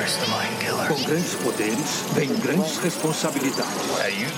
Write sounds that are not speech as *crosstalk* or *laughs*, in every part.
Com grandes poderes, vem grandes responsabilidades. How you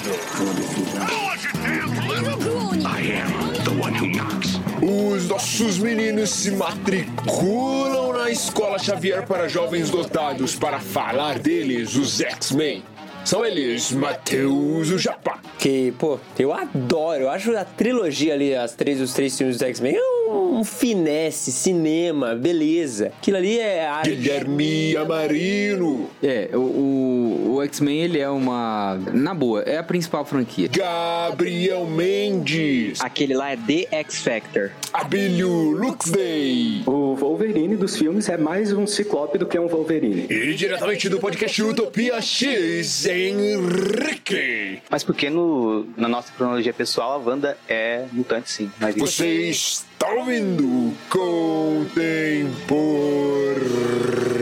I am the one who knocks. Os nossos meninos se matriculam na Escola Xavier para Jovens Dotados para falar deles, os X-Men. São eles, Matheus o Japá. Que, pô, eu adoro. Eu acho a trilogia ali, as três, os três filmes do X-Men, um, um finesse, cinema, beleza. Aquilo ali é arte. Guilherme Amarino. É, o, o, o X-Men, ele é uma. Na boa, é a principal franquia. Gabriel Mendes. Aquele lá é The X Factor. Abílio Luxday. O Wolverine dos filmes é mais um ciclope do que um Wolverine. E diretamente do podcast Utopia X, Henrique. Mas porque no, na nossa cronologia pessoal a Wanda é mutante sim. Mas Você está ouvindo Contemporama.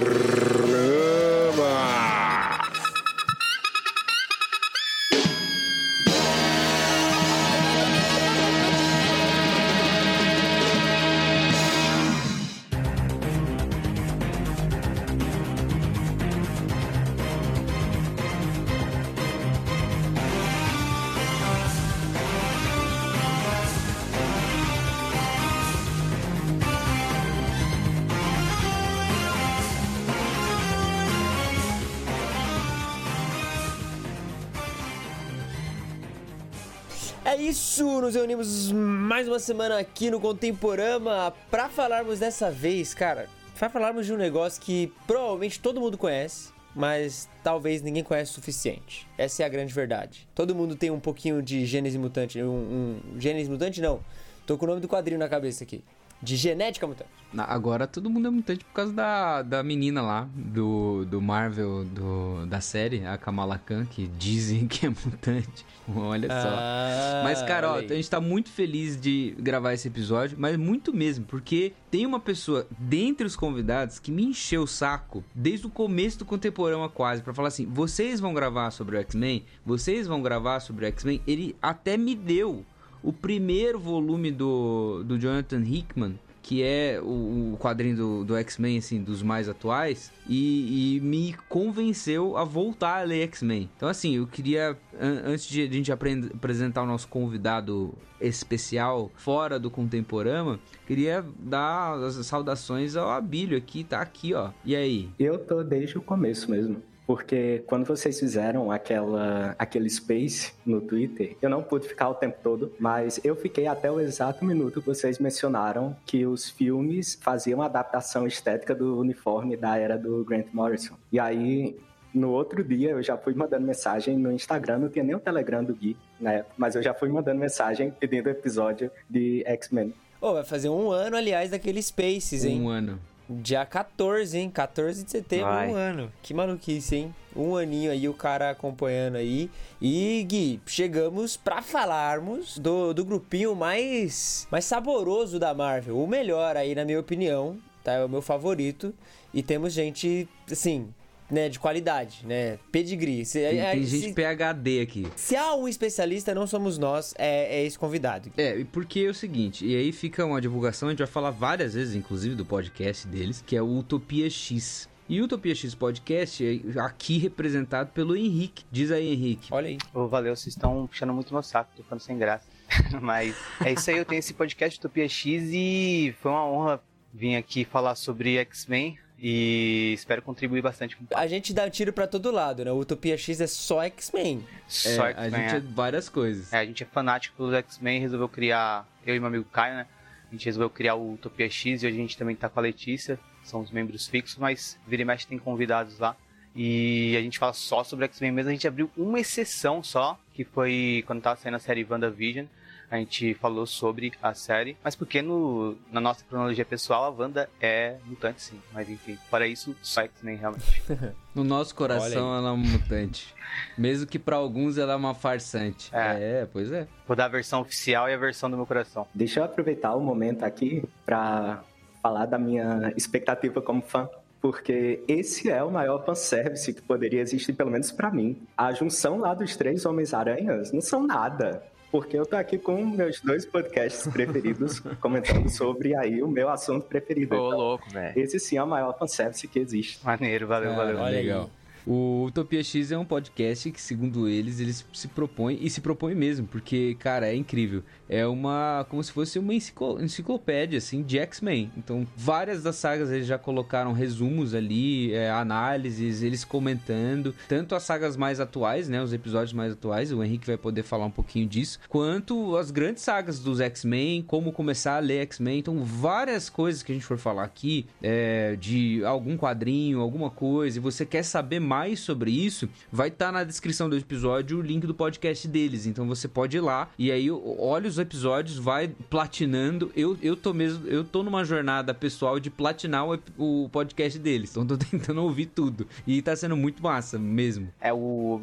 Isso, nos reunimos mais uma semana aqui no Contemporama pra falarmos dessa vez, cara, pra falarmos de um negócio que provavelmente todo mundo conhece, mas talvez ninguém conhece o suficiente. Essa é a grande verdade. Todo mundo tem um pouquinho de gênese mutante, um, um gênese mutante não. Tô com o nome do quadrinho na cabeça aqui. De genética mutante. Na- Agora todo mundo é mutante por causa da, da menina lá, do, do Marvel, do, da série, a Kamala Khan, que dizem *laughs* que é mutante. Olha só. Ah, Mas, cara, ó, a gente tá muito feliz de gravar esse episódio, mas muito mesmo, porque tem uma pessoa dentre os convidados que me encheu o saco desde o começo do Contemporâneo quase, pra falar assim: vocês vão gravar sobre o X-Men? Vocês vão gravar sobre o X-Men? Ele até me deu o primeiro volume do, do Jonathan Hickman. Que é o, o quadrinho do, do X-Men, assim, dos mais atuais, e, e me convenceu a voltar a ler X-Men. Então, assim, eu queria, an- antes de a gente apresentar o nosso convidado especial fora do Contemporama, queria dar as saudações ao Abílio aqui, tá aqui, ó. E aí? Eu tô desde o começo mesmo. Porque quando vocês fizeram aquela, aquele space no Twitter, eu não pude ficar o tempo todo, mas eu fiquei até o exato minuto que vocês mencionaram que os filmes faziam a adaptação estética do uniforme da era do Grant Morrison. E aí, no outro dia, eu já fui mandando mensagem no Instagram, não tinha nem o Telegram do Gui na época, mas eu já fui mandando mensagem pedindo episódio de X-Men. Ô, vai fazer um ano, aliás, daquele Spaces, hein? Um ano. Dia 14, hein? 14 de setembro, Vai. um ano. Que maluquice, hein? Um aninho aí, o cara acompanhando aí. E, Gui, chegamos pra falarmos do, do grupinho mais, mais saboroso da Marvel. O melhor aí, na minha opinião, tá? É o meu favorito. E temos gente, assim, né, de qualidade, né? Pedigree. Se, Tem, é- tem se- gente PHD aqui. se há um especialista, não somos nós, é, é esse convidado. É, e porque é o seguinte, e aí fica uma divulgação, a gente vai falar várias vezes, inclusive, do podcast deles, que é o Utopia X. E o Utopia X Podcast é aqui representado pelo Henrique. Diz aí, Henrique. Olha aí. Ô, valeu, vocês estão puxando muito meu saco, tô ficando sem graça. *laughs* Mas é isso aí, eu tenho esse podcast Utopia X e foi uma honra vir aqui falar sobre X-Men e espero contribuir bastante com A gente dá tiro pra todo lado, né? O Utopia X é só X-Men. só É, a X-Men. gente é é. várias coisas. É, a gente é fanático pelos X-Men, resolveu criar, eu e meu amigo Caio, né? A gente resolveu criar o Utopia X e hoje a gente também tá com a Letícia, são os membros fixos, mas vira e mexe tem convidados lá. E a gente fala só sobre X-Men mesmo, a gente abriu uma exceção só, que foi quando tava saindo a série WandaVision. A gente falou sobre a série, mas porque no, na nossa cronologia pessoal a Wanda é mutante sim. Mas enfim, para isso, só X-Men realmente. *laughs* No nosso coração ela é uma mutante. Mesmo que pra alguns ela é uma farsante. É. é pois é. Vou dar a versão oficial e a versão do meu coração. Deixa eu aproveitar o momento aqui para falar da minha expectativa como fã. Porque esse é o maior fanservice que poderia existir, pelo menos pra mim. A junção lá dos três Homens-Aranhas não são nada. Porque eu tô aqui com meus dois podcasts preferidos, *laughs* comentando sobre aí o meu assunto preferido. Ô, então, louco, velho. Esse sim é o maior fanservice que existe. Maneiro, valeu, valeu. Olha legal. O Utopia X é um podcast que, segundo eles, eles se propõem, e se propõem mesmo, porque, cara, é incrível. É uma, como se fosse uma enciclopédia, assim, de X-Men. Então, várias das sagas eles já colocaram resumos ali, é, análises, eles comentando, tanto as sagas mais atuais, né, os episódios mais atuais, o Henrique vai poder falar um pouquinho disso, quanto as grandes sagas dos X-Men, como começar a ler X-Men. Então, várias coisas que a gente for falar aqui, é, de algum quadrinho, alguma coisa, e você quer saber mais sobre isso, vai estar tá na descrição do episódio o link do podcast deles. Então você pode ir lá e aí olha os episódios, vai platinando. Eu, eu tô mesmo, eu tô numa jornada pessoal de platinar o, o podcast deles. Então tô *laughs* tentando ouvir tudo. E tá sendo muito massa mesmo. É o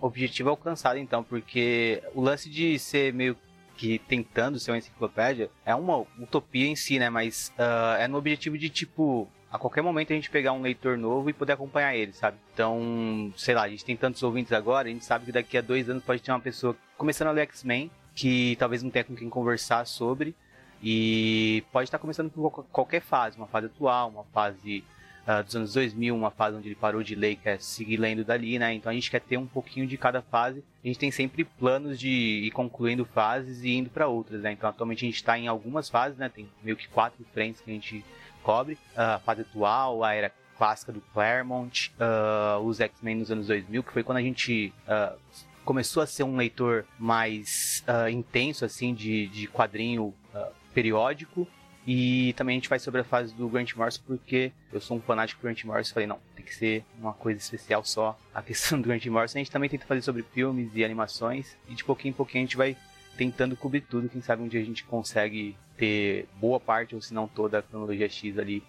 objetivo alcançado então, porque o lance de ser meio que tentando ser uma enciclopédia é uma utopia em si, né? Mas uh, é no objetivo de tipo a qualquer momento a gente pegar um leitor novo e poder acompanhar ele, sabe? Então, sei lá, a gente tem tantos ouvintes agora, a gente sabe que daqui a dois anos pode ter uma pessoa começando a ler X-Men, que talvez não tenha com quem conversar sobre, e pode estar começando por qualquer fase, uma fase atual, uma fase uh, dos anos 2000, uma fase onde ele parou de ler e quer seguir lendo dali, né? Então a gente quer ter um pouquinho de cada fase. A gente tem sempre planos de ir concluindo fases e indo para outras, né? Então atualmente a gente está em algumas fases, né? Tem meio que quatro frentes que a gente cobre, a fase atual, a era clássica do Claremont, uh, os X-Men nos anos 2000, que foi quando a gente uh, começou a ser um leitor mais uh, intenso, assim, de, de quadrinho periódico. E também a gente faz sobre a fase do Grant Morrison, porque eu sou um fanático do Grant Morrison. Falei, não, tem que ser uma coisa especial só a questão *laughs* do Grant Morrison. A gente também tenta fazer sobre filmes e animações. E de pouquinho em pouquinho a gente vai tentando cobrir tudo. Quem sabe um dia a gente consegue ter boa parte, ou se não toda, a cronologia X ali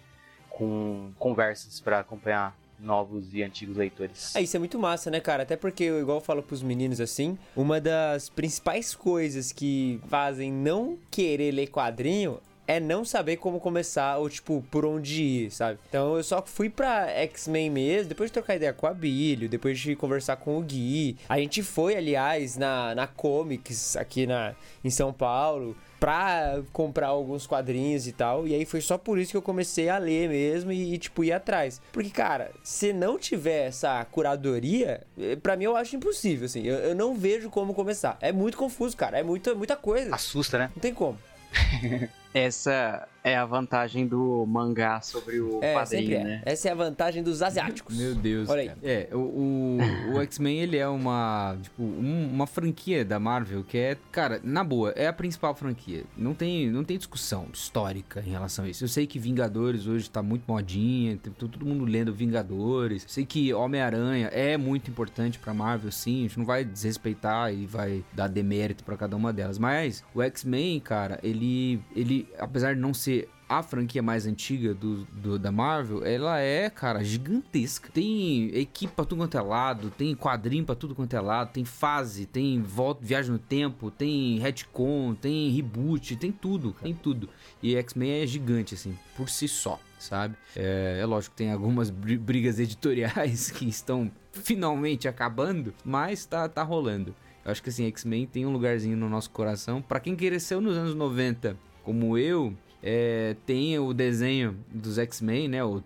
com conversas para acompanhar novos e antigos leitores. É, isso é muito massa, né, cara? Até porque, igual eu falo pros meninos assim, uma das principais coisas que fazem não querer ler quadrinho é não saber como começar ou, tipo, por onde ir, sabe? Então eu só fui pra X-Men mesmo, depois de trocar ideia com a Bilho, depois de conversar com o Gui. A gente foi, aliás, na, na Comics aqui na, em São Paulo pra comprar alguns quadrinhos e tal. E aí foi só por isso que eu comecei a ler mesmo e, e tipo, ir atrás. Porque, cara, se não tiver essa curadoria, eh, para mim eu acho impossível, assim. Eu, eu, não vejo como começar. É muito confuso, cara. É muita, muita coisa. Assusta, né? Não tem como. *laughs* Essa é a vantagem do mangá sobre o é, quadrinho, é. né? Essa é a vantagem dos asiáticos. Meu Deus. Olha aí. Cara. É, o, o, o *laughs* X-Men, ele é uma, tipo, um, uma franquia da Marvel que é, cara, na boa, é a principal franquia. Não tem, não tem discussão histórica em relação a isso. Eu sei que Vingadores hoje tá muito modinha, tem todo mundo lendo Vingadores. Eu sei que Homem-Aranha é muito importante pra Marvel, sim. A gente não vai desrespeitar e vai dar demérito para cada uma delas. Mas o X-Men, cara, ele, ele, apesar de não ser ser a franquia mais antiga do, do, da Marvel, ela é, cara, gigantesca. Tem equipe pra tudo quanto é lado, tem quadrinho pra tudo quanto é lado, tem fase, tem volta, viagem no tempo, tem retcon, tem reboot, tem tudo, tem tudo. E X-Men é gigante, assim, por si só, sabe? É, é lógico que tem algumas brigas editoriais *laughs* que estão finalmente acabando, mas tá, tá rolando. Eu acho que assim, X-Men tem um lugarzinho no nosso coração. para quem cresceu nos anos 90, como eu, é, tem o desenho dos X-Men, né? O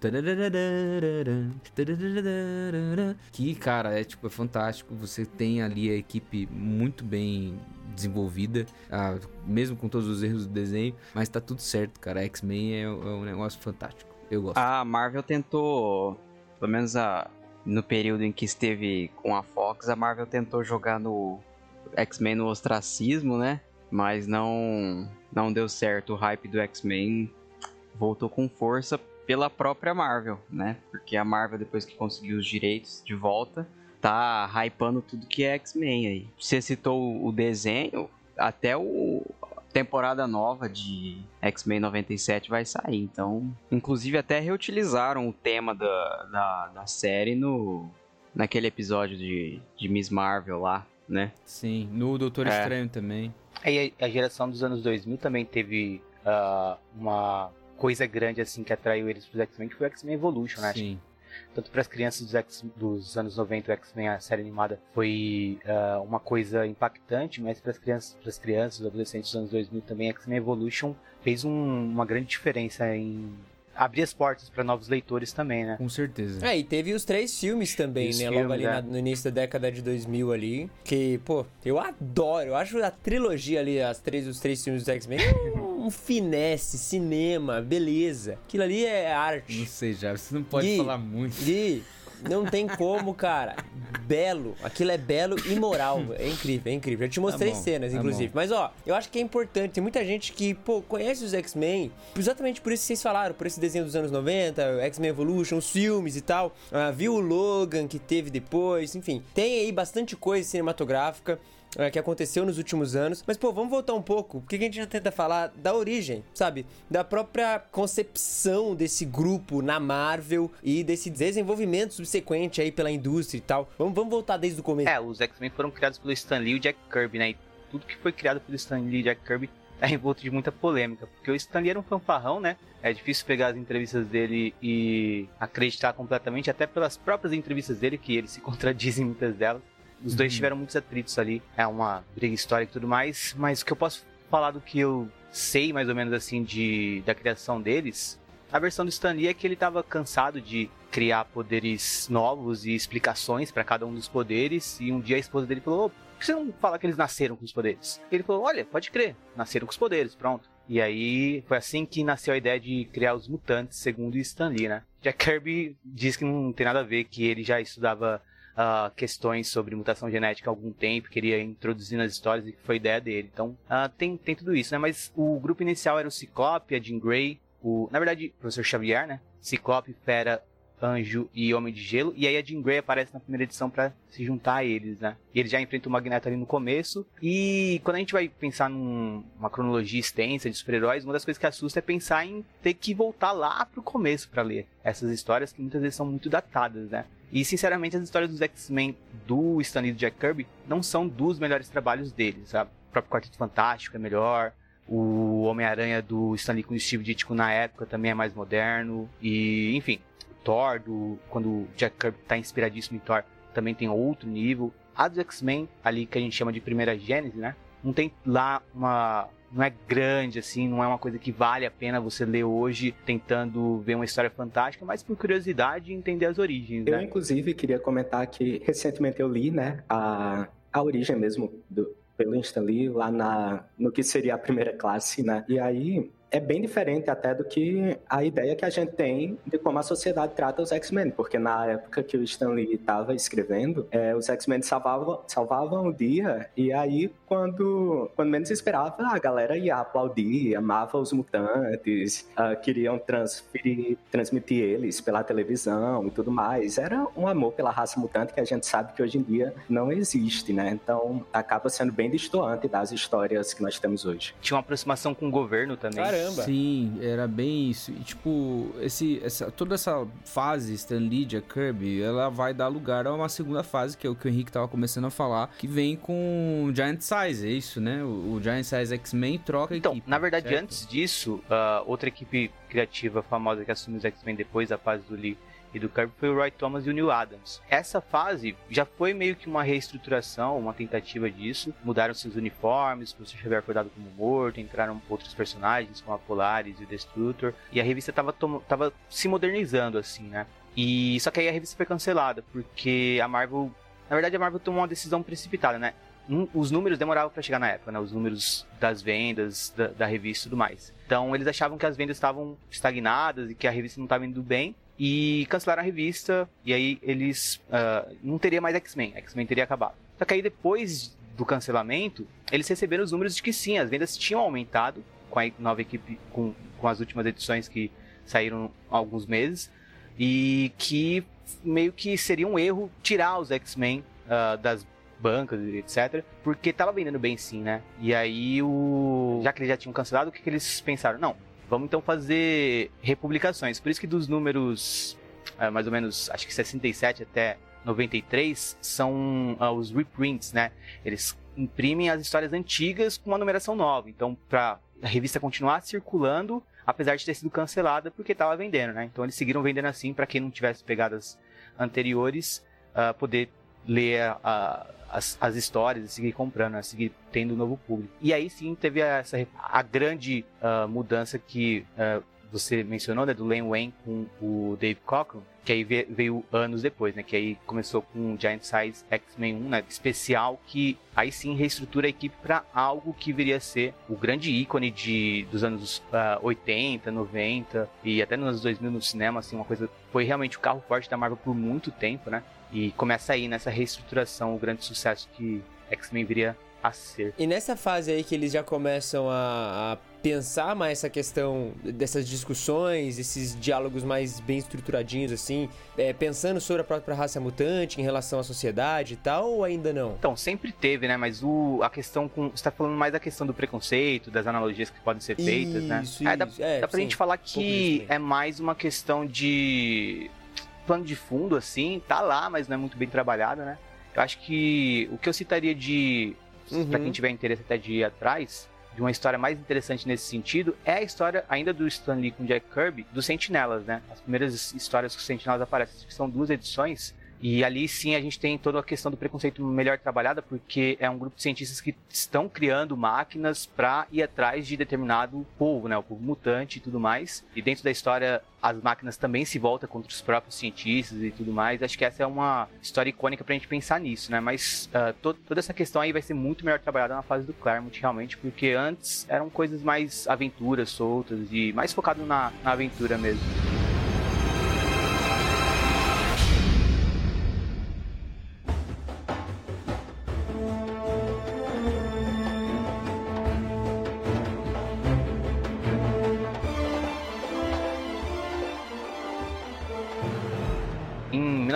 que, cara, é tipo é fantástico. Você tem ali a equipe muito bem desenvolvida, mesmo com todos os erros do desenho, mas tá tudo certo, cara. X-Men é, é, um negócio fantástico. Eu gosto. A Marvel tentou, pelo menos a, no período em que esteve com a Fox, a Marvel tentou jogar no X-Men no ostracismo, né? Mas não não deu certo o hype do X-Men, voltou com força pela própria Marvel, né? Porque a Marvel, depois que conseguiu os direitos de volta, tá hypando tudo que é X-Men aí. Você citou o desenho, até o temporada nova de X-Men 97 vai sair, então... Inclusive até reutilizaram o tema da, da, da série no, naquele episódio de, de Miss Marvel lá, né? Sim, no Doutor é. Estranho também. Aí a geração dos anos 2000 também teve uh, uma coisa grande assim que atraiu eles pros X-Men, que foi o X-Men Evolution, né? Sim. tanto para as crianças dos, X, dos anos 90, o X-Men, a série animada, foi uh, uma coisa impactante, mas para as crianças, pras crianças, adolescentes dos anos 2000 também, X-Men Evolution fez um, uma grande diferença em abrir as portas para novos leitores também, né? Com certeza. É, e teve os três filmes também, Os né? filmes, Logo ali é. na- no início da década de 2000 ali. Que, pô, eu adoro. Eu acho a trilogia ali, as três, os três filmes do X-Men, um, um finesse, cinema, beleza. Aquilo ali é Não arte. sei, já, você não pode Gui, falar muito. Gui, não tem como, cara. Belo. Aquilo é belo e moral. É incrível, é incrível. Eu te mostrei Tá bom, cenas, tá inclusive. bom. Mas, ó, eu acho que é importante. Tem muita gente que, pô, conhece os X-Men exatamente por isso que vocês falaram, por esse desenho dos anos 90, o X-Men Evolution, os filmes e tal. Ah, viu o Logan que teve depois, enfim. Tem aí bastante coisa cinematográfica é, que aconteceu nos últimos anos. Mas, pô, vamos voltar um pouco, porque a gente já tenta falar da origem, sabe? Da própria concepção desse grupo na Marvel e desse desenvolvimento subsequente aí pela indústria e tal. Vamos, vamos voltar desde o começo. É, os X-Men foram criados pelo Stan Lee e o Jack Kirby, né? E tudo que foi criado pelo Stan Lee e Jack Kirby é envolto de muita polêmica, porque o Stan Lee era um fanfarrão, né? É difícil pegar as entrevistas dele e acreditar completamente, até pelas próprias entrevistas dele, que ele se *laughs* contradiz em muitas delas. Os dois tiveram muitos atritos ali, é uma briga histórica e tudo mais, mas o que eu posso falar do que eu sei mais ou menos assim de da criação deles, a versão do Stan Lee é que ele estava cansado de criar poderes novos e explicações para cada um dos poderes, e um dia a esposa dele falou: "Ô, por que você não fala que eles nasceram com os poderes? Ele falou: Olha, pode crer, nasceram com os poderes, pronto. E aí foi assim que nasceu a ideia de criar os mutantes, segundo Stan Lee, né? Jack Kirby diz que não tem nada a ver, que ele já estudava ah, questões sobre mutação genética há algum tempo, queria introduzir nas histórias e que foi ideia dele. Então ah, tem, tem tudo isso, né? Mas o grupo inicial era o Ciclope, a Jean Grey, o, na verdade, o Professor Xavier, né? Ciclope, Fera, Anjo e Homem de Gelo. E aí a Jean Grey aparece na primeira edição pra se juntar a eles, né? E ele já enfrenta o Magneto ali no começo. E quando a gente vai pensar num- numa cronologia extensa de super-heróis, uma das coisas que assusta é pensar em ter que voltar lá pro começo pra ler essas histórias que muitas vezes são muito datadas, né? E sinceramente as histórias dos X-Men do Stan Lee e do Jack Kirby não são dos melhores trabalhos deles, sabe? O próprio Quarteto Fantástico é melhor, o Homem-Aranha do Stan Lee com o Steve Ditko na época também é mais moderno. E, enfim, Thor, do, quando o Jack Kirby tá inspiradíssimo em Thor, também tem outro nível. A dos X-Men, ali que a gente chama de primeira gênese, né? Não tem lá uma. Não é grande, assim, não é uma coisa que vale a pena você ler hoje tentando ver uma história fantástica, mas por curiosidade entender as origens, Eu, né? inclusive, queria comentar que recentemente eu li, né, a, a origem mesmo do, pelo Stan Lee, lá na, no que seria a primeira classe, né? E aí é bem diferente até do que a ideia que a gente tem de como a sociedade trata os X-Men, porque na época que o Stan Lee estava escrevendo, é, os X-Men salvavam, salvavam o dia, e aí quando, quando menos esperava, a galera ia aplaudir, amava os mutantes, ah, queriam transferir, transmitir eles pela televisão e tudo mais. Era um amor pela raça mutante que a gente sabe que hoje em dia não existe, né? Então acaba sendo bem distoante das histórias que nós temos hoje. Tinha uma aproximação com o governo também. Caramba. Sim, era bem isso. E, tipo, esse, essa, toda essa fase Stan Lee, Jack Kirby, ela vai dar lugar a uma segunda fase, que é o que o Henrique tava começando a falar, que vem com Giant Size, é isso, né? O, o Giant Size X-Men troca Então, equipe, na verdade, certo? antes disso, ah, outra equipe criativa famosa que assumiu os X-Men depois da fase do Lee e do Kirby foi o Roy Thomas e o Neil Adams. Essa fase já foi meio que uma reestruturação, uma tentativa disso. Mudaram seus uniformes, Xavier foi dado como morto, entraram outros personagens como a Polaris e o Destructor. E a revista tava, tomo- tava se modernizando, assim, né? E só que aí a revista foi cancelada, porque a Marvel. Na verdade, a Marvel tomou uma decisão precipitada, né? Os números demoravam para chegar na época, né? Os números das vendas da, da revista e tudo mais. Então eles achavam que as vendas estavam estagnadas e que a revista não estava indo bem. E cancelaram a revista. E aí eles. ah, não teria mais X-Men. X-Men teria acabado. Só que aí depois do cancelamento, eles receberam os números de que sim, as vendas tinham aumentado com a nova equipe, com, com as últimas edições que saíram há alguns meses. E que meio que seria um erro tirar os X-Men ah, das bancas etc. Porque tava vendendo bem sim, né? E aí o. Já que eles já tinham cancelado, o que, que eles pensaram? Não, vamos então fazer republicações. Por isso que dos números ah, mais ou menos, acho que 67 até 93 são ah, os reprints, né? Eles imprimem as histórias antigas com uma numeração nova. Então, para a revista continuar circulando, apesar de ter sido cancelada porque estava vendendo, né? Então eles seguiram vendendo assim para quem não tivesse pegadas anteriores uh, poder ler uh, as, as histórias e seguir comprando, né? seguir tendo um novo público. E aí sim teve essa a grande uh, mudança que você mencionou, né, do Len Wayne com o Dave Cockrum, que aí veio anos depois, né, que aí começou com o Giant Size X-Men 1, né, especial, que aí sim reestrutura a equipe para algo que viria a ser o grande ícone de, dos anos uh, 80, 90 e até nos anos 2000 no cinema, assim, uma coisa, foi realmente o carro forte da Marvel por muito tempo, né, e começa aí nessa reestruturação o grande sucesso que X-Men viria a ser. E nessa fase aí que eles já começam a, a pensar mais essa questão dessas discussões, esses diálogos mais bem estruturadinhos, assim, é, pensando sobre a própria raça mutante em relação à sociedade e tal, ou ainda não? Então, sempre teve, né? Mas o, a questão com. Você tá falando mais da questão do preconceito, das analogias que podem ser feitas, né? isso, né? É, dá, é, dá pra sim, gente falar que é mais uma questão de plano de fundo, assim, tá lá, mas não é muito bem trabalhado, né? Eu acho que o que eu citaria de. Uhum. Pra quem tiver interesse até de ir atrás, de uma história mais interessante nesse sentido é a história ainda do Stan Lee com Jack Kirby dos Sentinelas, né? As primeiras histórias que os Sentinelas aparecem, que são duas edições e ali sim a gente tem toda a questão do preconceito melhor trabalhada, porque é um grupo de cientistas que estão criando máquinas para ir atrás de determinado povo, né? O povo mutante e tudo mais. E dentro da história, as máquinas também se voltam contra os próprios cientistas e tudo mais. Acho que essa é uma história icônica pra gente pensar nisso, né? Mas uh, to toda essa questão aí vai ser muito melhor trabalhada na fase do Claremont, realmente, porque antes eram coisas mais aventuras soltas e mais focado na, na aventura mesmo.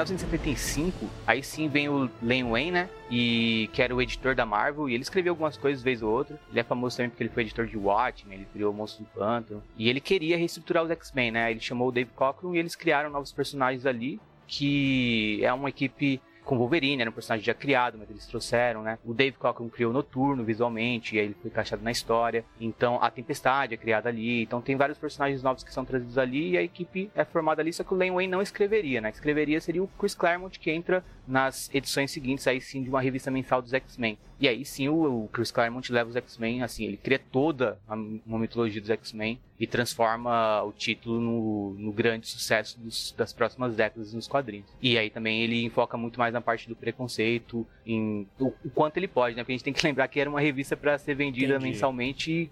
1975, aí sim vem o Len Wayne, né? E que era o editor da Marvel, e ele escreveu algumas coisas vez ou outra. Ele é famoso também porque ele foi editor de Watchmen, ele criou o Monstro do Pântano. E ele queria reestruturar os X-Men, né? Ele chamou o Dave Cockrum e eles criaram novos personagens ali, que é uma equipe com Wolverine, era um personagem já criado, mas eles trouxeram, né? O Dave Cockrum criou Noturno visualmente, e aí ele foi encaixado na história. Então a Tempestade é criada ali. Então tem vários personagens novos que são trazidos ali e a equipe é formada ali, só que o Len Wayne não escreveria, né? Escreveria seria o Chris Claremont que entra nas edições seguintes aí sim de uma revista mensal dos X-Men. E aí sim o, Chris Claremont leva os X-Men, assim, ele cria toda a, uma mitologia dos X-Men e transforma o título no, no grande sucesso dos, das próximas décadas nos quadrinhos. E aí também ele enfoca muito mais na parte do preconceito, em o, o quanto ele pode, né? Porque a gente tem que *laughs* lembrar que era uma revista para ser vendida Entendi. mensalmente e,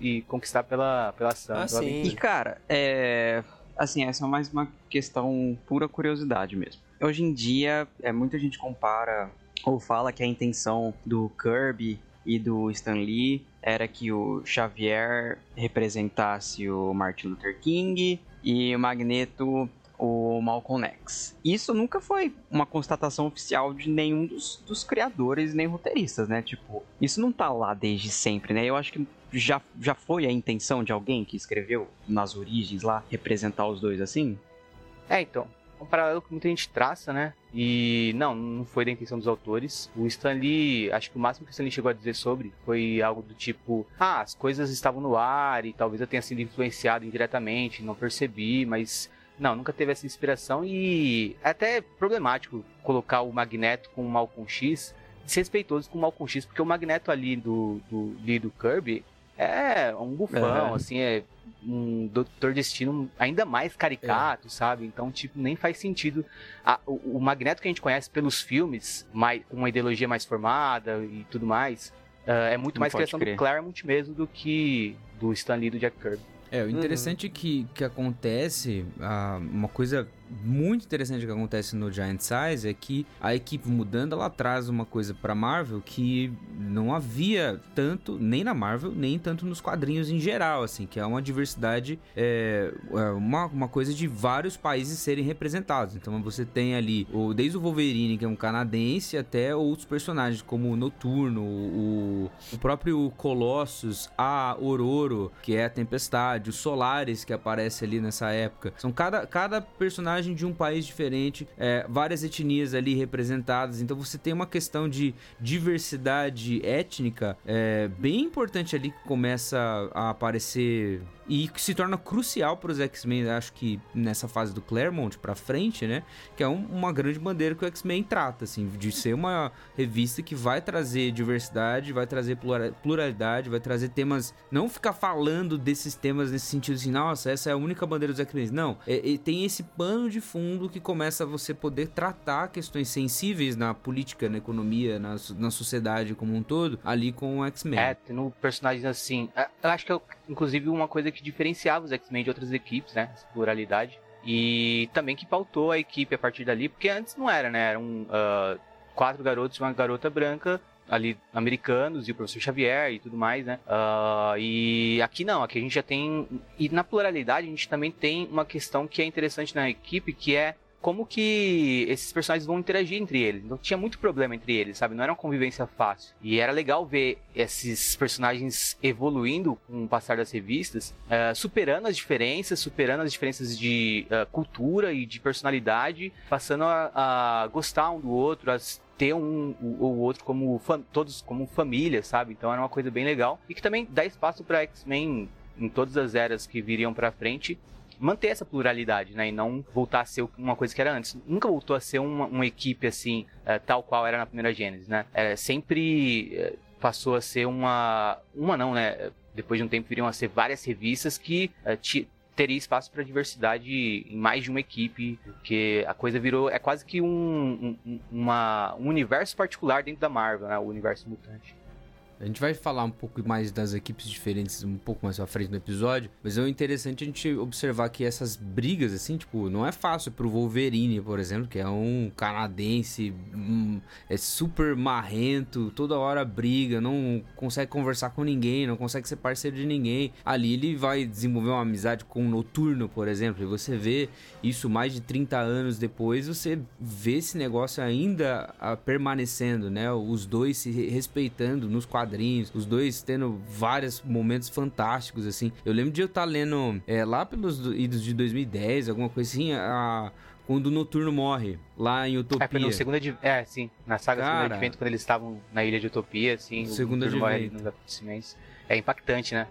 e, conquistar pela, pela ação. Ah, pela. E cara, é... Assim, essa é mais uma questão pura curiosidade mesmo. Hoje em dia, é, muita gente compara ou fala que a intenção do Kirby e do Stan Lee era que o Xavier representasse o Martin Luther King e o Magneto o Malcolm X. Isso nunca foi uma constatação oficial de nenhum dos, dos criadores nem roteiristas, né? Tipo, isso não tá lá desde sempre, né? Eu acho que já, já foi a intenção de alguém que escreveu nas origens lá representar os dois assim? É, então um paralelo que muita gente traça, né? E não, não foi da intenção dos autores. O Stan Lee, acho que o máximo que o Stan Lee chegou a dizer sobre foi algo do tipo: ah, as coisas estavam no ar e talvez eu tenha sido influenciado indiretamente, não percebi, mas. Não, nunca teve essa inspiração e é até problemático colocar o Magneto com o Malcolm X desrespeitoso com o Malcolm X, porque o Magneto ali do, do, Lee do Kirby é um bufão, é. assim, é um Doutor Destino ainda mais caricato, é. sabe? Então, tipo, nem faz sentido. A, o, o, Magneto que a gente conhece pelos filmes, mais, com uma ideologia mais formada e tudo mais, uh, é muito Não mais criação crer. do Claremont mesmo do que do Stan Lee e do Jack Kirby. É, o interessante uhum. que, que acontece, uh, uma coisa muito interessante que acontece no Giant Size é que a equipe mudando, ela traz uma coisa para Marvel que não havia tanto nem na Marvel, nem tanto nos quadrinhos em geral, assim, que é uma diversidade, é, é uma, uma coisa de vários países serem representados. Então você tem ali, o, desde o Wolverine, que é um canadense, até outros personagens como o Noturno, o, o próprio Colossus, a Ororo, que é a Tempestade, o Solaris, que aparece ali nessa época. São cada, cada personagem personagem de um país diferente, é, várias etnias ali representadas. Então você tem uma questão de diversidade étnica é, bem importante ali que começa a aparecer e que se torna crucial para os X-Men, acho que nessa fase do Claremont para frente, né? Que é um, uma grande bandeira que o X-Men trata, assim, de ser uma revista que vai trazer diversidade, vai trazer pluralidade, vai trazer temas, não ficar falando desses temas nesse sentido assim, nossa, essa é a única bandeira dos X-Men. Não, é, é, tem esse pano de fundo que começa a você poder tratar questões sensíveis na política, na economia, na, na sociedade como um todo, ali com o X-Men. É, tendo personagens assim. É, eu acho que, é, inclusive, uma coisa que diferenciava os X-Men de outras equipes, né? Essa pluralidade. E também que pautou a equipe a partir dali, porque antes não era, né? Eram uh, quatro garotos e uma garota branca ali americanos e o professor Xavier e tudo mais, né? Uh, e aqui não, aqui a gente já tem e na pluralidade a gente também tem uma questão que é interessante na equipe, que é como que esses personagens vão interagir entre eles. Então tinha muito problema entre eles, sabe? Não era uma convivência fácil. E era legal ver esses personagens evoluindo com o passar das revistas, uh, superando as diferenças, superando as diferenças de uh, cultura e de personalidade, passando a, a, gostar um do outro, a ter um ou outro como todos como família, sabe? Então era uma coisa bem legal e que também dá espaço para X-Men em todas as eras que viriam para frente manter essa pluralidade, né? E não voltar a ser uma coisa que era antes. Nunca voltou a ser uma, uma equipe assim, uh, tal qual era na primeira Gênesis, né? É, sempre uh, passou a ser uma. Uma não, né? Depois de um tempo viriam a ser várias revistas que uh, teria espaço para diversidade em mais de uma equipe, porque a coisa virou é quase que um, um, uma, um universo particular dentro da Marvel, né? O universo mutante. A gente vai falar um pouco mais das equipes diferentes um pouco mais à frente no episódio, mas é interessante a gente observar que essas brigas, assim, tipo, não é fácil pro Wolverine, por exemplo, que é um canadense, um, é super marrento, toda hora briga, não consegue conversar com ninguém, não consegue ser parceiro de ninguém. Ali ele vai desenvolver uma amizade com o Noturno, por exemplo, e você vê isso mais de 30 anos depois, você vê esse negócio ainda ah, permanecendo, né? Os dois se respeitando nos quadrinhos quadrinhos, os dois tendo vários momentos fantásticos, assim. Eu lembro de eu estar tá lendo é, lá pelos idos de 2010, alguma coisa assim, a, quando o Noturno morre, lá em Utopia. É, no segundo é sim, na saga Cara, Segundo Advento, quando eles estavam na ilha de Utopia, assim, segundo o Noturno morre. É impactante, né?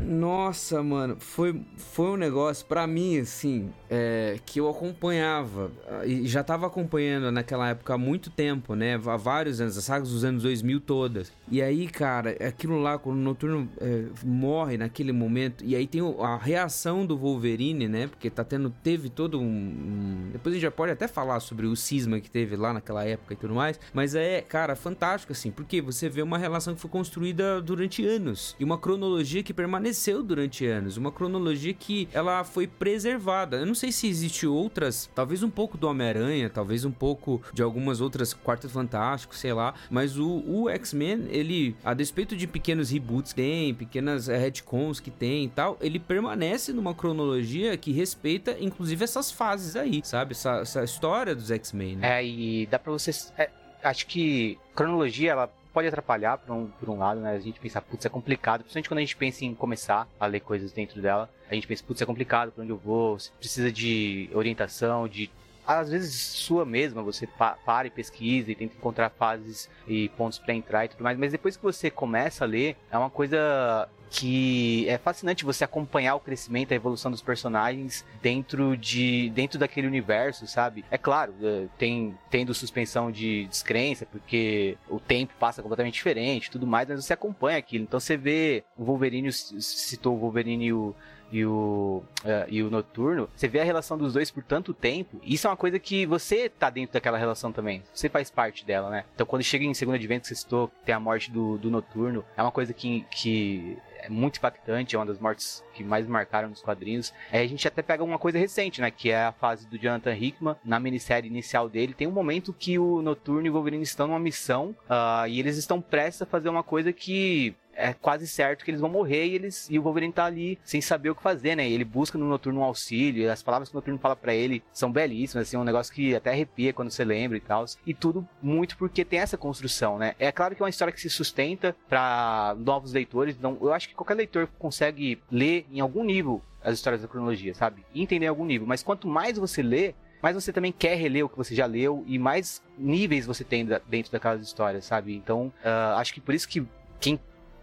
Nossa, mano, foi, foi um negócio para mim, assim, é, que eu acompanhava e já tava acompanhando naquela época há muito tempo, né? Há vários anos, as sagas dos anos 2000 todas. E aí, cara, aquilo lá, quando o Noturno é, morre naquele momento, e aí tem a reação do Wolverine, né? Porque tá tendo, teve todo um, um. Depois a gente já pode até falar sobre o cisma que teve lá naquela época e tudo mais, mas é, cara, fantástico, assim, porque você vê uma relação que foi construída durante anos e uma cronologia que permaneceu durante anos, uma cronologia que ela foi preservada. Eu não sei se existe outras, talvez um pouco do Homem-Aranha, talvez um pouco de algumas outras Quartos Fantásticos, sei lá, mas o, o X-Men, ele, a despeito de pequenos reboots que tem, pequenas é, retcons que tem e tal, ele permanece numa cronologia que respeita, inclusive, essas fases aí, sabe? Essa, essa história dos X-Men, né? É, e dá pra vocês... É, acho que cronologia, ela pode atrapalhar por um, por um lado, né? A gente pensa, putz, é complicado. Principalmente quando a gente pensa em começar a ler coisas dentro dela. A gente pensa, putz, é complicado, pra onde eu vou? Precisa de orientação, de às vezes sua mesma, você pa para e pesquisa e tenta encontrar fases e pontos para entrar e tudo mais, mas depois que você começa a ler, é uma coisa que é fascinante você acompanhar o crescimento, a evolução dos personagens dentro de dentro daquele universo, sabe? É claro, é, tem tendo suspensão de descrença, porque o tempo passa completamente diferente, tudo mais, mas você acompanha aquilo. Então você vê o Wolverine citou o Wolverine e o e o, uh, e o Noturno, você vê a relação dos dois por tanto tempo, isso é uma coisa que você tá dentro daquela relação também. Você faz parte dela, né? Então quando chega em segundo advento, você citou, tem a morte do, do Noturno, é uma coisa que, que é muito impactante, é uma das mortes que mais marcaram nos quadrinhos. É, a gente até pega uma coisa recente, né? Que é a fase do Jonathan Hickman. Na minissérie inicial dele, tem um momento que o Noturno e o Wolverine estão numa missão uh, e eles estão prestes a fazer uma coisa que é quase certo que eles vão morrer e eles e o Wolverine tá ali sem saber o que fazer, né? E ele busca no Noturno um auxílio, as palavras que o Noturno fala para ele são belíssimas, assim, um negócio que até arrepia quando você lembra e tal. E tudo muito porque tem essa construção, né? É claro que é uma história que se sustenta para novos leitores, então eu acho que qualquer leitor consegue ler em algum nível as histórias da cronologia, sabe? E entender em algum nível, mas quanto mais você lê, mais você também quer reler o que você já leu e mais níveis você tem dentro daquelas histórias, sabe? Então, uh, acho que por isso que quem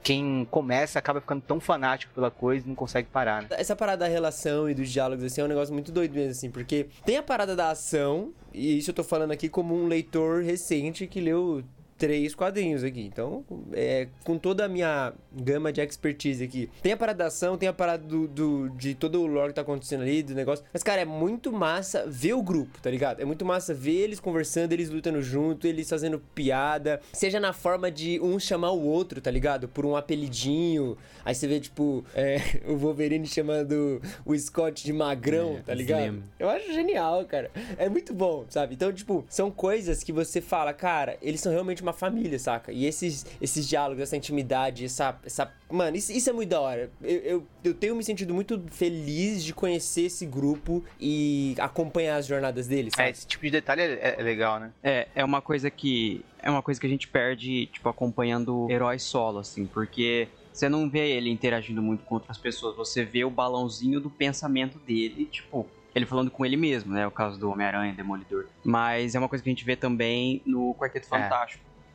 quem começa acaba ficando tão fanático pela coisa e não consegue parar, né? Essa parada da relação e dos diálogos, assim, é um negócio muito doido mesmo, assim, porque tem a parada da ação, e isso eu tô falando aqui como um leitor recente que leu três quadrinhos aqui. Então, é, com toda a minha gama de expertise aqui. Tem a parada da ação, tem a parada do, do, de todo o lore que tá acontecendo ali, do negócio. Mas, cara, é muito massa ver o grupo, tá ligado? É muito massa ver eles conversando, eles lutando junto, eles fazendo piada. Seja na forma de um chamar o outro, tá ligado? Por um apelidinho. Aí você vê, tipo, é, *laughs* o Wolverine chamando o Scott de magrão, É, tá ligado? Slim. Eu acho genial, cara. É muito bom, sabe? Então, tipo, são coisas que você fala, cara, eles são realmente uma família, saca? E esses, esses diálogos, essa intimidade, essa. essa... Mano, isso, isso é muito da hora. Eu, eu, eu tenho me sentido muito feliz de conhecer esse grupo e acompanhar as jornadas deles, É, sabe? esse tipo de detalhe é, é legal, né? É, é uma coisa que. É uma coisa que a gente perde, tipo, acompanhando heróis solo, assim, porque você não vê ele interagindo muito com outras pessoas, você vê o balãozinho do pensamento dele, tipo, ele falando com ele mesmo, né? O caso do Homem-Aranha, Demolidor. Mas é uma coisa que a gente vê também no Quarteto É.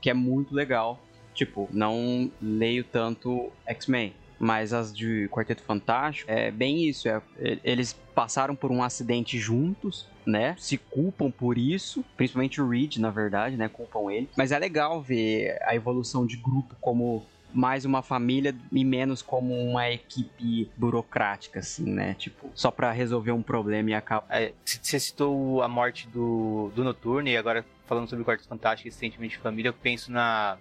Que é muito legal. Tipo, não leio tanto X-Men. Mas as de Quarteto Fantástico é bem isso. É, eles passaram por um acidente juntos, né? Se culpam por isso. Principalmente o Reed, na verdade, né? Culpam ele. Mas é legal ver a evolução de grupo como mais uma família e menos como uma equipe burocrática, assim, né? Tipo, só pra resolver um problema e acabar. É, Você citou a morte do, do Noturno e agora falando sobre o Quarto Fantástico e sentimento de família, eu penso na,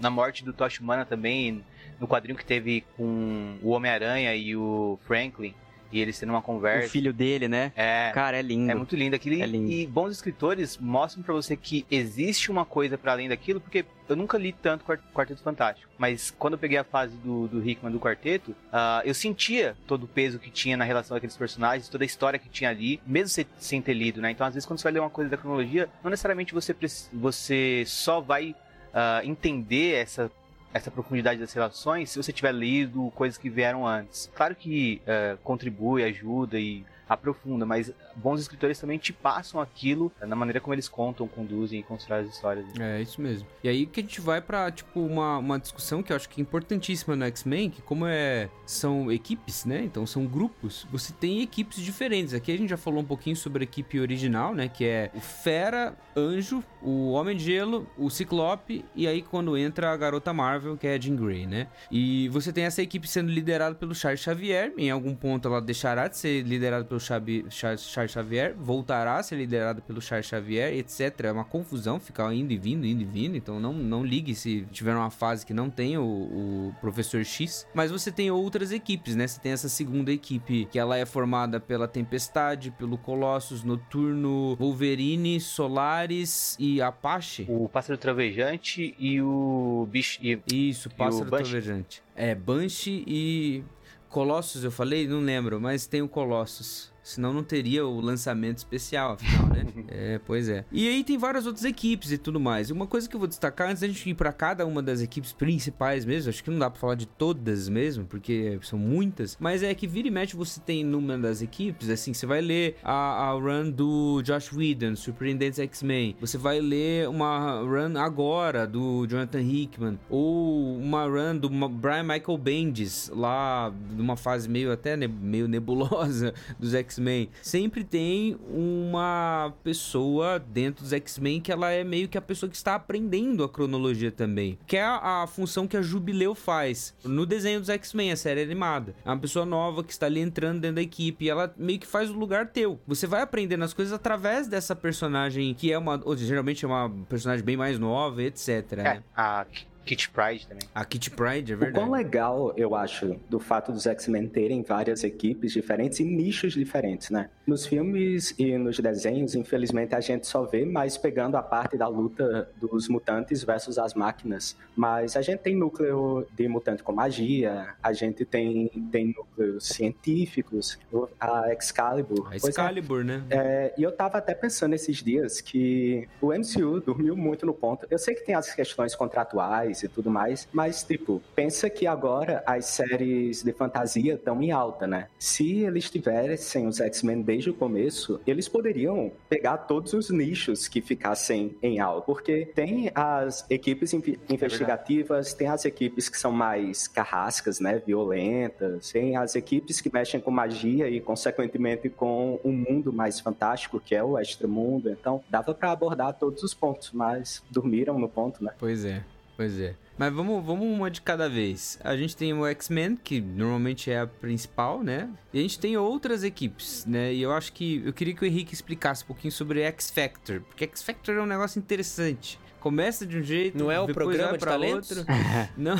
na morte do Tosh Humana também, no quadrinho que teve com o Homem-Aranha e o Franklin, e eles tendo uma O conversa. filho dele, né? É, Cara, é lindo. é muito lindo aquilo. É lindo. E bons escritores mostram pra você que existe uma coisa pra além daquilo, porque eu nunca li tanto Quart- Quarteto Fantástico. Mas quando eu peguei a fase do, do Hickman do quarteto, ah, eu sentia todo o peso que tinha na relação daqueles personagens, toda a história que tinha ali, mesmo se- sem ter lido, né? Então, às vezes, quando você vai ler uma coisa da cronologia, não necessariamente você, você só vai ah, entender essa essa profundidade das relações se você tiver lido coisas que vieram antes. Claro que eh, contribui, ajuda e aprofunda, mas bons escritores também te passam aquilo na maneira como eles contam, conduzem e constroem as histórias. É, isso mesmo. E aí que a gente vai pra, tipo, uma, uma discussão que eu acho que é importantíssima no X-Men, que como é, são equipes, né? Então são grupos, você tem equipes diferentes. Aqui a gente já falou um pouquinho sobre a equipe original, né? Que é o Fera, Anjo, o Homem de Gelo, o Ciclope, e aí quando entra a Garota Marvel, que é a Jean Grey, né? E você tem essa equipe sendo liderada pelo Charles Xavier, em algum ponto ela deixará de ser liderada pelo Chabi- Charles Charles Xavier, voltará a ser liderada pelo Charles Xavier, etc. É uma confusão ficar indo e vindo, indo e vindo, então não, não ligue se tiver uma fase que não tem o, o Professor X. Mas você tem outras equipes, né? Você tem essa segunda equipe que ela é formada pela Tempestade, pelo Colossus, Noturno, Wolverine, Solaris e Apache. O Pássaro Travejante e o Bicho. E, Isso, Pássaro Banshee? Trovejante. É, Banshee e Colossus, eu falei? Não lembro, mas tem o Colossus. Senão não teria o lançamento especial, afinal, né? *laughs* é, pois é. E aí tem várias outras equipes e tudo mais. E uma coisa que eu vou destacar, antes da gente ir pra cada uma das equipes principais mesmo, acho que não dá pra falar de todas mesmo, porque são muitas, mas é que vira e mexe você tem numa das equipes, assim, você vai ler a, a run do Josh Whedon, Surpreendentes X-Men, você vai ler uma run agora do Jonathan Hickman, ou uma run do Brian Michael Bendis, lá numa fase meio até ne- meio nebulosa *laughs* dos X-Men. Sempre tem uma pessoa dentro dos X-Men que ela é meio que a pessoa que está aprendendo a cronologia também. Que é a, função que a Jubileu faz no desenho dos X-Men, a série animada. É uma pessoa nova que está ali entrando dentro da equipe ela meio que faz o lugar teu. Você vai aprendendo as coisas através dessa personagem que é uma. Ou, geralmente é uma personagem bem mais nova, etc. é, né? a Kit Pride também. A Kitty Pride, é O quão verdade. legal, eu acho, do fato dos X-Men terem várias equipes diferentes e nichos diferentes, né? Nos filmes e nos desenhos, infelizmente, a gente só vê mais pegando a parte da luta dos mutantes versus as máquinas. Mas a gente tem núcleo de mutante com magia, a gente tem, tem núcleos científicos, a Excalibur. A é, Excalibur, né? é, e eu tava até pensando esses dias que o MCU dormiu muito no ponto. Eu sei que tem as questões contratuais e tudo mais. Mas, tipo, pensa que agora as séries de fantasia estão em alta, né? Se eles tivessem os X-Men desde o começo, eles poderiam pegar todos os nichos que ficassem em alta. Porque tem as equipes investigativas, tem as equipes que são mais carrascas, né? Violentas, tem as equipes que mexem com magia e, consequentemente, com um mundo mais fantástico, que é o extramundo. Então, dava para abordar todos os pontos, mas dormiram no ponto, né? Pois é, pois é. Mas vamos, vamos uma de cada vez. A gente tem o X-Men, que normalmente é a principal, né? E a gente tem outras equipes, né? E eu acho que eu queria que o Henrique explicasse um pouquinho sobre X Factor, porque X Factor é um negócio interessante. Começa de um jeito, Não é o programa vai de pra talentos? outro. *laughs* Não.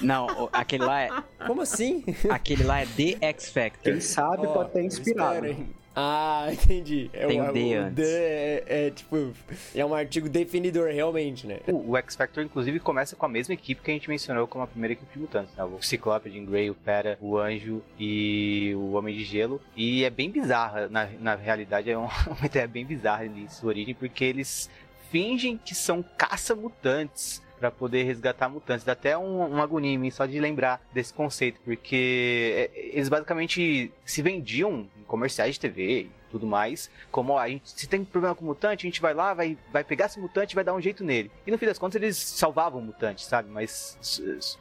Não, aquele lá é, Como assim? *laughs* aquele lá é The X Factor. Quem sabe Ó, pode ter inspirado. espera, hein? Ah, *laughs* entendi. É Tem o, o D o antes. D é, é, tipo, é um artigo definidor realmente, né? O, o X Factor, inclusive, começa com a mesma equipe que a gente mencionou como a primeira equipe de mutantes, né? O Ciclope, o Jean Grey, o Pera, o Anjo e o Homem de Gelo. E é bem bizarra, na, na realidade, é uma, *laughs* uma ideia bem bizarra de sua origem, porque eles fingem que são caça-mutantes pra poder resgatar mutantes. Dá até um, uma agonia em mim só de lembrar desse conceito, porque é, eles basicamente se vendiam em comerciais de TV tudo mais, como a gente, se tem problema com mutante, a gente vai lá, vai, vai pegar esse mutante e vai dar um jeito nele. E no fim das contas eles salvavam o mutante, sabe? Mas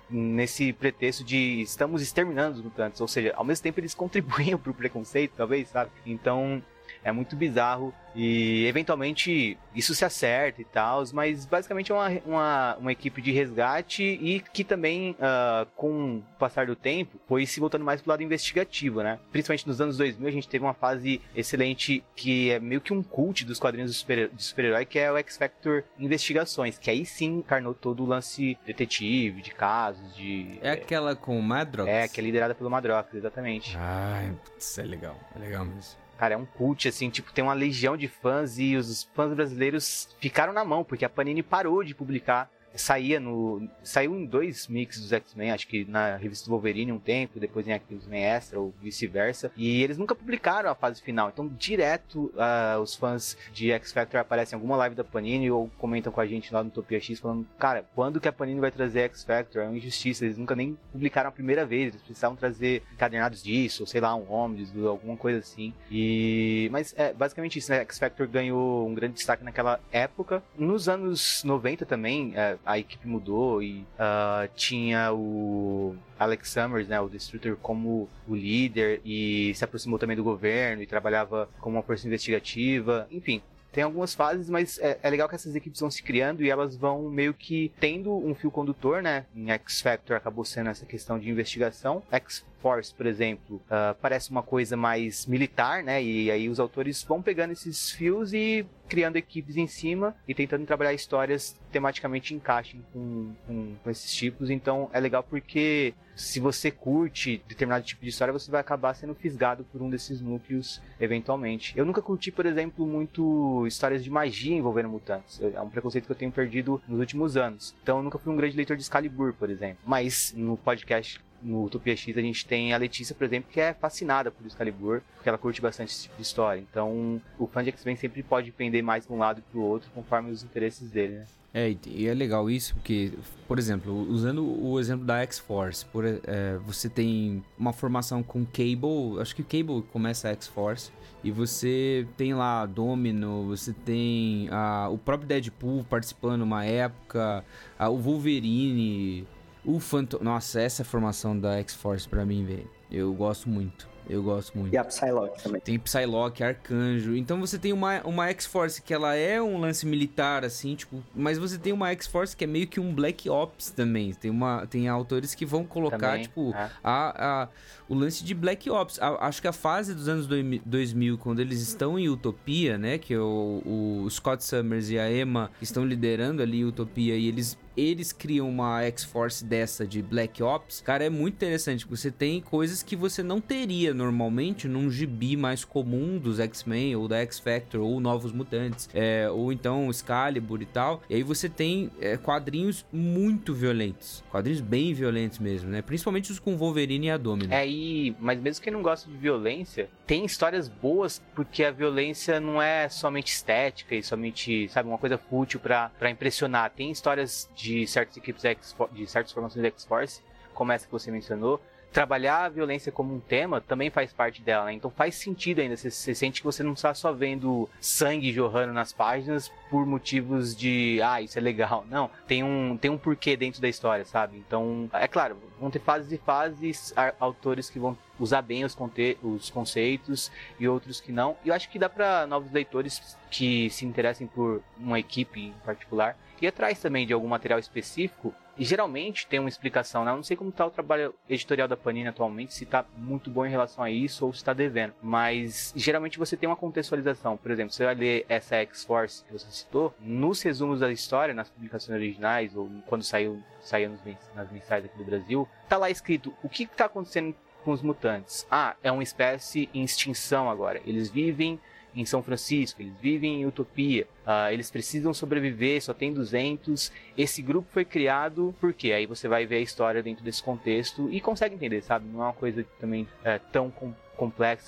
nesse pretexto de estamos exterminando os mutantes, ou seja, ao mesmo tempo eles *laughs* contribuíam pro preconceito, talvez, sabe? Então é muito bizarro e eventualmente isso se acerta e tal, mas basicamente é uma, uma, uma equipe de resgate e que também, ah, com o passar do tempo, foi se voltando mais pro lado investigativo, né? Principalmente nos anos 2000 a gente teve uma fase excelente que é meio que um cult dos quadrinhos de super- de super-herói, que é o X-Factor Investigações, que aí sim encarnou todo o lance detetive, de casos, de... É aquela com o Madrox? É, que é liderada pelo Madrox, exatamente. Ai, putz, é legal. É legal mesmo. Cara, é um cult, assim, tipo, tem uma legião de fãs e os fãs brasileiros ficaram na mão, porque a Panini parou de publicar. Saía no. Saiu em dois mix dos X-Men, acho que na revista Wolverine um tempo, depois em X-Men Extra ou vice-versa. E eles nunca publicaram a fase final. Então, direto, ah, os fãs de X-Factor aparecem em alguma live da Panini ou comentam com a gente lá no Topia X falando: Cara, quando que a Panini vai trazer X-Factor? É uma injustiça. Eles nunca nem publicaram a primeira vez. Eles precisavam trazer encadernados disso, ou sei lá, um Omnibus, alguma coisa assim. E. Mas é basicamente isso, né? X-Factor ganhou um grande destaque naquela época. Nos anos 90 também, é, a equipe mudou e ah, tinha o Alex Summers, né, o Destructor, como o líder e se aproximou também do governo e trabalhava como uma força investigativa. Enfim, tem algumas fases, mas é, é legal que essas equipes vão se criando e elas vão meio que tendo um fio condutor, né? Em X Factor acabou sendo essa questão de investigação. X Force, por exemplo, ah, parece uma coisa mais militar, né? E aí os autores vão pegando esses fios e criando equipes em cima e tentando trabalhar histórias tematicamente encaixem com, com, com esses tipos. Então é legal porque se você curte determinado tipo de história, você vai acabar sendo fisgado por um desses núcleos eventualmente. Eu nunca curti, por exemplo, muito histórias de magia envolvendo mutantes. É um preconceito que eu tenho perdido nos últimos anos. Então eu nunca fui um grande leitor de Excalibur, por exemplo. Mas no podcast no Utopia X a gente tem a Letícia, por exemplo, que é fascinada por Excalibur, porque ela curte bastante esse tipo de história. Então, o fã de X-Men sempre pode pender mais para um lado e para o outro, conforme os interesses dele, né? É, e- é legal isso, porque, por exemplo, usando o exemplo da X-Force, é, você tem uma formação com Cable, acho que o Cable começa a X-Force, e você tem lá Domino, você tem o próprio Deadpool participando uma época, o Wolverine, o Phantom... Nossa, essa formação da X-Force pra mim, velho, eu gosto muito, eu gosto muito. E a Psylocke também. Tem Psylocke, Arcanjo. Então você tem uma, uma X-Force que ela é um lance militar, assim, tipo... Mas você tem uma X-Force que é meio que um Black Ops também. Tem, uma, tem autores que vão colocar, Também, tipo... é. A, a, o lance de Black Ops. A- acho que a fase dos anos 2000, quando eles estão em Utopia, né? Que é o, o Scott Summers e a Emma estão liderando ali Utopia e eles, eles criam uma X-Force dessa de Black Ops. Cara, é muito interessante. Você tem coisas que você não teria normalmente num gibi mais comum dos X-Men ou da X-Factor ou Novos Mutantes. é, ou então Excalibur e tal. E aí você tem é, quadrinhos muito violentos. Quadrinhos bem violentos mesmo, né? Principalmente os com Wolverine e a Domino. É, e, mas mesmo quem não gosta de violência, tem histórias boas, porque a violência não é somente estética e somente, sabe, uma coisa fútil pra impressionar. Tem histórias de certas equipes X, de certas formações da X-Force, como essa que você mencionou, trabalhar a violência como um tema também faz parte dela, né? Então faz sentido ainda. Você, você, sente que você não está só vendo sangue jorrando nas páginas por motivos de, ah, isso é legal. Não, tem um, tem um porquê dentro da história, sabe? Então, é claro, vão ter fases e fases, autores que vão usar bem os, conte os conceitos e outros que não. E eu acho que dá para novos leitores que se interessem por uma equipe em particular ir atrás também de algum material específico e geralmente tem uma explicação, né? Eu não sei como está o trabalho editorial da Panini atualmente, se está muito bom em relação a isso ou se está devendo. Mas geralmente você tem uma contextualização. Por exemplo, você vai ler essa X-Force que você citou, nos resumos da história, nas publicações originais, ou quando saiu, saiu nos, nas mensais aqui do Brasil, tá lá escrito o que está acontecendo com os mutantes. Ah, é uma espécie em extinção agora. Eles vivem em São Francisco, eles vivem em Utopia, uh, eles precisam sobreviver, só tem 200. Esse grupo foi criado porque aí você vai ver a história dentro desse contexto e consegue entender, sabe? Não é uma coisa também é, tão complexa,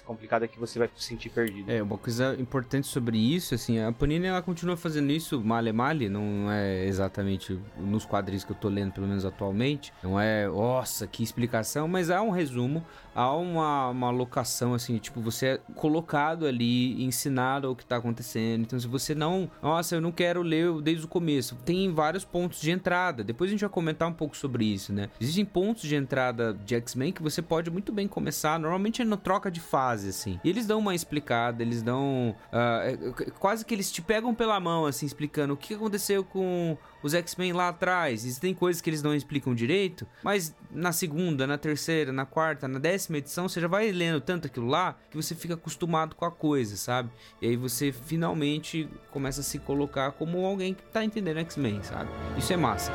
complicada que você vai se sentir perdido. É, uma coisa importante sobre isso, assim, a Panini ela continua fazendo isso male male, não é exatamente nos quadrinhos que eu tô lendo, pelo menos atualmente, não é, nossa, que explicação, mas há um resumo, há uma, uma locação, assim, tipo, você é colocado ali, ensinado o que tá acontecendo, então se você não, nossa, eu não quero ler desde o começo, tem vários pontos de entrada, depois a gente vai comentar um pouco sobre isso, né? Existem pontos de entrada de X-Men que você pode muito bem começar, normalmente é no troca troca de fase, assim. E eles dão uma explicada, eles dão. Uh, quase que eles te pegam pela mão, assim, explicando o que aconteceu com os X-Men lá atrás. E tem coisas que eles não explicam direito, mas na segunda, na terceira, na quarta, na décima edição, você já vai lendo tanto aquilo lá que você fica acostumado com a coisa, sabe? E aí você finalmente começa a se colocar como alguém que tá entendendo X-Men, sabe? Isso é massa.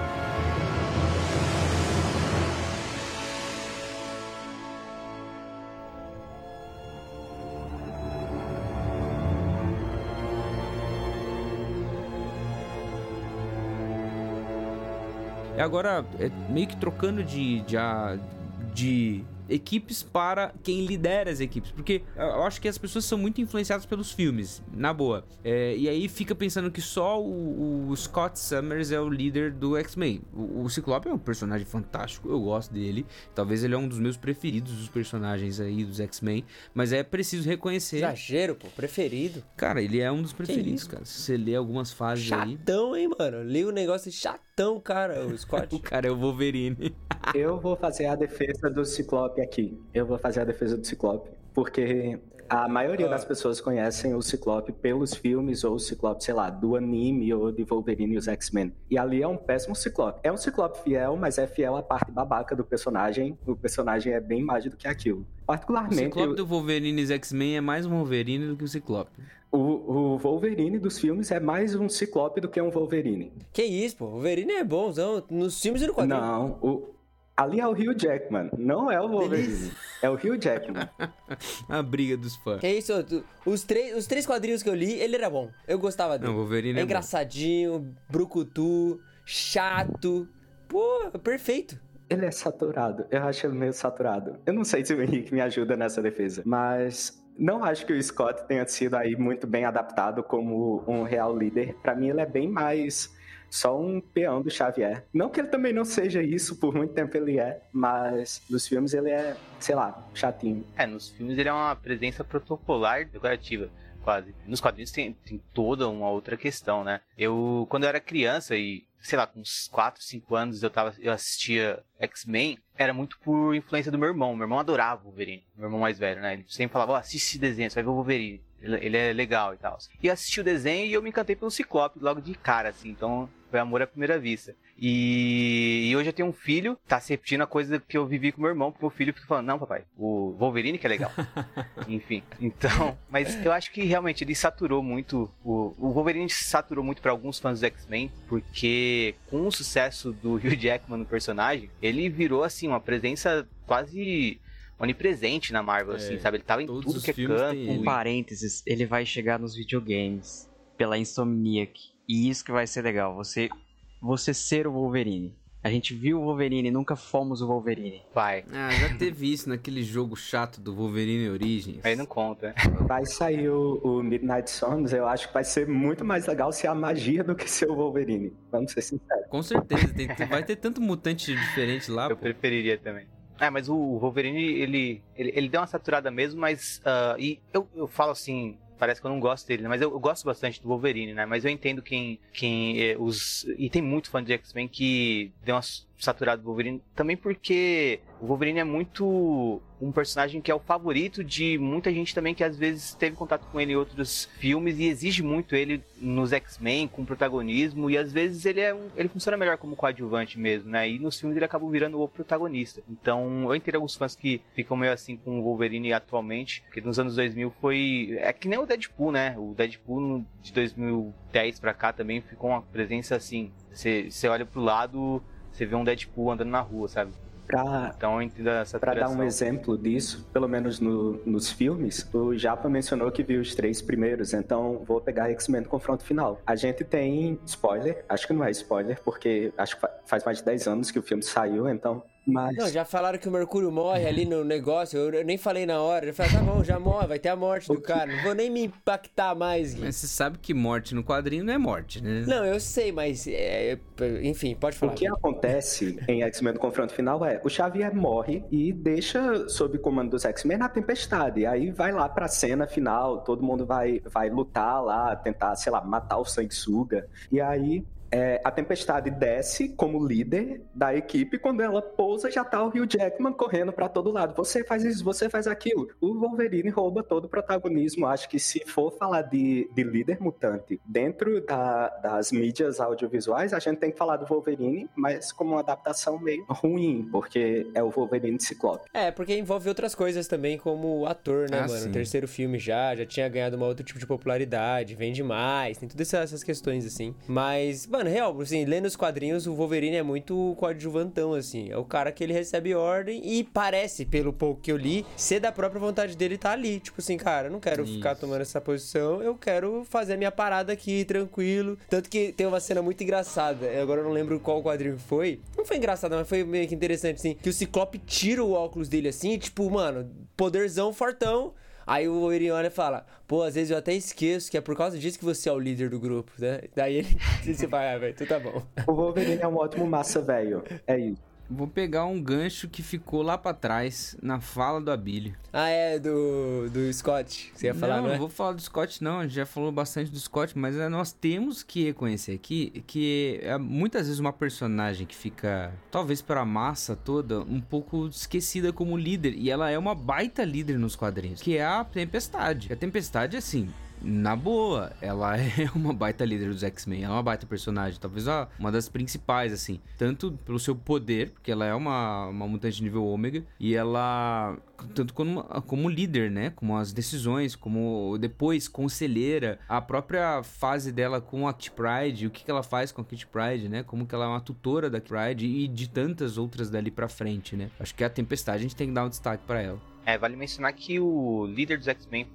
Agora, é meio que trocando de, de, de equipes para quem lidera as equipes. Porque eu acho que as pessoas são muito influenciadas pelos filmes, na boa. É, e aí fica pensando que só o, o Scott Summers é o líder do X-Men. O, o, Ciclope é um personagem fantástico, eu gosto dele. Talvez ele é um dos meus preferidos dos personagens aí dos X-Men. Mas é preciso reconhecer. Exagero, pô, preferido. Cara, ele é um dos preferidos, cara. Se você lê algumas fases Chatão, aí. Chatão, hein, mano? Li o negócio chatão, cara, o *laughs* Scott. o cara é o Wolverine. eu vou fazer a defesa do Ciclope Ciclope aqui. Eu vou fazer a defesa do Ciclope, porque a maioria ah. das pessoas conhecem o Ciclope pelos filmes ou o Ciclope, sei lá, do anime ou de Wolverine e os X-Men. E ali é um péssimo Ciclope. É um Ciclope fiel, mas é fiel à parte babaca do personagem. O personagem é bem mais do que aquilo. Particularmente. O Ciclope eu... do Wolverine e X-Men é mais um Wolverine do que o Ciclope. O, o, Wolverine dos filmes é mais um Ciclope do que um Wolverine. Que isso, pô. Wolverine é bonzão. Nos filmes e no quadrinho. Não, o, Ali é o Hugh Jackman, não é o Wolverine. Delícia. É o Hugh Jackman. *laughs* a briga dos fãs. Que isso, os, três, os três quadrinhos que eu li, ele era bom. Eu gostava dele. Não, o Wolverine é, é engraçadinho, bom. brucutu, chato. Pô, perfeito. Ele é saturado. Eu acho ele meio saturado. Eu não sei se o Henrique me ajuda nessa defesa, mas não acho que o Scott tenha sido aí muito bem adaptado como um real líder. Para mim, ele é bem mais só um peão do Xavier. Não que ele também não seja isso, por muito tempo ele é, mas nos filmes ele é, sei lá, chatinho. É, nos filmes ele é uma presença protocolar decorativa. Quase. Nos quadrinhos tem, tem toda uma outra questão, né? Eu, quando eu era criança e sei lá, com uns 4, 5 anos eu tava eu assistia X-Men, era muito por influência do meu irmão. Meu irmão adorava o Wolverine, meu irmão mais velho, né? Ele sempre falava, ó, oh, assiste esse desenho, você vai ver o Wolverine. Ele, é legal e tal. E assisti o desenho e eu me encantei pelo Ciclope logo de cara, assim. Então, foi amor à primeira vista. E, e, hoje eu tenho um filho, tá se repetindo a coisa que eu vivi com meu irmão, porque o filho fica falando, não, papai, o Wolverine que é legal. *laughs* Enfim, então, mas eu acho que realmente ele saturou muito, o, o Wolverine saturou muito para alguns fãs do X-Men, porque com o sucesso do Hugh Jackman no personagem, ele virou, assim, uma presença quase onipresente na Marvel, é, assim, sabe? Ele tava em tudo que é canto. Um parênteses, ele vai chegar nos videogames pela Insomniac. E isso que vai ser legal, você você ser o Wolverine. A gente viu o Wolverine, nunca fomos o Wolverine. Vai. Ah, já teve isso naquele jogo chato do Wolverine Origins. Aí não conta. Vai sair o, o Midnight Suns, eu acho que vai ser muito mais legal ser a magia do que ser o Wolverine. Vamos ser sinceros. Com certeza, tem- vai ter tanto mutante diferente lá, Eu pô. preferiria também. É, mas o Wolverine, ele, ele, ele deu uma saturada mesmo, mas. ah, e eu, eu falo assim. Parece que eu não gosto dele, né? Mas eu, eu gosto bastante do Wolverine, né? Mas eu entendo quem. quem eh, os, e tem muito fã de X-Men que deu uma saturada do Wolverine. Também porque o Wolverine é muito um personagem que é o favorito de muita gente também que às vezes teve contato com ele em outros filmes e exige muito ele nos X-Men com protagonismo e às vezes ele é um- ele funciona melhor como coadjuvante mesmo, né? E nos filmes ele acaba virando o protagonista. Então, eu entendo alguns fãs que ficam meio assim com o Wolverine atualmente, porque nos anos 2000 foi é que nem o Deadpool, né? O Deadpool de 2010 pra cá também ficou uma presença assim. Você olha pro lado, você vê um Deadpool andando na rua, sabe? Pra, Então essa Pra dar um exemplo disso, pelo menos no- nos filmes, o Japa mencionou que viu os três primeiros, então vou pegar X-Men no confronto final. A gente tem spoiler, acho que não é spoiler, porque acho que fa- faz mais de 10 anos que o filme saiu, então. Mas. Não, já falaram que o Mercúrio morre ali no negócio, eu, eu nem falei na hora. Eu falei, tá bom, já morre, vai ter a morte do cara. Não vou nem me impactar mais, Gui. Mas você sabe que morte no quadrinho não é morte, né? Não, eu sei, mas. é, enfim, pode O falar. que acontece em X-Men no confronto final é o Xavier morre e deixa sob comando dos X-Men a tempestade. Aí vai lá pra cena final, todo mundo vai, vai lutar lá, tentar, sei lá, matar o sanguessuga. E aí é, a tempestade desce como líder da equipe. Quando ela pousa, já tá o Hugh Jackman correndo pra todo lado. Você faz isso, você faz aquilo. O Wolverine rouba todo o protagonismo. Acho que se for falar de, de líder mutante dentro da- das mídias audiovisuais, a gente tem que falar do Wolverine, mas como uma adaptação meio ruim, porque é o Wolverine de Ciclope. É, porque envolve outras coisas também, como o ator, né, Ah, mano? sim. O terceiro filme já, já tinha ganhado um outro tipo de popularidade, vende mais, tem todas essas, essas questões, assim. Mas, mano, real, assim, lendo os quadrinhos, o Wolverine é muito coadjuvantão, assim. É o cara que ele recebe ordem e parece, pelo pouco que eu li, ser da própria vontade dele tá ali. Tipo assim, cara, eu não quero ficar Isso. tomando essa posição, eu quero fazer a minha parada aqui, tranquilo. Tanto que tem uma cena muito engraçada, agora eu não lembro qual quadrinho foi. Não foi engraçada, mas foi meio que interessante, assim, que o Ciclope tira o óculos dele assim, tipo, mano, poderzão fortão. Aí o Wolverine olha e fala, pô, às vezes eu até esqueço que é por causa disso que você é o líder do grupo, né? Daí ele você fala, ah, velho, tu tá bom. O Wolverine é um ótimo massa velho. É isso. Vou pegar um gancho que ficou lá pra trás, na fala do Abílio. Ah, é, do, do Scott, você ia falar, não, não, é? não vou falar do Scott, não. A gente já falou bastante do Scott, mas é, nós temos que reconhecer aqui que é muitas vezes uma personagem que fica, talvez pela massa toda, um pouco esquecida como líder. E ela é uma baita líder nos quadrinhos, que é a Tempestade. A Tempestade, assim. Na boa, ela *laughs* é uma baita líder dos X-Men, ela é uma baita personagem, talvez uma das principais, assim. Tanto pelo seu poder, porque ela é uma, uma mutante nível ômega, e ela, tanto como, como líder, né? Como as decisões, como depois conselheira, a própria fase dela com a Kit Pride, o que, que ela faz com a Kit Pride, né? Como que ela é uma tutora da Kit Pride e de tantas outras dali pra frente, né? Acho que a Tempestade a gente tem que dar um destaque pra ela. É, vale mencionar que o líder dos X-Men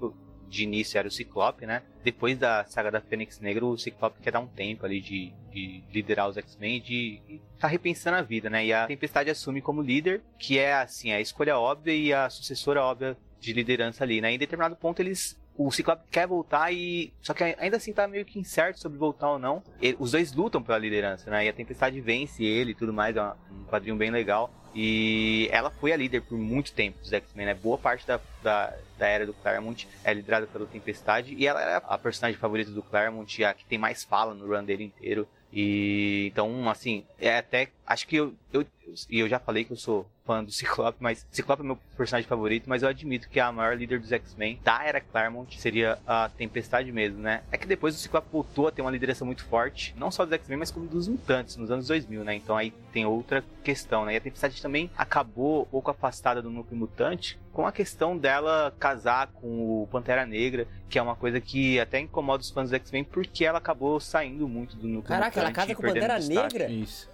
de início era o Ciclope, né? Depois da saga da Fênix Negra, o Ciclope quer dar um tempo ali de, de liderar os X-Men e de tá repensando a vida, né? E a Tempestade assume como líder, que é assim, a escolha óbvia e a sucessora óbvia de liderança ali, né? Em determinado ponto eles o Ciclope quer voltar e só que ainda assim tá meio que incerto sobre voltar ou não. E- os dois lutam pela liderança, né? E a Tempestade vence ele e tudo mais, é um quadrinho bem legal. E ela foi a líder por muito tempo dos X-Men, né? Boa parte da, da, da era do Claremont é liderada pela Tempestade. E ela é a personagem favorita do Claremont, a que tem mais fala no run dele inteiro. E então, assim, é até. Acho que eu. eu e eu já falei que eu sou fã do *laughs* Ciclope, mas Ciclope é meu personagem favorito, mas eu admito que a maior líder dos X-Men da era Claremont seria a Tempestade mesmo, né? É que depois o Ciclope voltou a ter uma liderança muito forte, não só dos X-Men, mas como dos mutantes nos anos 2000, né? Então aí tem outra questão, né? E a Tempestade também acabou um pouco afastada do núcleo mutante com a questão dela casar com o Pantera Negra, que é uma coisa que até incomoda os fãs do X-Men porque ela acabou saindo muito do núcleo Caraca, ela mutante casa e com perdendo Pantera. Negra? Isso.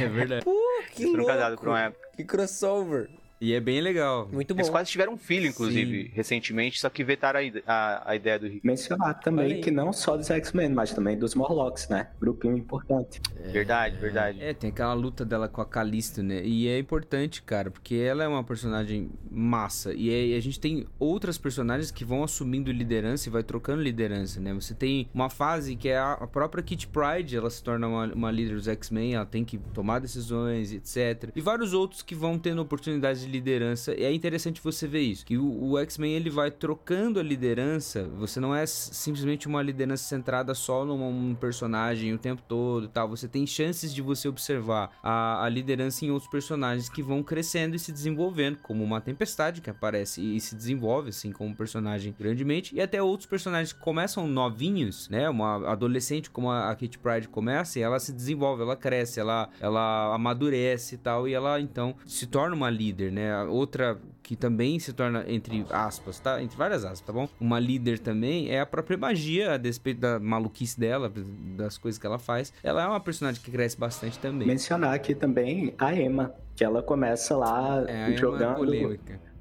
É verdade. Pô, que Eles foram louco. casados por uma época. Que crossover. E é bem legal. Muito bom. Eles quase tiveram um filho, inclusive, Sim. recentemente, só que vetaram a, a, a ideia do Rick. Mencionar também que não só dos X-Men, mas também dos Morlocks, né? Grupinho importante. Verdade, verdade. É, tem aquela luta dela com a Callisto, né? E é importante, cara, porque ela é uma personagem massa. E aí a gente tem outras personagens que vão assumindo liderança e vai trocando liderança, né? Você tem uma fase que é a a própria Kitty Pride, ela se torna uma, uma líder dos X-Men, ela tem que tomar decisões, etc. E vários outros que vão tendo oportunidades de liderança. E é interessante você ver isso, que o, o X-Men ele vai trocando a liderança. Você não é simplesmente uma liderança centrada só num um personagem o tempo todo e tal. Você tem chances de você observar a, a liderança em outros personagens que vão crescendo e se desenvolvendo, como uma tempestade que aparece e se desenvolve assim como um personagem grandemente, e até outros personagens que começam novinhos, né? Uma adolescente como a, a Kitty Pride começa e ela se desenvolve, ela cresce, ela, ela amadurece e tal, e ela então se torna uma líder, né? A Outra que também se torna, entre aspas, tá? Entre várias aspas, tá bom? Uma líder também é a própria magia, a despeito da maluquice dela, das coisas que ela faz. Ela é uma personagem que cresce bastante também. Mencionar aqui também a Emma, que ela começa lá É, é jogando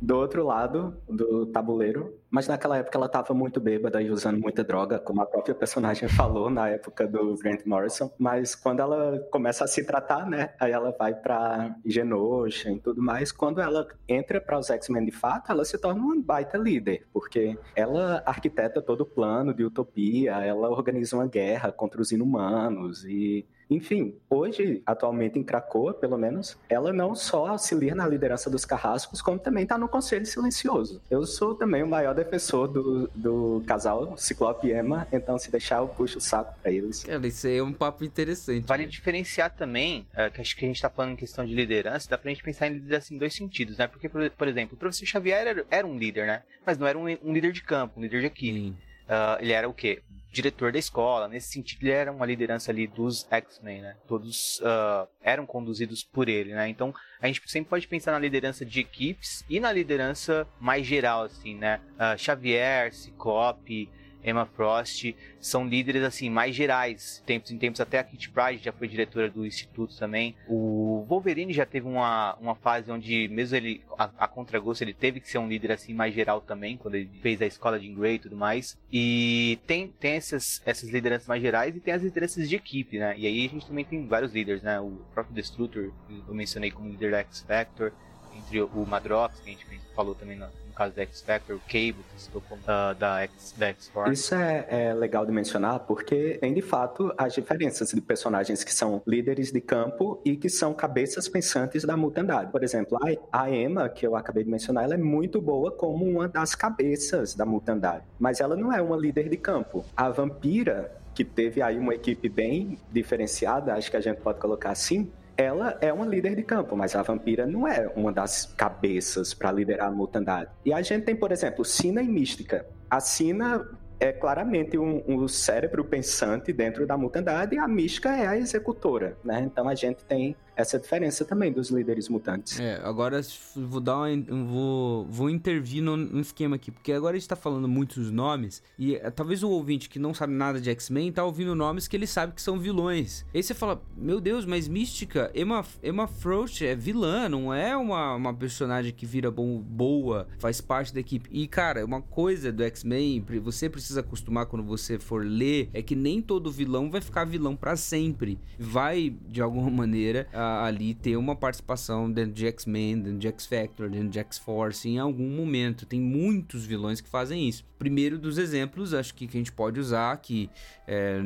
do outro lado do tabuleiro, mas naquela época ela tava muito bêbada e usando muita droga, como a própria personagem *laughs* falou na época do Grant Morrison. Mas quando ela começa a se tratar, né, aí ela vai pra Genosha e tudo mais. Quando ela entra para os X-Men de fato, ela se torna uma baita líder, porque ela arquiteta todo o plano de utopia, ela organiza uma guerra contra os inumanos e enfim, hoje, atualmente em Krakoa, pelo menos, ela não só auxilia na liderança dos carrascos, como também está no Conselho Silencioso. Eu sou também o maior defensor do, do casal Ciclope e Emma, então se deixar eu puxo o saco para eles. Cara, isso aí é um papo interessante. Vale diferenciar também, é, que acho que a gente tá falando em questão de liderança, dá pra gente pensar em liderança em dois sentidos, né? Porque, por, por exemplo, o professor Xavier era, era um líder, né? Mas não era um, um líder de campo, um líder de equipe. Ah, ele era o quê? Diretor da escola. Nesse sentido, ele era uma liderança ali dos X-Men, né? Todos ah, eram conduzidos por ele, né? Então, a gente sempre pode pensar na liderança de equipes e na liderança mais geral, assim, né? Ah, Xavier, Ciclope, Emma Frost são líderes assim mais gerais, tempos em tempos até a Kitty Pryde já foi diretora do instituto também. O Wolverine já teve uma, uma fase onde mesmo ele a, a contragosto ele teve que ser um líder assim mais geral também quando ele fez a escola de Grey e tudo mais. E tem tem essas essas lideranças mais gerais e tem as lideranças de equipe, né? E aí a gente também tem vários líderes, né? O próprio Destructor eu mencionei como líder da X Factor, entre o Madrox que a gente falou também no caso da X Factor, o Cable que citou como X da X-Force. Isso é, é legal de mencionar porque tem de fato as diferenças de personagens que são líderes de campo e que são cabeças pensantes da mutandade. Por exemplo, a, a Emma, que eu acabei de mencionar, ela é muito boa como uma das cabeças da mutandade, mas ela não é uma líder de campo. A vampira, que teve aí uma equipe bem diferenciada, acho que a gente pode colocar assim, ela é uma líder de campo, mas a vampira não é uma das cabeças para liderar a mutandade. E a gente tem, por exemplo, Sina e Mística. A Sina é claramente um, um cérebro pensante dentro da mutandade e a Mística é a executora, né? Então a gente tem essa diferença também dos líderes mutantes. É, agora vou dar uma, vou, vou intervir no, no esquema aqui, porque agora a gente tá falando muitos nomes e é, talvez o ouvinte que não sabe nada de X-Men tá ouvindo nomes que ele sabe que são vilões. Aí você fala, meu Deus, mas Mística, Emma, Emma Frost é vilã, não é uma, uma personagem que vira bom, boa, faz parte da equipe. E cara, uma coisa do X-Men, você precisa acostumar quando você for ler, é que nem todo vilão vai ficar vilão para sempre. Vai, de alguma *laughs* maneira, a, ali ter uma participação dentro de X-Men, dentro de X-Factor, dentro de X-Force em algum momento. Tem muitos vilões que fazem isso. Primeiro dos exemplos, acho que, que a gente pode usar, que é,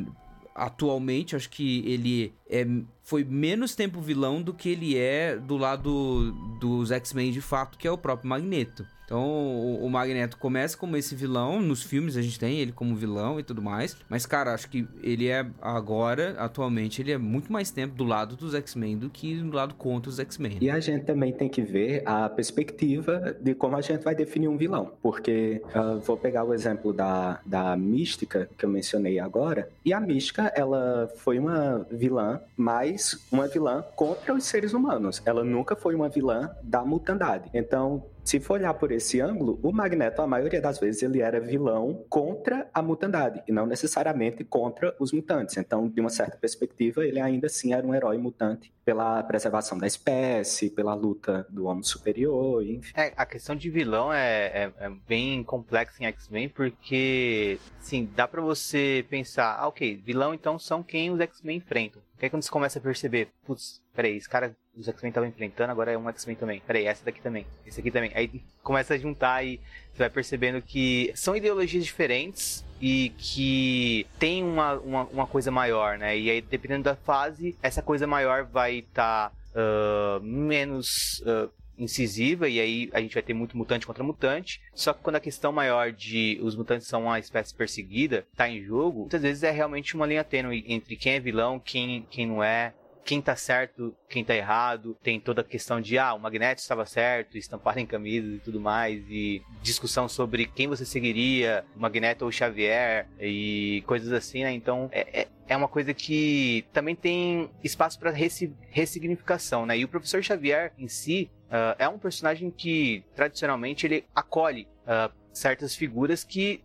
atualmente acho que ele é, foi menos tempo vilão do que ele é do lado dos X-Men de fato, que é o próprio Magneto. Então o, Magneto começa como esse vilão, nos filmes a gente tem ele como vilão e tudo mais, mas cara, acho que ele é agora, atualmente, ele é muito mais tempo do lado dos X-Men do que do lado contra os X-Men. E a gente também tem que ver a perspectiva de como a gente vai definir um vilão, porque uh, vou pegar o exemplo da, da Mística, que eu mencionei agora, e a Mística, ela foi uma vilã, uma vilã contra os seres humanos, ela nunca foi uma vilã da mutandade. Então, Se for olhar por esse ângulo, o Magneto, a maioria das vezes, ele era vilão contra a mutandade, e não necessariamente contra os mutantes. Então, de uma certa perspectiva, ele ainda assim era um herói mutante pela preservação da espécie, pela luta do homem superior, enfim. É, a questão de vilão é, é, é bem complexa em X-Men, porque, sim, dá para você pensar, ah, ok, vilão então são quem os X-Men enfrentam. Que aí quando você começa a perceber, putz, peraí, esse cara os X-Men estavam enfrentando, agora é um X-Men também. Peraí, essa daqui também, esse aqui também. Aí começa a juntar e você vai percebendo que são ideologias diferentes e que tem uma, uma, uma coisa maior, né? E aí, dependendo da fase, essa coisa maior vai estar tá, uh, menos. Uh, incisiva e aí a gente vai ter muito mutante contra mutante. Só que quando a questão maior de os mutantes são uma espécie perseguida tá em jogo, muitas vezes é realmente uma linha tênue entre quem é vilão, quem, quem não é quem tá certo, quem tá errado, tem toda a questão de, ah, o Magneto estava certo, estampar em camisas e tudo mais, e discussão sobre quem você seguiria, Magneto ou Xavier, e coisas assim, né? Então, é, é, é uma coisa que também tem espaço para ressignificação, né? E o Professor Xavier em si uh, é um personagem que, tradicionalmente, ele acolhe uh, certas figuras que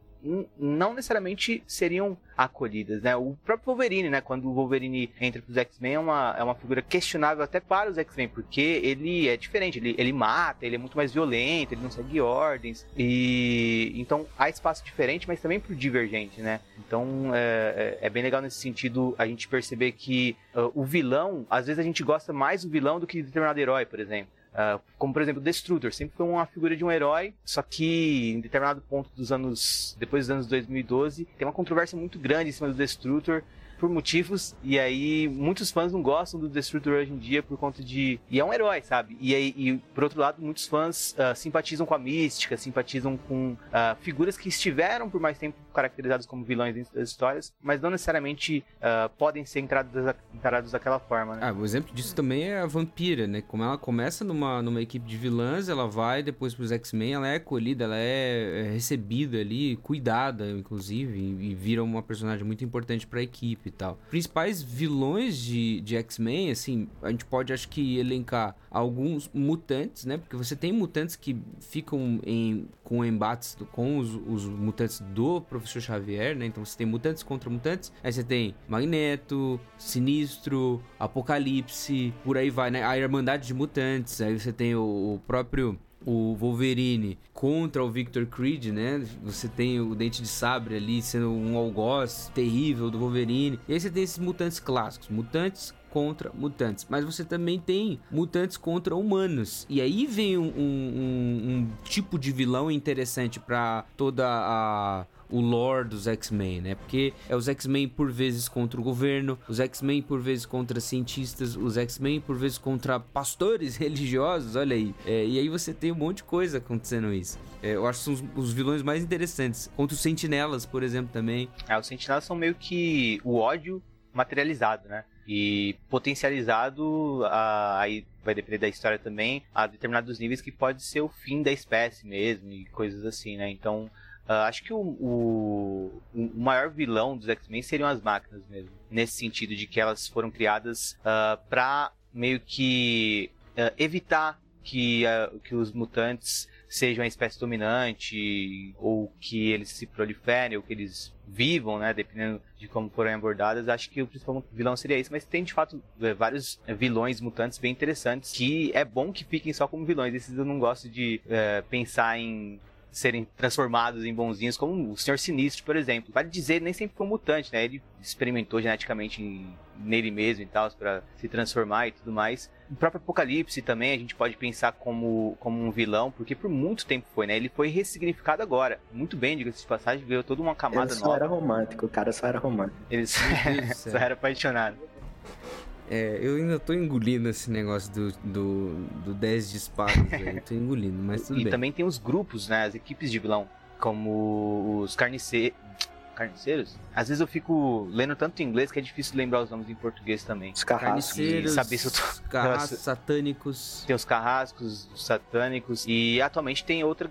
não necessariamente seriam acolhidas, né? O próprio Wolverine, né? Quando o Wolverine entra pros X-Men é uma, é uma figura questionável até para os X-Men, porque ele é diferente, ele, ele mata, ele é muito mais violento, ele não segue ordens, e então há espaço diferente, mas também pro divergente, né? Então é, é, é bem legal nesse sentido a gente perceber que uh, o vilão, às vezes a gente gosta mais do vilão do que de determinado herói, por exemplo. Uh, como por exemplo, Destrutor, sempre foi uma figura de um herói, só que em determinado ponto dos anos, depois dos anos 2012, tem uma controvérsia muito grande em cima do Destrutor, por motivos, e aí muitos fãs não gostam do Destrutor hoje em dia por conta de. E é um herói, sabe? E aí, e, por outro lado, muitos fãs uh, simpatizam com a mística, simpatizam com uh, figuras que estiveram por mais tempo caracterizadas como vilões dentro das histórias, mas não necessariamente uh, podem ser encarados, encarados daquela forma, né? Ah, o exemplo disso também é a Vampira, né? Como ela começa numa, numa equipe de vilãs, ela vai depois pros X-Men, ela é acolhida, ela é, é recebida ali, cuidada, inclusive, e, e vira uma personagem muito importante para a equipe e. Principais vilões de, de X-Men, assim, a gente pode acho que elencar alguns mutantes, né? Porque você tem mutantes que ficam em, com embates com os, os mutantes do Professor Xavier, né? Então você tem mutantes contra mutantes, aí você tem Magneto, Sinistro, Apocalipse, por aí vai, né? A Irmandade de Mutantes, aí você tem o, o próprio o Wolverine contra o Victor Creed, né? Você tem o Dente de Sabre ali sendo um algoz terrível do Wolverine. E aí você tem esses mutantes clássicos, mutantes contra mutantes, mas você também tem mutantes contra humanos. E aí vem um, um, um tipo de vilão interessante para toda a o lore dos X-Men, né? Porque é os X-Men por vezes contra o governo, os X-Men por vezes contra cientistas, os X-Men por vezes contra pastores *laughs* religiosos, olha aí. É, e aí você tem um monte de coisa acontecendo isso. É, eu acho que são os, os, vilões mais interessantes. Contra os sentinelas, por exemplo, também. É, os sentinelas são meio que o ódio materializado, né? E potencializado, a, aí vai depender da história também, a determinados níveis que pode ser o fim da espécie mesmo e coisas assim, né? Então, Uh, acho que o, o, o, maior vilão dos X-Men seriam as máquinas mesmo. Nesse sentido de que elas foram criadas uh, ah, para meio que uh, evitar que, que os mutantes sejam a espécie dominante ou que eles se proliferem ou que eles vivam, né, dependendo de como forem abordadas. Acho que o principal vilão seria esse, mas tem de fato é, vários vilões mutantes bem interessantes que é bom que fiquem só como vilões. Esses eu não gosto de é, pensar em serem transformados em bonzinhos, como o Senhor Sinistro, por exemplo. Vale dizer, nem sempre foi um mutante, né? Ele experimentou geneticamente em, nele mesmo e tal, para se transformar e tudo mais. O próprio Apocalipse também a gente pode pensar como, como um vilão, porque por muito tempo foi, né? Ele foi ressignificado agora. Muito bem, diga-se de passagem, ganhou toda uma camada nova. Ele só nova. era romântico, o cara só era romântico. Ele só, *laughs* só era apaixonado. É, eu ainda tô engolindo esse negócio do, do, do 10 disparos aí. Tô *laughs* engolindo, mas tudo e bem. E também tem os grupos, né? As equipes de vilão. Como os carniceiros. Carniceiros? Às vezes eu fico lendo tanto em inglês que é difícil lembrar os nomes em português também. Os carniceiros, saber se eu tô... carrascos, satânicos. Tem os carrascos, os satânicos. E atualmente tem outra.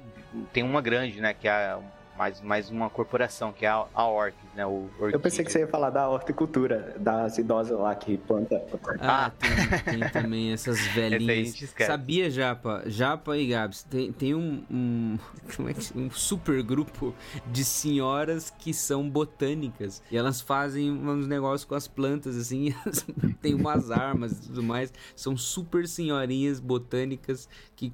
Tem uma grande, né? Que é mais, mais uma corporação, que é a, a Orcs, né? O Eu pensei que você ia falar da horticultura, das idosas lá que planta. Ah, tem, tem também essas *laughs* velhinhas. Sabia, Japa? Japa e Gabs, tem, tem um, um, *laughs* como é que, um super grupo de senhoras que são botânicas. E elas fazem uns negócios com as plantas, assim. *laughs* tem umas armas e tudo mais. São super senhorinhas botânicas que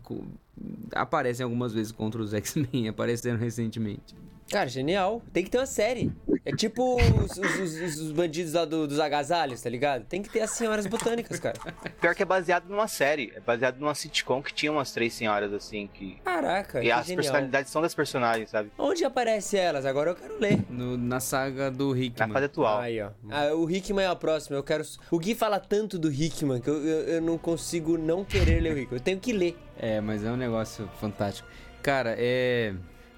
aparecem algumas vezes contra os X-Men. *laughs* Apareceram recentemente. Cara, genial. Tem que ter uma série. É tipo os, os- os- os bandidos lá do- dos agasalhos, tá ligado? Tem que ter as senhoras botânicas, cara. Pior que é baseado numa série, é baseado numa sitcom que tinha umas três senhoras assim, que. Caraca, e que as genial. personalidades são das personagens, sabe? Onde aparece elas? Agora eu quero ler. No- na saga do Na Hickman. fase atual. Aí, ó. Ah, o Hickman é a próxima. Eu quero. O Gui fala tanto do Hickman que eu, eu, eu não consigo não querer ler o Hickman. Eu tenho que ler. É, mas é um negócio fantástico. Cara, é.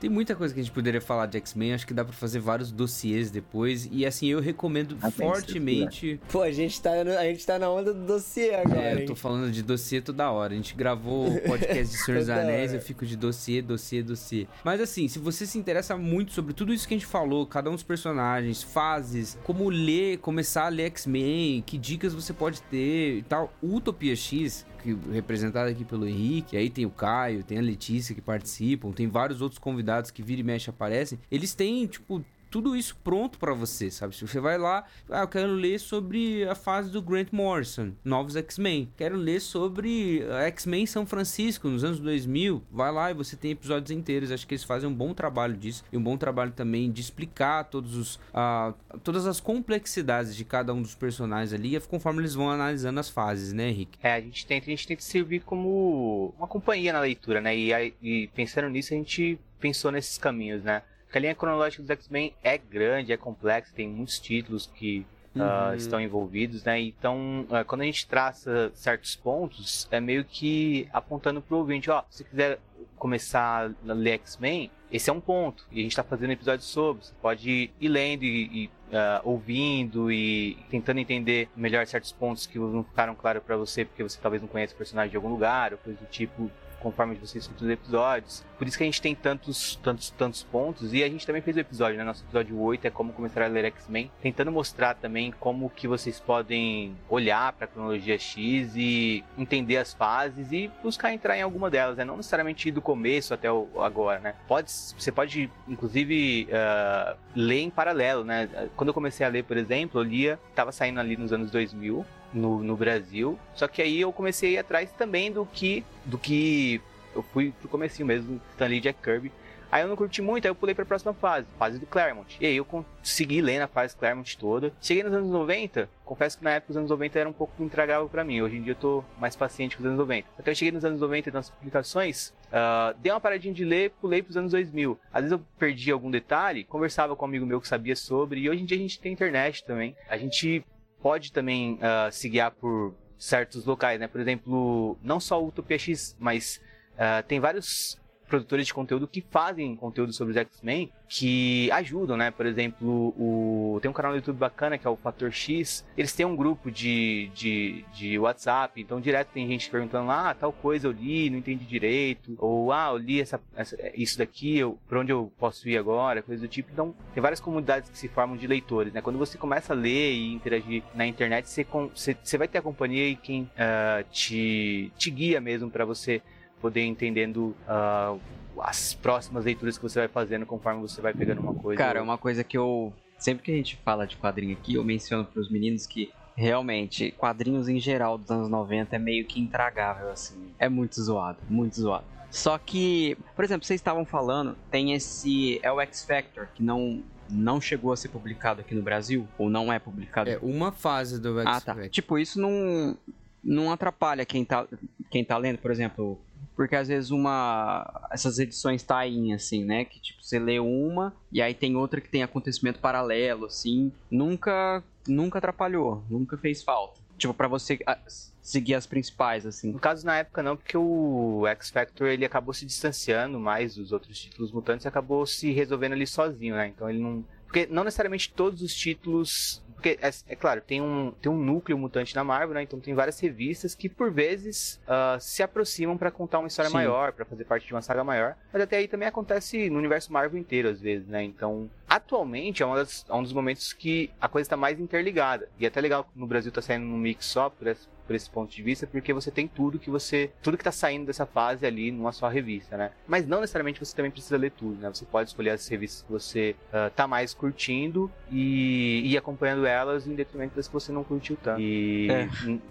Tem muita coisa que a gente poderia falar de X-Men, acho que dá pra fazer vários dossiês depois. E assim, eu recomendo Ah, fortemente. Pô, a gente tá, no- a gente tá na onda do dossiê agora, É, eu tô falando de dossiê toda hora. A gente gravou o *laughs* podcast de Senhor dos Anéis, eu fico de dossiê, dossiê, dossiê. Mas assim, se você se interessa muito sobre tudo isso que a gente falou, cada um dos personagens, fases, como ler, começar a ler X-Men, que dicas você pode ter e tal, Utopia X, que representado aqui pelo Henrique, aí tem o Caio, tem a Letícia que participam, tem vários outros convidados que vira e mexe aparecem. Eles têm, tipo, tudo isso pronto pra você, sabe? Se você vai lá, ah, eu quero ler sobre a fase do Grant Morrison, novos X-Men. Quero ler sobre a X-Men São Francisco nos anos 2000. Vai lá e você tem episódios inteiros. Acho que eles fazem um bom trabalho disso e um bom trabalho também de explicar todos os, ah, todas as complexidades de cada um dos personagens ali, conforme eles vão analisando as fases, né, Henrique? É, a gente tenta, a gente tenta servir como uma companhia na leitura, né? E, e pensando nisso, a gente pensou nesses caminhos, né? A linha cronológica dos X-Men é grande, é complexa, tem muitos títulos que ah, Uhum. estão envolvidos, né? Então, ah, quando a gente traça certos pontos, é meio que apontando pro ouvinte, ó, se quiser começar a ler X-Men, esse é um ponto. E a gente tá fazendo episódio sobre. Você pode ir lendo e, e, ah, ouvindo e tentando entender melhor certos pontos que não ficaram claros pra você, porque você talvez não conheça o personagem de algum lugar, ou coisa do tipo, conforme você escuta os episódios. Por isso que a gente tem tantos, tantos, tantos pontos. E a gente também fez o episódio, né? Nosso episódio 8 é como começar a ler X-Men, tentando mostrar também como que vocês podem olhar pra cronologia X e entender as fases e buscar entrar em alguma delas, né? Não necessariamente do começo até o agora, né? Pode, você pode, inclusive, ah, ler em paralelo, né? Quando eu comecei a ler, por exemplo, eu lia, tava saindo ali nos anos 2000, no, no Brasil. Só que aí eu comecei a ir atrás também do que do que eu fui pro comecinho mesmo, Stanley Jack Kirby. Aí eu não curti muito, aí eu pulei pra próxima fase, fase do Claremont. E aí eu consegui ler na fase Claremont toda. Cheguei nos anos 90, confesso que na época os anos 90 era um pouco intragável pra mim. Hoje em dia eu tô mais paciente com os anos 90. Até eu cheguei nos anos 90 nas publicações, ah, dei uma paradinha de ler, pulei pros anos 2000. Às vezes eu perdi algum detalhe, conversava com um amigo meu que sabia sobre, e hoje em dia a gente tem internet também. A gente pode também ah, se guiar por certos locais, né? Por exemplo, não só o Utopia X, mas ah, tem vários produtores de conteúdo que fazem conteúdo sobre os X-Men que ajudam, né? Por exemplo, o... tem um canal no YouTube bacana que é o Fator X. Eles têm um grupo de, de, de WhatsApp, então direto tem gente perguntando lá, ah, tal coisa eu li, não entendi direito, ou ah, eu li essa, essa- isso daqui, eu, por onde eu posso ir agora, coisa do tipo. Então, tem várias comunidades que se formam de leitores, né? Quando você começa a ler e interagir na internet, você, com- você, você vai ter a companhia e quem ah, te, te guia mesmo para você poder ir entendendo ah, as próximas leituras que você vai fazendo conforme você vai pegando uma coisa. Cara, é uma coisa que eu. Sempre que a gente fala de quadrinho aqui, eu menciono pros meninos que realmente, quadrinhos em geral dos anos 90 é meio que intragável, assim. É muito zoado, muito zoado. Só que, por exemplo, vocês estavam falando, tem esse. É o X Factor, que não. Não chegou a ser publicado aqui no Brasil? Ou não é publicado? É uma fase do Ah, X tá. Factor. Tipo, isso não, não atrapalha quem tá, quem tá lendo, por exemplo. Porque às vezes uma. Essas edições tainha, assim, né? Que tipo, você lê uma e aí tem outra que tem acontecimento paralelo, assim. Nunca. Nunca atrapalhou, nunca fez falta. Tipo, pra você ah, seguir as principais, assim. No caso, na época, não, porque o X Factor ele acabou se distanciando mais dos outros títulos mutantes e acabou se resolvendo ali sozinho, né? Então ele não. Porque não necessariamente todos os títulos. Porque é, é claro, tem um, tem um núcleo mutante na Marvel, né? Então tem várias revistas que, por vezes, uh, se aproximam para contar uma história Sim. maior, para fazer parte de uma saga maior. Mas até aí também acontece no universo Marvel inteiro, às vezes, né? Então, atualmente é, das- é um dos momentos que a coisa está mais interligada. E é até legal que no Brasil tá saindo num mix só, por esse, por esse ponto de vista, porque você tem tudo que você. Tudo que tá saindo dessa fase ali numa só revista, né? Mas não necessariamente você também precisa ler tudo, né? Você pode escolher as revistas que você ah, tá mais curtindo e ir acompanhando elas em detrimento das que você não curtiu tanto. E É.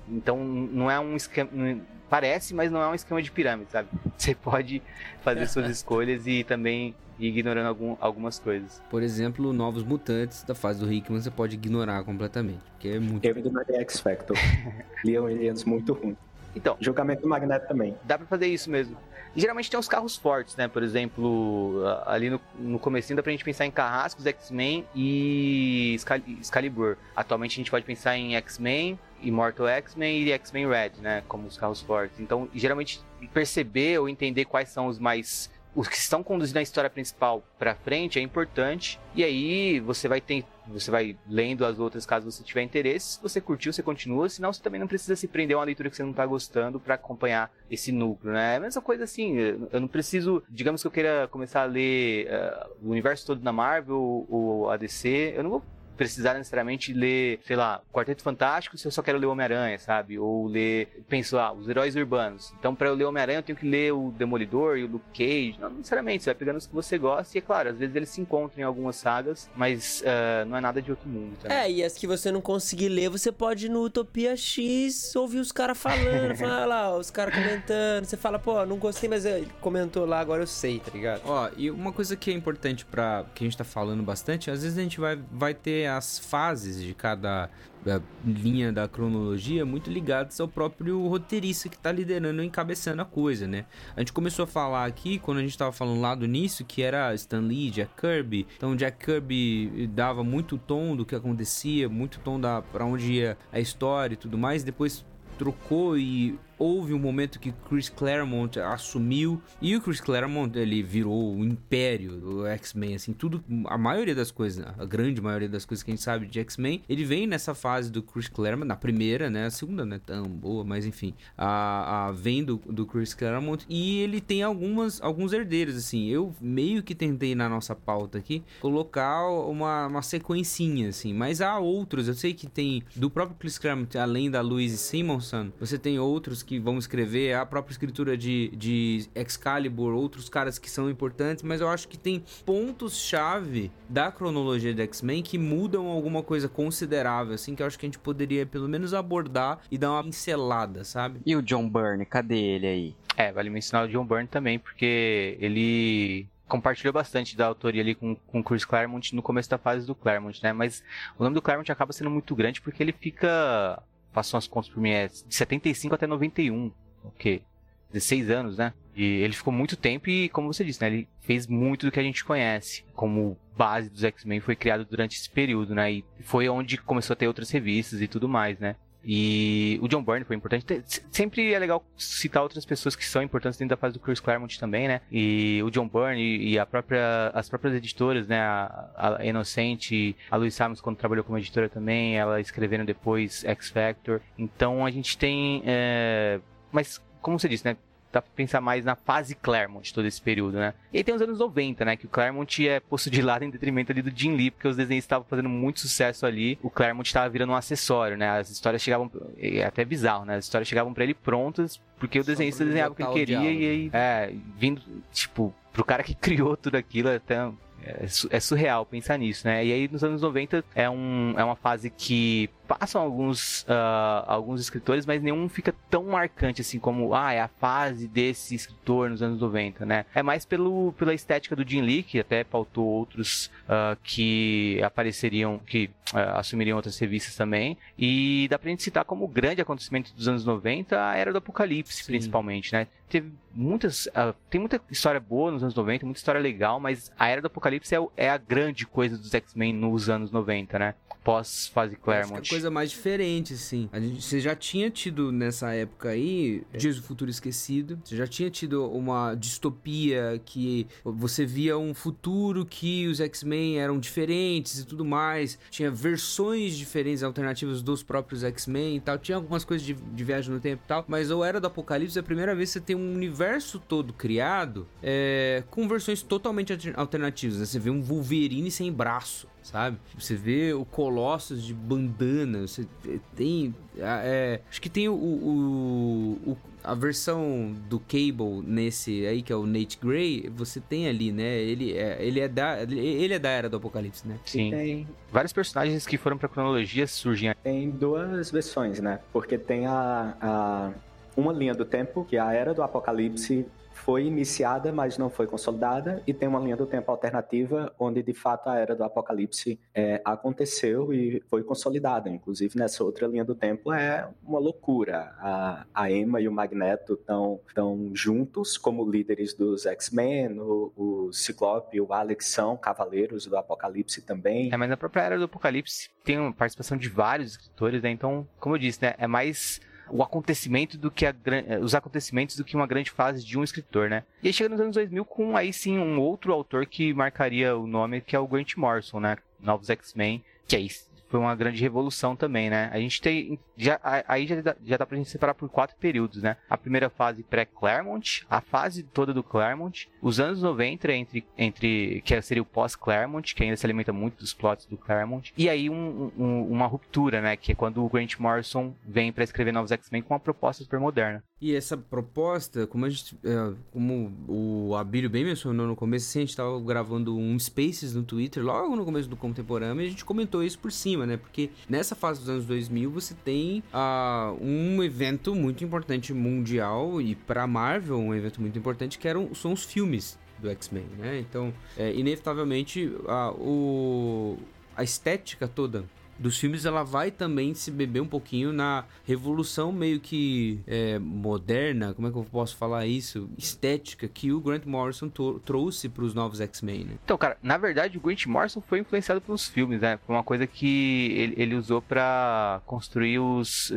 então não é um esquema. Parece, mas não é um esquema de pirâmide, sabe? *laughs* Você pode fazer suas *laughs* escolhas e também ignorando algum- algumas coisas. Por exemplo, novos mutantes da fase do Hickman você pode ignorar completamente. Porque é muito. Eu ignorei X Factor. *laughs* Leon Williams muito ruim. Então, Julgamento do Magneto também. dá pra fazer isso mesmo. E geralmente tem uns carros fortes, né? Por exemplo, ali no, no comecinho dá pra gente pensar em Carrascos, X-Men e Excal- Excalibur. Atualmente a gente pode pensar em X-Men, Immortal X-Men e X-Men Red, né? Como os carros fortes. Então, geralmente, perceber ou entender quais são os mais... Os que estão conduzindo a história principal pra frente é importante. E aí você vai ter, você vai lendo as outras caso você tiver interesse. Se você curtiu, você continua. Senão você também não precisa se prender a uma leitura que você não tá gostando pra acompanhar esse núcleo, né? É a mesma coisa assim. Eu não preciso, digamos que eu queira começar a ler eh, o universo todo da Marvel ou a DC. Eu não vou precisar necessariamente ler, sei lá, Quarteto Fantástico se eu só quero ler Homem-Aranha, sabe? Ou ler, penso, ah, os heróis urbanos. Então, pra eu ler Homem-Aranha, eu tenho que ler o Demolidor e o Luke Cage. Não necessariamente, você vai pegando os que você gosta e, é claro, às vezes eles se encontram em algumas sagas, mas ah, não é nada de outro mundo, tá? É, e as que você não conseguir ler, você pode ir no Utopia X ouvir os caras falando, *laughs* falar lá, os caras comentando. Você fala, pô, não gostei, mas ele comentou lá, agora eu sei, tá ligado? Ó, e uma coisa que é importante para que a gente tá falando bastante, às vezes a gente vai, vai ter as fases de cada eh, linha da cronologia muito ligadas ao próprio roteirista que tá liderando e encabeçando a coisa, né? A gente começou a falar aqui, quando a gente tava falando lá do início, que era Stan Lee, Jack Kirby. Então, Jack Kirby dava muito tom do que acontecia, muito tom da para onde ia a história e tudo mais. Depois trocou e houve um momento que Chris Claremont assumiu e o Chris Claremont ele virou o império do X-Men assim tudo a maioria das coisas a grande maioria das coisas que a gente sabe de X-Men ele vem nessa fase do Chris Claremont na primeira né a segunda não é tão boa mas enfim a, a vem do, do Chris Claremont e ele tem algumas alguns herdeiros assim eu meio que tentei na nossa pauta aqui colocar uma, uma sequencinha assim mas há outros eu sei que tem do próprio Chris Claremont além da Louise Simonson você tem outros que vão escrever a própria escritura de, de Excalibur outros caras que são importantes mas eu acho que tem pontos chave da cronologia do X-Men que mudam alguma coisa considerável assim que eu acho que a gente poderia pelo menos abordar e dar uma pincelada sabe E o John Byrne, cadê ele aí? É, vale mencionar o John Byrne também, porque ele compartilhou bastante da autoria ali com, com o Chris Claremont no começo da fase do Claremont, né? Mas o nome do Claremont acaba sendo muito grande porque ele fica, passou as contas por mim, é de 75 até 91, o quê? 16 anos, né? E ele ficou muito tempo e, como você disse, né? Ele fez muito do que a gente conhece como base dos X-Men, foi criado durante esse período, né? E foi onde começou a ter outras revistas e tudo mais, né? E o John Byrne foi importante. Sempre é legal citar outras pessoas que são importantes dentro da fase do Chris Claremont também, né? E o John Byrne e e a própria, as próprias editoras, né? A, a Inocente, a Louise Simons, quando trabalhou como editora também, ela escrevendo depois X Factor. Então a gente tem. é, Mas, como você disse, né? Dá pra pensar mais na fase Claremont todo esse período, né? E aí tem os anos 90, né? Que o Claremont é posto de lado em detrimento ali do Jim Lee, porque os desenhos estavam fazendo muito sucesso ali. O Claremont estava virando um acessório, né? As histórias chegavam. É até bizarro, né? As histórias chegavam pra ele prontas, porque o desenhista desenhava o que ele queria diálogo. e aí. É, vindo, tipo, pro cara que *laughs* criou tudo aquilo, é até. É, é surreal pensar nisso, né? E aí nos anos 90 é, um, é uma fase que passam alguns, ah, alguns escritores, mas nenhum fica tão marcante assim como, ah, é a fase desse escritor nos anos 90, né? É mais pelo, pela estética do Jim Lee, que até pautou outros ah, que apareceriam, que ah, assumiriam outras revistas também. E dá pra gente citar como grande acontecimento dos anos 90 a Era do Apocalipse, Sim. principalmente, né? Teve muitas. ah, tem muita história boa nos anos 90, muita história legal, mas a Era do Apocalipse é, é a grande coisa dos X-Men nos anos 90, né? Acho que Claremont. Coisa mais diferente, assim. Gente, você já tinha tido nessa época aí Dias do Futuro Esquecido, você já tinha tido uma distopia que você via um futuro que os X-Men eram diferentes e tudo mais, tinha versões diferentes, alternativas dos próprios X-Men e tal, tinha algumas coisas de, de viagem no tempo e tal, mas o Era do Apocalipse é a primeira vez que você tem um universo todo criado é, com versões totalmente alter- alternativas. né? Você vê um Wolverine sem braço, sabe? Você vê o Colossus de bandana, você tem... é, acho que tem o, o- o- a versão do Cable nesse aí, que é o Nate Gray, você tem ali, né? Ele é, ele é, da, ele é da Era do Apocalipse, né? Sim. Tem, Vários personagens que foram pra cronologia surgem tem duas versões, né? Porque tem a, a- uma linha do tempo, que é a Era do Apocalipse foi iniciada, mas não foi consolidada, e tem uma linha do tempo alternativa, onde de fato a Era do Apocalipse é, aconteceu e foi consolidada. Inclusive, nessa outra linha do tempo é uma loucura. A, a Emma e o Magneto estão juntos como líderes dos X-Men, o, o Ciclope e o Alex são cavaleiros do Apocalipse também. É, mas na própria Era do Apocalipse tem participação de vários escritores, né? Então, como eu disse, né? É mais o acontecimento do que a, eh, os acontecimentos do que uma grande fase de um escritor, né? E aí chega nos anos 2000 com aí sim um outro autor que marcaria o nome, que é o Grant Morrison, né? Novos X-Men, que aí foi uma grande revolução também, né? A gente tem já aí já dá, já dá pra gente separar por quatro períodos, né? A primeira fase pré-Claremont, a fase toda do Claremont, os anos 90 entre entre que seria o pós-Claremont, que ainda se alimenta muito dos plots do Claremont, e aí um- um- uma ruptura, né? Que é quando o Grant Morrison vem pra escrever novos X-Men com uma proposta super moderna. E essa proposta, como a gente, é, como o Abílio bem mencionou no começo, assim, a gente tava gravando um Spaces no Twitter logo no começo do Contemporâneo e a gente comentou isso por cima, né? Porque nessa fase dos anos 2000 você tem ah, um evento muito importante mundial e pra Marvel um evento muito importante que eram, são os filmes do X-Men, né? Então, é, inevitavelmente, a, o, a estética toda dos filmes, ela vai também se beber um pouquinho na revolução meio que é, moderna, como é que eu posso falar isso? Estética que o Grant Morrison trouxe para os novos X-Men, né? Então, cara, na verdade o Grant Morrison foi influenciado pelos filmes, né? Foi uma coisa que ele, ele usou pra construir os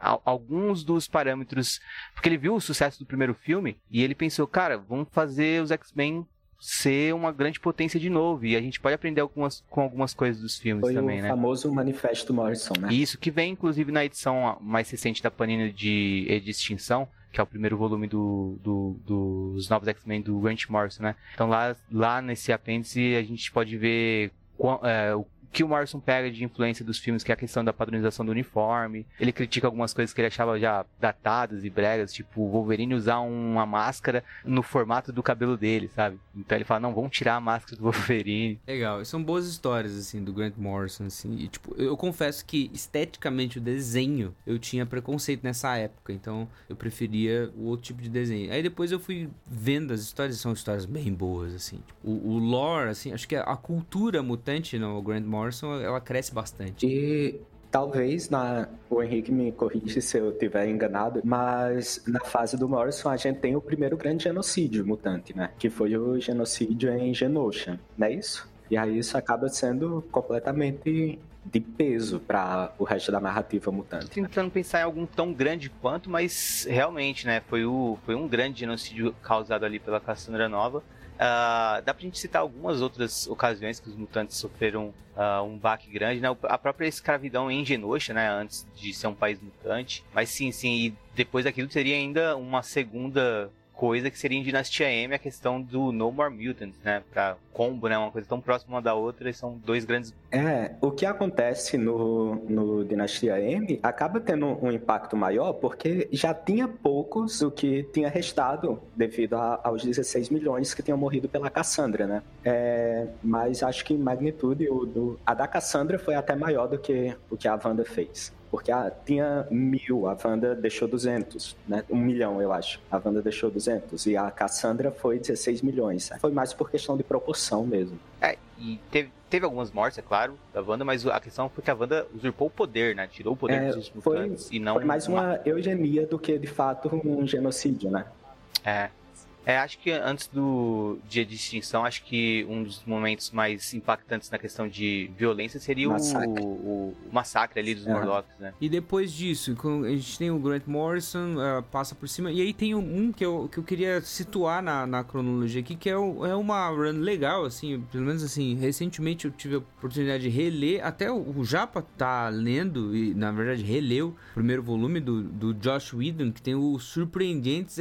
al- alguns dos parâmetros, porque ele viu o sucesso do primeiro filme e ele pensou, cara, vamos fazer os X-Men ser uma grande potência de novo e a gente pode aprender algumas, com algumas coisas dos filmes Foi também, o né? famoso Manifesto Morrison, né? Isso, que vem inclusive na edição mais recente da Panini de, de Extinção, que é o primeiro volume do, do- dos novos X-Men do Grant Morrison, né? Então lá, lá nesse apêndice a gente pode ver qua- é, o que o Morrison pega de influência dos filmes, que é a questão da padronização do uniforme. Ele critica algumas coisas que ele achava já datadas e bregas, tipo o Wolverine usar uma máscara no formato do cabelo dele, sabe? Então ele fala, não, vamos tirar a máscara do *laughs* Wolverine. Legal, são boas histórias, assim, do Grant Morrison, assim, e, tipo, eu confesso que, esteticamente, o desenho, eu tinha preconceito nessa época, então eu preferia o outro tipo de desenho. Aí depois eu fui vendo as histórias, são histórias bem boas, assim, tipo, o, o lore, assim, acho que a, a cultura mutante no Grant Morrison, ela cresce bastante. E talvez na o Henrique me corrige se eu estiver enganado, mas na fase do Morrison a gente tem o primeiro grande genocídio mutante, né? Que foi o genocídio em Genosha, não é isso? E aí isso acaba sendo completamente de peso para o resto da narrativa mutante. tentando pensar em algum tão grande quanto, mas realmente, né, foi, o, foi um grande genocídio causado ali pela Cassandra Nova. Ah, dá pra gente citar algumas outras ocasiões que os mutantes sofreram ah, um baque grande, né? A própria escravidão em Genosha, né? Antes de ser um país mutante. Mas sim, sim, e depois daquilo teria ainda uma segunda coisa que seria em Dinastia M, a questão do No More Mutants, né? Pra combo, né? Uma coisa tão próxima uma da outra, e são dois grandes É, o que acontece no, no Dinastia M acaba tendo um impacto maior porque já tinha poucos do que tinha restado devido a- aos 16 milhões que tinham morrido pela Cassandra, né? É, mas acho que em magnitude o do, a da Cassandra foi até maior do que o que a Wanda fez. Porque a, tinha mil, a Wanda deixou 200, né? Um milhão, eu acho. A Wanda deixou 200 e a Cassandra foi 16 milhões. Foi mais por questão de proporção mesmo. É, e teve, teve algumas mortes, é claro, da Wanda, mas a questão foi que a Wanda usurpou o poder, né? Tirou o poder É, dos foi- mutantes e não Foi mais uma eugenia do que, de fato, um genocídio, né? É. É, acho que antes do dia de extinção, acho que um dos momentos mais impactantes na questão de violência seria Massacre. O, o, o massacre ali dos Aham. Morlocks, né? E depois disso, a gente tem o Grant Morrison, ah, passa por cima. E aí tem um que eu, que eu queria situar na, na cronologia aqui, que é, o- é uma run legal, assim. Pelo menos assim, recentemente eu tive a oportunidade de reler. Até o, o Japa tá lendo, e na verdade releu o primeiro volume do, do Josh Whedon, que tem o Surpreendentes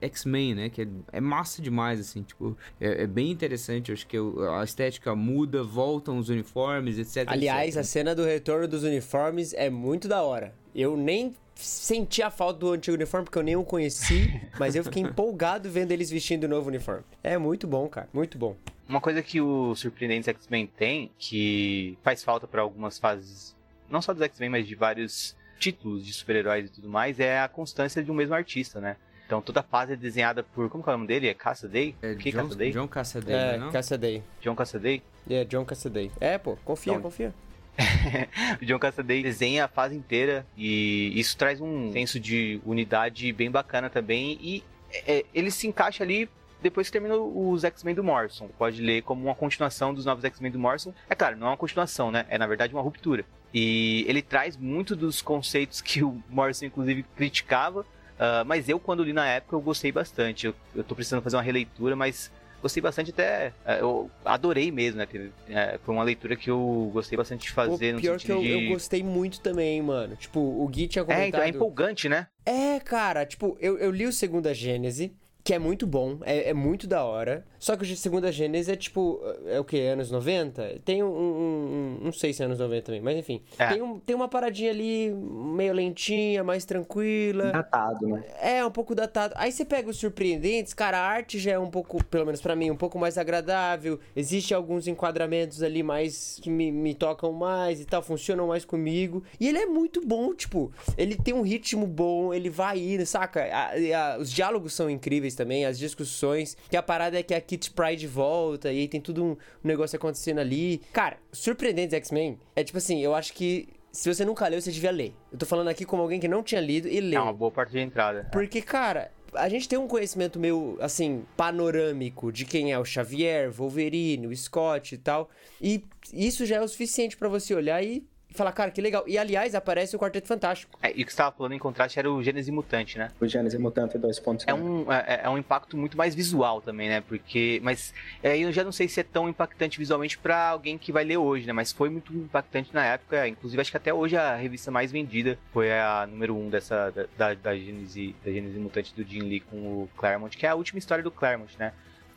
X-Men, né? Que é, é massa demais, assim. Tipo, é, é bem interessante. Eu acho que o- a estética muda, voltam os uniformes, etc. Aliás, etc. a cena do retorno dos uniformes é muito da hora. Eu nem senti a falta do antigo uniforme porque eu nem o conheci, *laughs* mas eu fiquei empolgado vendo eles vestindo o novo uniforme. É muito bom, cara, muito bom. Uma coisa que o Surpreendentes X-Men tem, que faz falta pra algumas fases, não só dos X-Men, mas de vários títulos de super-heróis e tudo mais, é a constância de um mesmo artista, né? Então toda fase é desenhada por. Como que é o nome dele? É Cassaday? É, que John, Cassaday? John Cassaday, É, não? Cassaday. John Cassaday? É, John Cassaday. É, pô, confia, Então, confia. *laughs* o John Cassaday desenha a fase inteira e isso traz um senso de unidade bem bacana também e é, ele se encaixa ali depois que termina os X-Men do Morrison. Pode ler como uma continuação dos novos X-Men do Morrison. É claro, não é uma continuação, né? É na verdade uma ruptura. E ele traz muito dos conceitos que o Morrison inclusive criticava, ah, mas eu quando li na época eu gostei bastante. Eu, eu tô precisando fazer uma releitura, mas gostei bastante até. eh, Eu adorei mesmo, né? Eh, Foi uma leitura que eu gostei bastante de fazer no pior que eu, de. eu gostei muito também, mano. Tipo, o Gui tinha É, comentado... então é empolgante, né? É, cara, tipo, eu, eu li o Segunda Gênese, que é muito bom, é, é muito da hora. Só que o Segunda Gênese é tipo, é o que? Anos 90? Tem um, um, um. Não sei se é anos 90 também, mas enfim. É. Tem, um, tem uma paradinha ali meio lentinha, mais tranquila. Datado, né? É, um pouco datado. Aí você pega os surpreendentes, cara, a arte já é um pouco, pelo menos pra mim, um pouco mais agradável. Existem alguns enquadramentos ali mais que me, me tocam mais e tal, funcionam mais comigo. E ele é muito bom, tipo, ele tem um ritmo bom, ele vai indo, saca? A- e a- os diálogos são incríveis também, as discussões. Que a parada é que a Kit Pride volta e aí tem tudo um, um negócio acontecendo ali. Cara, Surpreendentes X-Men é tipo assim, eu acho que. Se você nunca leu, você devia ler. Eu tô falando aqui como alguém que não tinha lido e leu. É uma boa parte de entrada. Porque, cara, a gente tem um conhecimento meio, assim, panorâmico de quem é o Xavier, Wolverine, o Scott e tal. E isso já é o suficiente pra você olhar e falar, cara, que legal. E, aliás, aparece o Quarteto Fantástico. É, e o que você estava falando em contraste era o Gênese Mutante, né? O Gênesis Mutante 2.0. É um, é, é um impacto muito mais visual também, né? Porque. Mas é, eu já não sei se é tão impactante visualmente pra alguém que vai ler hoje, né? Mas foi muito impactante na época. Inclusive, acho que até hoje a revista mais vendida foi a número 1 um dessa, da, da, da, Gênese, da Gênese Mutante do Jim Lee com o Claremont, que é a última história do Claremont, né?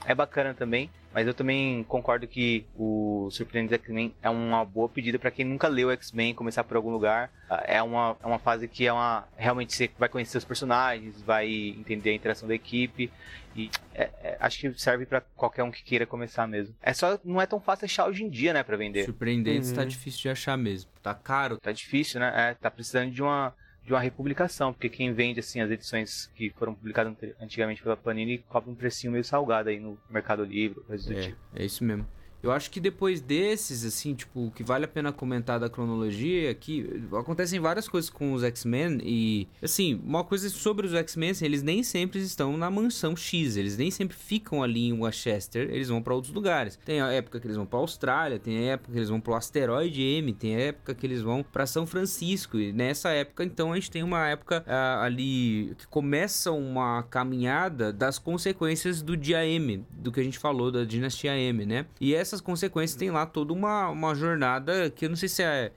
É bacana também, mas eu também concordo que o Surpreendentes X-Men é uma boa pedida pra quem nunca leu X-Men, começar por algum lugar. Ah, É uma, é uma fase que é uma. Realmente você vai conhecer os personagens, vai entender a interação da equipe. E é- é- acho que serve pra qualquer um que queira começar mesmo. É só. Não é tão fácil achar hoje em dia, né, pra vender. Surpreendentes tá Uhum. difícil de achar mesmo. Tá caro. Tá difícil, né? É, tá precisando de uma. De uma republicação, porque quem vende assim as edições que foram publicadas antigamente pela Panini cobra um precinho meio salgado aí no Mercado Livre, coisa do É, tipo. é isso mesmo. Eu acho que depois desses, assim, tipo, o que vale a pena comentar da cronologia é que acontecem várias coisas com os X-Men e, assim, uma coisa sobre os X-Men, assim, eles nem sempre estão na mansão X, eles nem sempre ficam ali em Westchester, eles vão pra outros lugares. Tem a época que eles vão pra Austrália, tem a época que eles vão pro asteroide M, tem a época que eles vão pra São Francisco e nessa época, então, a gente tem uma época ah, ali que começa uma caminhada das consequências do dia M, do que a gente falou da dinastia M, né? E essas consequências tem lá toda uma, uma jornada que eu não sei se é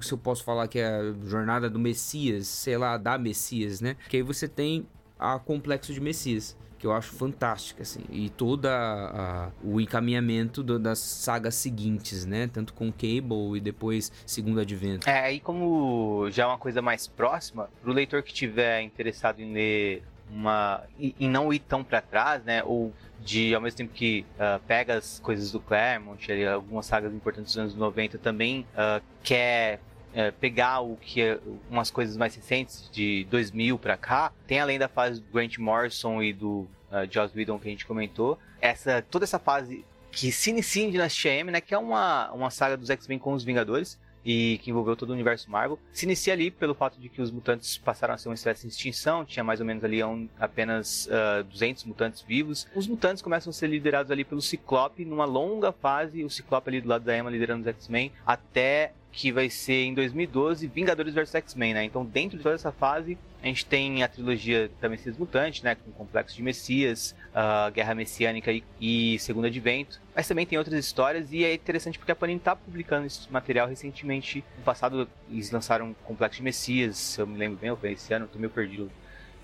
se eu posso falar que é a jornada do Messias, sei lá, da Messias, né? Que aí você tem a complexo de Messias que eu acho fantástica, assim, e toda a- o encaminhamento do- das sagas seguintes, né, tanto com Cable e depois Segundo Advento. É, aí como já é uma coisa mais próxima, pro leitor que tiver interessado em ler uma. em não ir tão pra trás, né? Ou de ao mesmo tempo que ah, pega as coisas do Claremont, ali, algumas sagas importantes dos anos 90 também ah, quer é, pegar o que é, umas coisas mais recentes de 2000 pra cá, tem além da fase do Grant Morrison e do uh, Joss Whedon que a gente comentou, essa toda essa fase que se inicia em Dinastia M, né? Que é uma, uma saga dos X-Men com os Vingadores e que envolveu todo o universo Marvel. Se inicia ali pelo fato de que os mutantes passaram a ser uma espécie de extinção, tinha mais ou menos ali um, apenas uh, 200 mutantes vivos. Os mutantes começam a ser liderados ali pelo Ciclope numa longa fase, o Ciclope ali do lado da Emma liderando os X-Men, até que vai ser em 2012 Vingadores vs X-Men, né? Então, dentro de toda essa fase, a gente tem a trilogia da Messias Mutante, né? Com o Complexo de Messias, a Guerra Messiânica e, Segundo Advento. Mas também tem outras histórias e é interessante porque a Panini está publicando esse material recentemente. No passado, eles lançaram Complexo de Messias, se eu me lembro bem, ou foi esse ano, tô meio perdido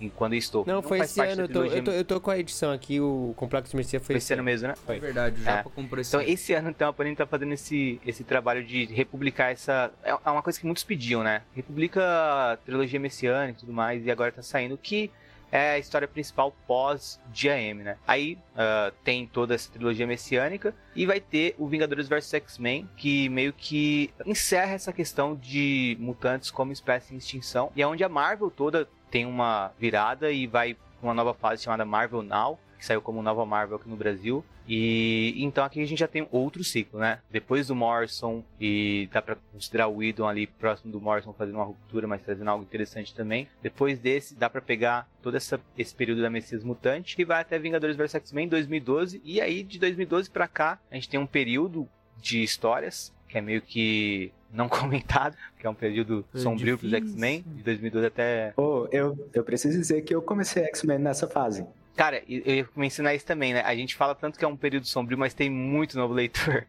eu estou. Não, não foi esse ano, eu tô, eu tô, eu, tô, com a edição aqui, o Complexo de Messias foi, foi esse ano mesmo, né? Foi. É verdade, o Japa é. comprou esse Então, ano. esse ano, então, a Panini tá fazendo esse, esse trabalho de republicar essa... É, é uma coisa que muitos pediam, né? Republica a trilogia messiânica e tudo mais, e agora tá saindo que é a história principal pós Dia M, né? Aí uh, tem toda essa trilogia messiânica e vai ter o Vingadores vs X-Men, que meio que encerra essa questão de mutantes como espécie em extinção, e é onde a Marvel toda tem uma virada e vai uma nova fase chamada Marvel Now, que saiu como nova Marvel aqui no Brasil. E então aqui a gente já tem outro ciclo, né? Depois do Morrison, e dá para considerar o Whedon ali próximo do Morrison fazendo uma ruptura, mas trazendo algo interessante também. Depois desse, dá para pegar todo essa, esse período da Messias Mutante, que vai até Vingadores vs X-Men 2012. E aí, de 2012 para cá, a gente tem um período de histórias que é meio que não *laughs* comentado, que é um período é sombrio para os X-Men, de 2012 até. Oh, eu, eu preciso dizer que eu comecei X-Men nessa fase. Cara, eu ia mencionar isso também, né? A gente fala tanto que é um período sombrio, mas tem muito novo leitor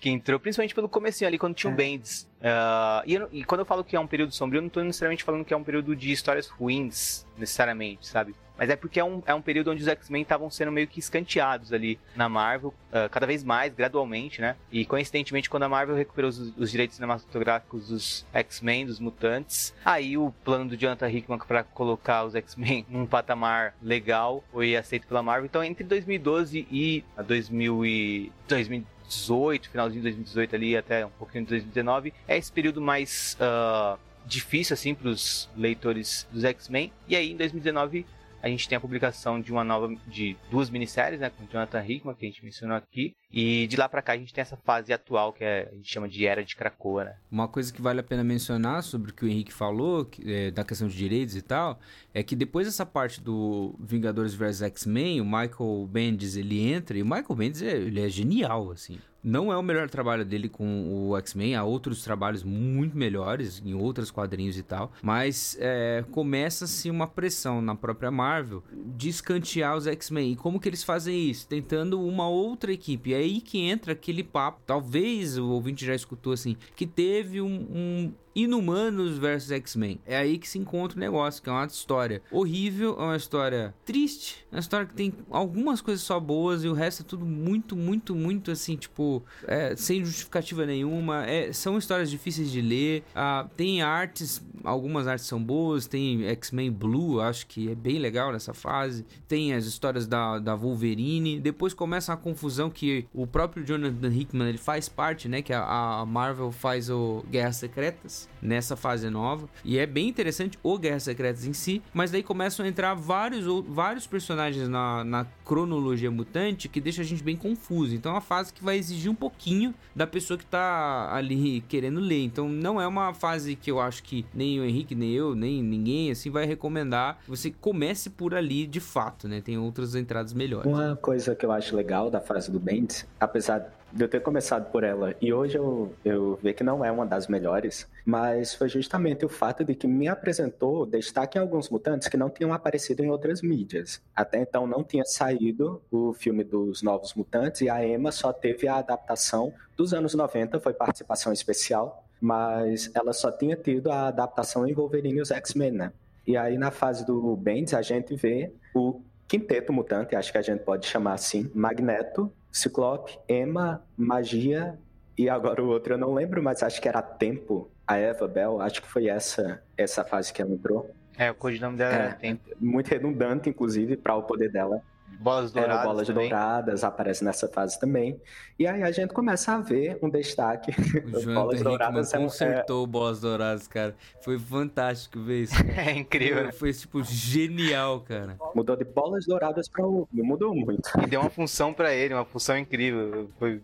que entrou, principalmente pelo começo ali, quando tinha o é. Bendis. Uh, e, eu, e, quando eu falo que é um período sombrio, eu não estou necessariamente falando que é um período de histórias ruins, necessariamente, sabe? Mas é porque é um, é um período onde os X-Men estavam sendo meio que escanteados ali na Marvel, uh, cada vez mais, gradualmente, né? E coincidentemente, quando a Marvel recuperou os, os direitos cinematográficos dos X-Men, dos mutantes, aí o plano do Jonathan Hickman para colocar os X-Men num patamar legal foi aceito pela Marvel. Então, entre 2012 e 2000 e 2018, finalzinho de 2018 ali até um pouquinho de 2019, é esse período mais uh, difícil assim para os leitores dos X-Men. E aí em 2019 a gente tem a publicação de uma nova de duas minisséries, né, com Jonathan Hickman, que a gente mencionou aqui, e de lá para cá a gente tem essa fase atual que é, a gente chama de era de Krakoa, né? Uma coisa que vale a pena mencionar sobre o que o Henrique falou, que, é, da questão de direitos e tal, é que depois dessa parte do Vingadores vs X-Men, o Michael Bendis ele entra e o Michael Bendis é, ele é genial, assim. Não é o melhor trabalho dele com o X-Men, há outros trabalhos muito melhores em outros quadrinhos e tal, mas é, começa-se uma pressão na própria Marvel de escantear os X-Men. E como que eles fazem isso? Tentando uma outra equipe. É aí que entra aquele papo, talvez o ouvinte já escutou assim, que teve um, um Inumanos versus X-Men. É aí que se encontra o negócio, que é uma história horrível, é uma história triste, é uma história que tem algumas coisas só boas e o resto é tudo muito, muito, muito assim, tipo, é, sem justificativa nenhuma. É, são histórias difíceis de ler. Ah, tem artes, algumas artes são boas, tem X-Men Blue, acho que é bem legal nessa fase. Tem as histórias da, da Wolverine. Depois começa a confusão que o próprio Jonathan Hickman ele faz parte, né? Que a, a Marvel faz o Guerras Secretas nessa fase nova. E é bem interessante o Guerras Secretas em si, mas daí começam a entrar vários, vários personagens na, na cronologia mutante que deixa a gente bem confuso. Então é uma fase que vai exigir um pouquinho da pessoa que tá ali querendo ler. Então não é uma fase que eu acho que nem o Henrique, nem eu, nem ninguém assim vai recomendar. Você comece por ali de fato, né? Tem outras entradas melhores. Uma coisa que eu acho legal da fase do Bendis, apesar de eu ter começado por ela e hoje eu, eu vejo que não é uma das melhores, mas foi justamente o fato de que me apresentou destaque em alguns mutantes que não tinham aparecido em outras mídias. Até então não tinha saído o filme dos Novos Mutantes e a Emma só teve a adaptação dos anos 90, foi participação especial, mas ela só tinha tido a adaptação em Wolverine e os X-Men, né? E aí na fase do Bendis a gente vê o quinteto mutante, acho que a gente pode chamar assim, Magneto, Ciclope, Emma, Magia e agora o outro eu não lembro, mas acho que era Tempo, a Eva Bell, acho que foi essa essa fase que ela entrou. É, o codinome dela é, era Tempo. Muito redundante, inclusive, para o poder dela. Bolas É, douradas. bolas também. douradas aparece nessa fase também. E aí a gente começa a ver um destaque. O *laughs* As Jonathan bolas douradas é um- consertou bolas douradas, cara. Foi fantástico ver isso. *laughs* É incrível, né? Foi, tipo, genial, cara. é, mudou de bolas douradas para o. Mudou muito. E deu uma função pra ele, uma função incrível. Foi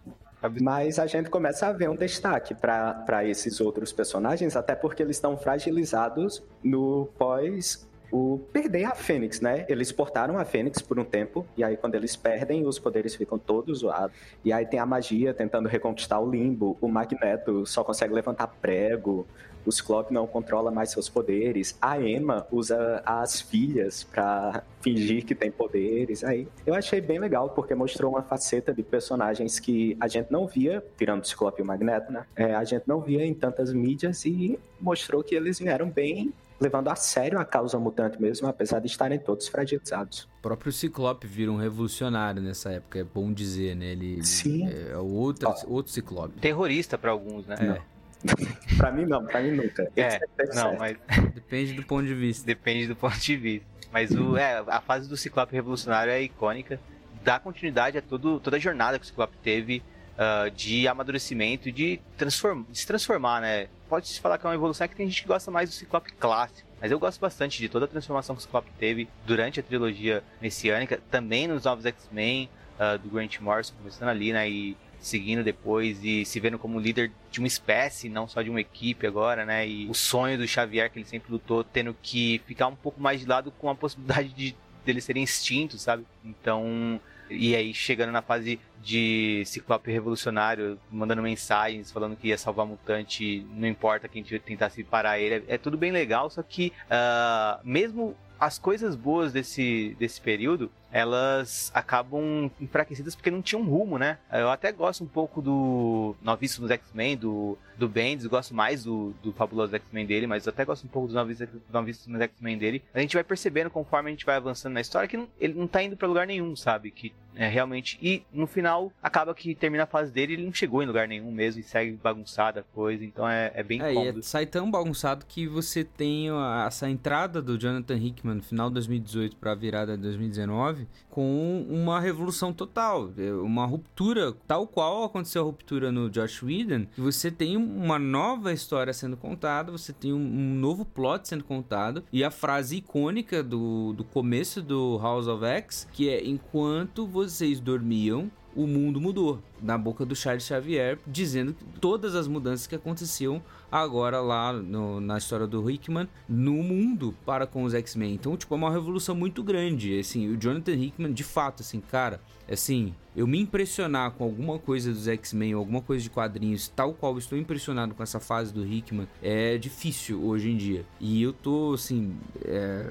Mas a gente começa a ver um destaque para esses outros personagens, até porque eles estão fragilizados no pós o perder a Fênix, né? Eles portaram a Fênix por um tempo, e aí quando eles perdem, os poderes ficam todos zoados. E aí tem a magia tentando reconquistar o limbo, o Magneto só consegue levantar prego, o Ciclope não controla mais seus poderes, a Emma usa as filhas pra fingir que tem poderes. Aí eu achei bem legal, porque mostrou uma faceta de personagens que a gente não via, tirando o Ciclope e o Magneto, né? É, a gente não via em tantas mídias e mostrou que eles vieram bem levando a sério a causa mutante mesmo, apesar de estarem todos fragilizados. O próprio Ciclope vira um revolucionário nessa época, é bom dizer, né? Ele, Sim. é o outro, outro Ciclope. terrorista pra alguns, né? É, *laughs* Pra mim não, pra mim nunca. É, teve não, certo. mas depende do ponto de vista. depende do ponto de vista. Mas o, é, a fase do Ciclope Revolucionário é icônica. Dá continuidade a todo, toda a jornada que o Ciclope teve ah, de amadurecimento e de, transform, de se transformar, né? Pode-se falar que é uma evolução, é que tem gente que gosta mais do Ciclope clássico. Mas eu gosto bastante de toda a transformação que o Ciclope teve durante a trilogia messiânica, também nos novos X-Men, ah, do Grant Morrison, começando ali, né? E seguindo depois e se vendo como líder de uma espécie, não só de uma equipe agora, né? E o sonho do Xavier que ele sempre lutou, tendo que ficar um pouco mais de lado com a possibilidade de deles serem extintos, sabe? Então, e aí chegando na fase de Ciclope revolucionário, mandando mensagens falando que ia salvar mutante, não importa quem tentasse parar ele, é, tudo bem legal, só que ah, mesmo as coisas boas desse, desse período, elas acabam enfraquecidas porque não tinham rumo, né? Eu até gosto um pouco do Novíssimo dos X-Men, do, do Bendis, gosto mais do, do Fabuloso X-Men dele, mas eu até gosto um pouco dos Novíssimos Novíssimos X-Men dele. A gente vai percebendo conforme a gente vai avançando na história que não- ele não tá indo pra lugar nenhum, sabe? Que é realmente. E no final acaba que termina a fase dele e ele não chegou em lugar nenhum mesmo e segue bagunçada a coisa, então é, é bem É, cômodo. é, sai tão bagunçado que você tem essa entrada do Jonathan Hickman no final de 2018 para a virada de 2019 com uma revolução total, é, uma ruptura, tal qual aconteceu a ruptura no Josh Whedon, você tem uma nova história sendo contada, você tem um, um novo plot sendo contado e a frase icônica do, do começo do House of X, que é enquanto vocês dormiam, o mundo mudou. Na boca do Charles Xavier, dizendo todas as mudanças que aconteciam agora lá no- na história do Hickman no mundo para com os X-Men. Então, tipo, é uma revolução muito grande. Assim, o Jonathan Hickman, de fato, assim, cara, assim, eu me impressionar com alguma coisa dos X-Men alguma coisa de quadrinhos, tal qual estou impressionado com essa fase do Hickman, é difícil hoje em dia. E eu tô, assim, é,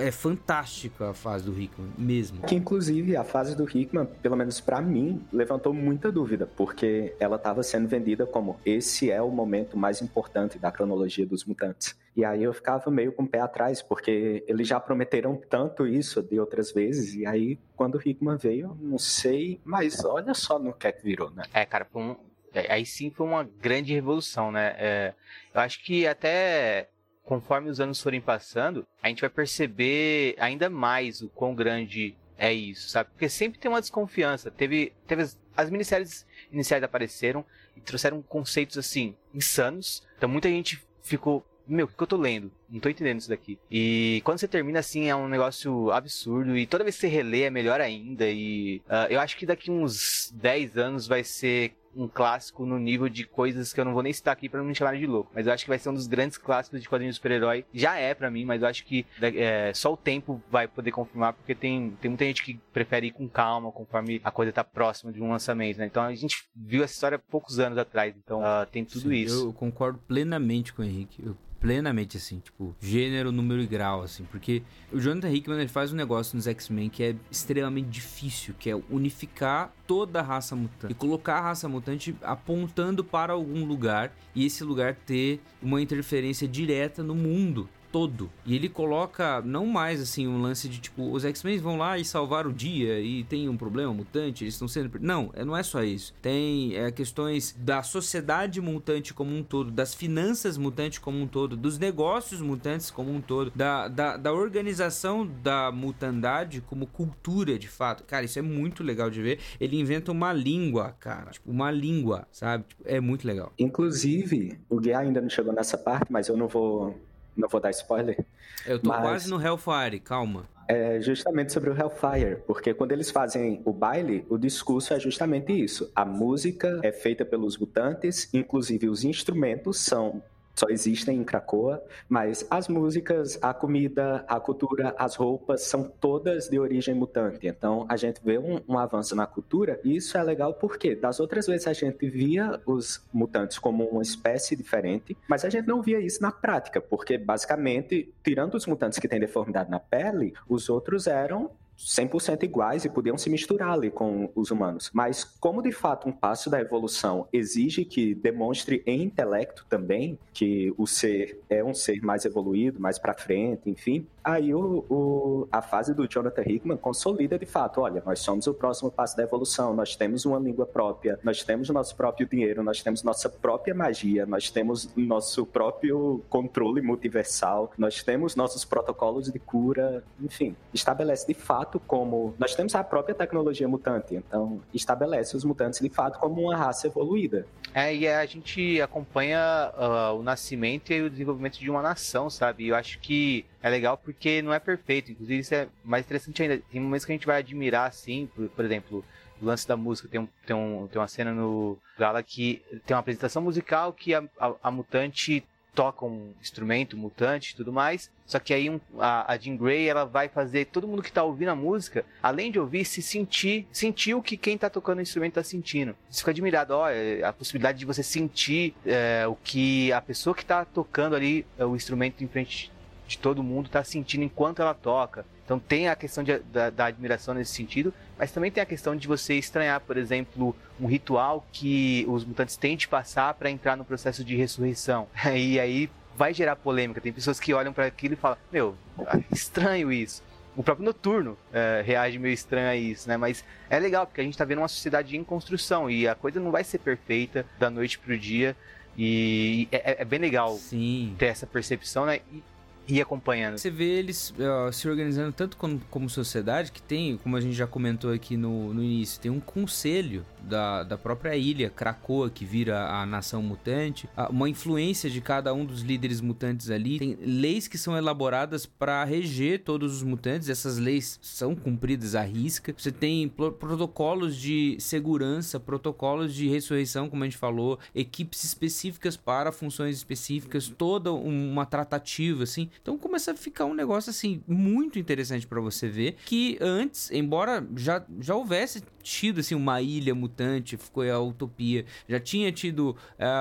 é fantástica a fase do Hickman, mesmo. Que inclusive a fase do Hickman, pelo menos pra mim, levantou muita dúvida, porque ela estava sendo vendida como esse é o momento mais importante da cronologia dos mutantes. E aí eu ficava meio com o pé atrás, porque eles já prometeram tanto isso de outras vezes, e aí quando o Hickman veio, não sei, mas olha só no que é que virou, né? É, cara, um, é, aí sim foi uma grande revolução, né? É, eu acho que até conforme os anos forem passando, a gente vai perceber ainda mais o quão grande é isso, sabe? Porque sempre tem uma desconfiança. Teve, teve as, minisséries iniciais apareceram e trouxeram conceitos assim insanos. Então muita gente ficou meu, o que que eu tô lendo? Não tô entendendo isso daqui. E quando você termina assim, é um negócio absurdo. E toda vez que você relê, é melhor ainda. E ah, eu acho que daqui uns 10 anos vai ser um clássico no nível de coisas que eu não vou nem citar aqui pra não me chamarem de louco. Mas eu acho que vai ser um dos grandes clássicos de quadrinhos de super-herói. Já é pra mim, mas eu acho que é, só o tempo vai poder confirmar, porque tem, tem muita gente que prefere ir com calma, conforme a coisa tá próxima de um lançamento, né? Então a gente viu essa história poucos anos atrás, então ah, tem tudo Sim, isso. Eu concordo plenamente com o Henrique. Eu, plenamente, assim, tipo, gênero, número e grau, assim. Porque o Jonathan Hickman, ele faz um negócio nos X-Men que é extremamente difícil, que é unificar toda a raça mutante. E colocar a raça mutante apontando para algum lugar e esse lugar ter uma interferência direta no mundo. Todo. E ele coloca não mais assim um lance de tipo, os X-Men vão lá e salvar o dia e tem um problema mutante, eles estão sendo. Não, é, não é só isso. Tem é, questões da sociedade mutante como um todo, das finanças mutantes como um todo, dos negócios mutantes como um todo, da, da, da organização da mutandade como cultura de fato. Cara, isso é muito legal de ver. Ele inventa uma língua, cara. Tipo, uma língua, sabe? Tipo, é muito legal. Inclusive, o Gui ainda não chegou nessa parte, mas eu não vou, não vou dar spoiler. Eu tô Mas- quase no Hellfire, calma. É justamente sobre o Hellfire, porque quando eles fazem o baile, o discurso é justamente isso. A música é feita pelos mutantes, inclusive os instrumentos são só existem em Krakoa, mas as músicas, a comida, a cultura, as roupas são todas de origem mutante. Então a gente vê um, um avanço na cultura e isso é legal porque das outras vezes a gente via os mutantes como uma espécie diferente, mas a gente não via isso na prática, porque basicamente, tirando os mutantes que têm deformidade na pele, os outros eram 100% iguais e podiam se misturar ali com os humanos. Mas como de fato um passo da evolução exige que demonstre em intelecto também que o ser é um ser mais evoluído, mais para frente, enfim, aí o, o- a fase do Jonathan Hickman consolida de fato, olha, nós somos o próximo passo da evolução, nós temos uma língua própria, nós temos nosso próprio dinheiro, nós temos nossa própria magia, nós temos nosso próprio controle multiversal, nós temos nossos protocolos de cura, enfim, estabelece de fato como nós temos a própria tecnologia mutante, então estabelece os mutantes de fato como uma raça evoluída. É, e a gente acompanha ah, o nascimento e o desenvolvimento de uma nação, sabe? Eu acho que é legal porque não é perfeito. Inclusive, isso é mais interessante ainda. Tem momentos que a gente vai admirar, assim, por, por exemplo, o lance da música. Tem, um, tem, um, tem uma cena no Gala que tem uma apresentação musical que a, a, a mutante toca um instrumento mutante e tudo mais. Só que aí um- a, a Jean Grey ela vai fazer todo mundo que tá ouvindo a música, além de ouvir, se sentir, sentir o que quem tá tocando o instrumento tá sentindo. Você fica admirado, ó, é, a possibilidade de você sentir é, o que a pessoa que tá tocando ali é, o instrumento em frente de todo mundo tá sentindo enquanto ela toca. Então tem a questão de- da, da admiração nesse sentido, mas também tem a questão de você estranhar, por exemplo, um ritual que os mutantes têm de passar para entrar no processo de ressurreição. *laughs* E aí vai gerar polêmica. Tem pessoas que olham para aquilo e falam: Meu, ah, estranho isso. O próprio Noturno eh, reage meio estranho a isso, né? Mas é legal, porque a gente tá vendo uma sociedade em construção e a coisa não vai ser perfeita da noite pro dia. E é, é bem legal Sim. ter essa percepção, né? E e acompanhando. Você vê eles ó, se organizando tanto como, como sociedade, que tem, como a gente já comentou aqui no, no início, tem um conselho da, da própria ilha, Krakoa, que vira a nação mutante, uma influência de cada um dos líderes mutantes ali. Tem leis que são elaboradas para reger todos os mutantes, essas leis são cumpridas à risca. Você tem pro- protocolos de segurança, protocolos de ressurreição, como a gente falou, equipes específicas para funções específicas, toda uma tratativa, assim. Então começa a ficar um negócio, assim, muito interessante para você ver, que antes, embora já, já houvesse tido, assim, uma ilha mutante, ficou a utopia, já tinha tido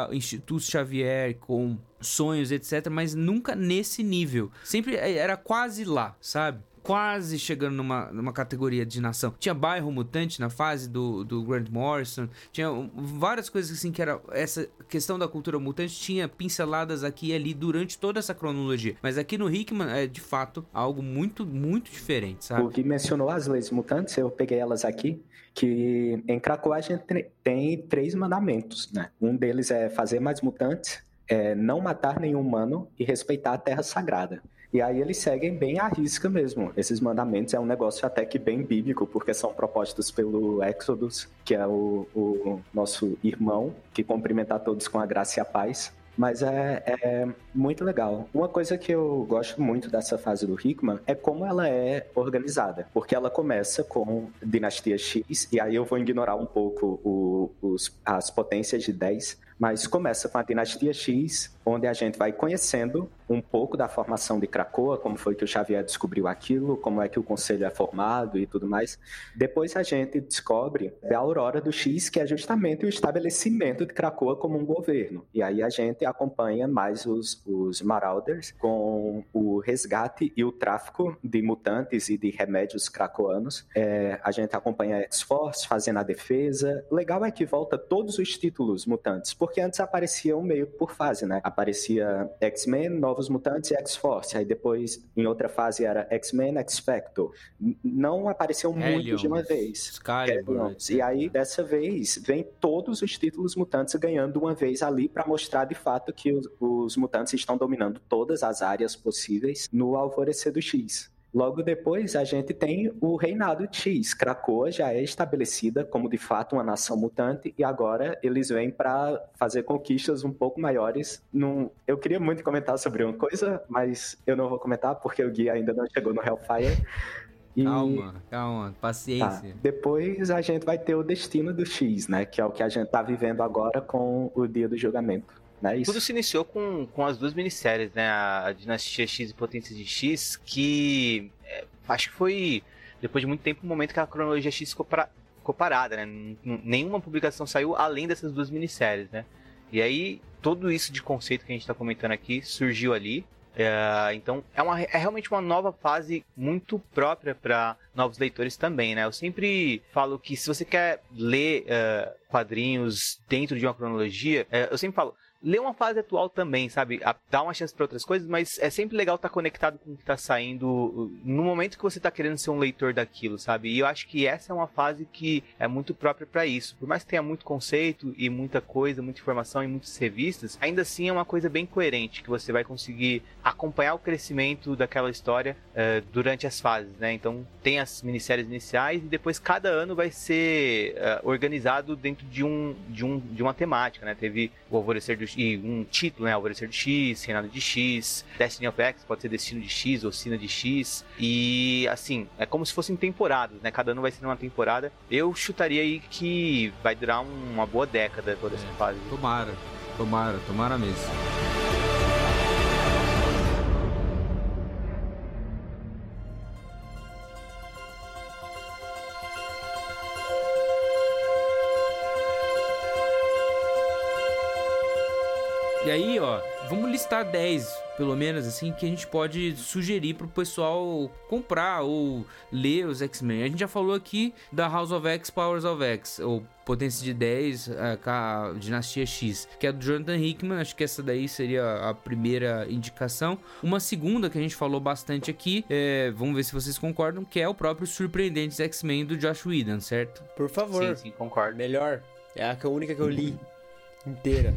o Instituto Xavier com sonhos, etc., mas nunca nesse nível. Sempre eh, era quase lá, sabe? Quase chegando numa, numa categoria de nação. Tinha bairro mutante na fase do, do Grant Morrison. Tinha várias coisas assim que era. Essa questão da cultura mutante tinha pinceladas aqui e ali durante toda essa cronologia. Mas aqui no Hickman é de fato algo muito, muito diferente, sabe? O Gui mencionou as leis mutantes, eu peguei elas aqui, que em Krakow a gente tem três mandamentos, né? Um deles é fazer mais mutantes, é não matar nenhum humano e respeitar a terra sagrada. E aí eles seguem bem à risca mesmo. Esses mandamentos é um negócio até que bem bíblico, porque são propostos pelo Exodus, que é o, o nosso irmão, que cumprimenta a todos com a graça e a paz. Mas é, é muito legal. Uma coisa que eu gosto muito dessa fase do Hickman é como ela é organizada. Porque ela começa com Dinastia X, e aí eu vou ignorar um pouco o- os- as potências de 10, mas começa com a Dinastia X, onde a gente vai conhecendo um pouco da formação de Krakoa, como foi que o Xavier descobriu aquilo, como é que o conselho é formado e tudo mais. Depois a gente descobre a Aurora do X, que é justamente o estabelecimento de Krakoa como um governo. E aí a gente acompanha mais os, os Marauders com o resgate e o tráfico de mutantes e de remédios krakoanos. É, a gente acompanha X-Force fazendo a defesa. Legal é que volta todos os títulos mutantes, porque porque antes apareciam meio por fase, né? Aparecia X-Men, Novos Mutantes e X-Force. Aí depois, em outra fase, era X-Men, X-Factor. Não apareciam muito de uma vez. Excalibur. E aí, dessa vez, vem todos os títulos mutantes ganhando uma vez ali para mostrar de fato que os, os mutantes estão dominando todas as áreas possíveis no Alvorecer do X. Logo depois, a gente tem o Reinado X. Krakoa já é estabelecida como de fato uma nação mutante e agora eles vêm para fazer conquistas um pouco maiores. Num... Eu queria muito comentar sobre uma coisa, mas eu não vou comentar porque o Gui ainda não chegou no Hellfire. E- Calma, calma, Tá. paciência. Depois a gente vai ter o destino do X, né? Que é o que a gente tá vivendo agora com o dia do julgamento. Isso. Tudo se iniciou com, com as duas minisséries, né? A Dinastia X e Potência de X, que é, acho que foi, depois de muito tempo, o momento que a cronologia X ficou, pra- ficou parada, né? Nenhuma publicação saiu além dessas duas minisséries, né? E aí, tudo isso de conceito que a gente tá comentando aqui surgiu ali. É, então, é, uma, é realmente uma nova fase muito própria para novos leitores também, né? Eu sempre falo que se você quer ler é, quadrinhos dentro de uma cronologia, é, eu sempre falo, lê uma fase atual também, sabe? Dá uma chance para outras coisas, mas é sempre legal estar conectado com o que tá saindo uh, no momento que você tá querendo ser um leitor daquilo, sabe? E eu acho que essa é uma fase que é muito própria para isso. Por mais que tenha muito conceito e muita coisa, muita informação e muitas revistas, ainda assim é uma coisa bem coerente que você vai conseguir acompanhar o crescimento daquela história eh, durante as fases, né? Então tem as minisséries iniciais e depois cada ano vai ser eh, organizado dentro de um, de um de uma temática, né? Teve o Alvorecer do e um título, né? Alvorecer do X, Reinado de X, Destiny of X, pode ser Destino de X ou Sina de X. E assim, é como se fossem temporadas, né? Cada ano vai ser uma temporada. Eu chutaria aí que vai durar um- uma boa década toda essa fase. Tomara, tomara, tomara mesmo. Aí, ó, vamos listar 10, pelo menos, assim, que a gente pode sugerir pro pessoal comprar ou ler os X-Men. A gente já falou aqui da House of X, Powers of X, ou Potência de 10, a, com a Dinastia X, que é do Jonathan Hickman. Acho que essa daí seria a primeira indicação. Uma segunda que a gente falou bastante aqui, é, vamos ver se vocês concordam, que é o próprio Surpreendentes X-Men do Josh Whedon, certo? Por favor. Sim, sim, concordo. Melhor. É a única que eu li inteira.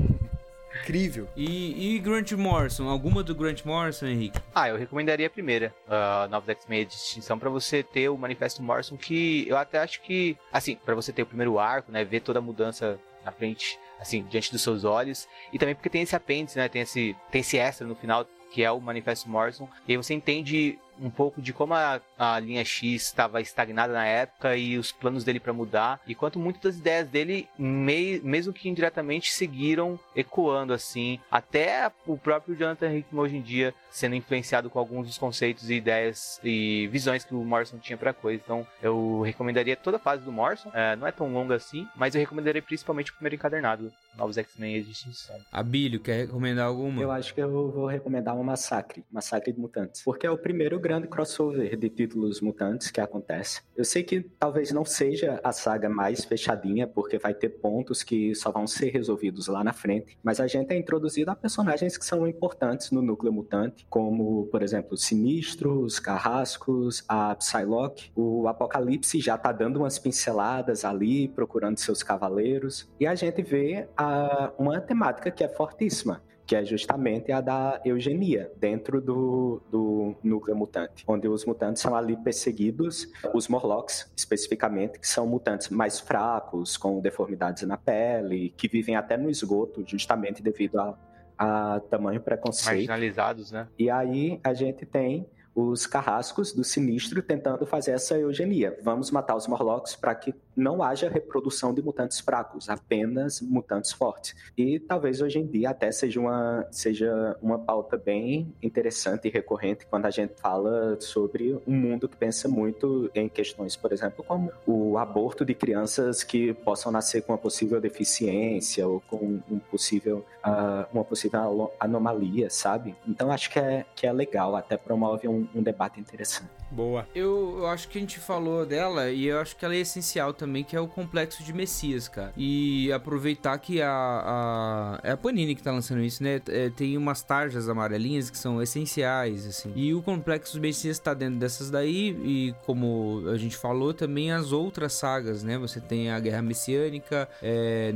Incrível. E, e Grant Morrison? Alguma do Grant Morrison, Henrique? Ah, eu recomendaria a primeira, a Novos X-Men de Distinção, pra você ter o Manifesto Morrison, que eu até acho que, assim, pra você ter o primeiro arco, né, ver toda a mudança na frente, assim, diante dos seus olhos, e também porque tem esse apêndice, né, tem esse, tem esse extra no final, que é o Manifesto Morrison, e aí você entende um pouco de como a, a linha X estava estagnada na época e os planos dele para mudar, e quanto muitas das ideias dele, mei, mesmo que indiretamente, seguiram ecoando assim, até o próprio Jonathan Hickman hoje em dia sendo influenciado com alguns dos conceitos e ideias e visões que o Morrison tinha para coisa. Então, eu recomendaria toda a fase do Morrison, é, não é tão longa assim, mas eu recomendaria principalmente o primeiro encadernado, Novos X-Men e Distinção. Abílio, quer recomendar alguma? Eu acho que eu vou recomendar um Massacre, Massacre de Mutantes, porque é o primeiro grande crossover de títulos mutantes que acontece. Eu sei que talvez não seja a saga mais fechadinha, porque vai ter pontos que só vão ser resolvidos lá na frente, mas a gente é introduzido a personagens que são importantes no núcleo mutante, como, por exemplo, Sinistro, os Carrascos, a Psylocke, o Apocalipse já tá dando umas pinceladas ali, procurando seus cavaleiros, e a gente vê a, uma temática que é fortíssima que é justamente a da eugenia dentro do, do núcleo mutante, onde os mutantes são ali perseguidos, os Morlocks especificamente, que são mutantes mais fracos, com deformidades na pele, que vivem até no esgoto, justamente devido a, a tamanho preconceito. Marginalizados, né? E aí a gente tem os carrascos do sinistro tentando fazer essa eugenia. Vamos matar os Morlocks para que não haja reprodução de mutantes fracos, apenas mutantes fortes. E talvez hoje em dia até seja uma, seja uma pauta bem interessante e recorrente quando a gente fala sobre um mundo que pensa muito em questões, por exemplo, como o aborto de crianças que possam nascer com uma possível deficiência ou com um possível, uh, uma possível anomalia, sabe? Então acho que é, que é legal, até promove um, um debate interessante. Boa. Eu, eu acho que a gente falou dela e eu acho que ela é essencial também também, que é o Complexo de Messias, cara. E aproveitar que a, a é a Panini que tá lançando isso, né? É, tem umas tarjas amarelinhas que são essenciais, assim. E o Complexo de Messias tá dentro dessas daí e como a gente falou, também as outras sagas, né? Você tem a Guerra Messiânica, é,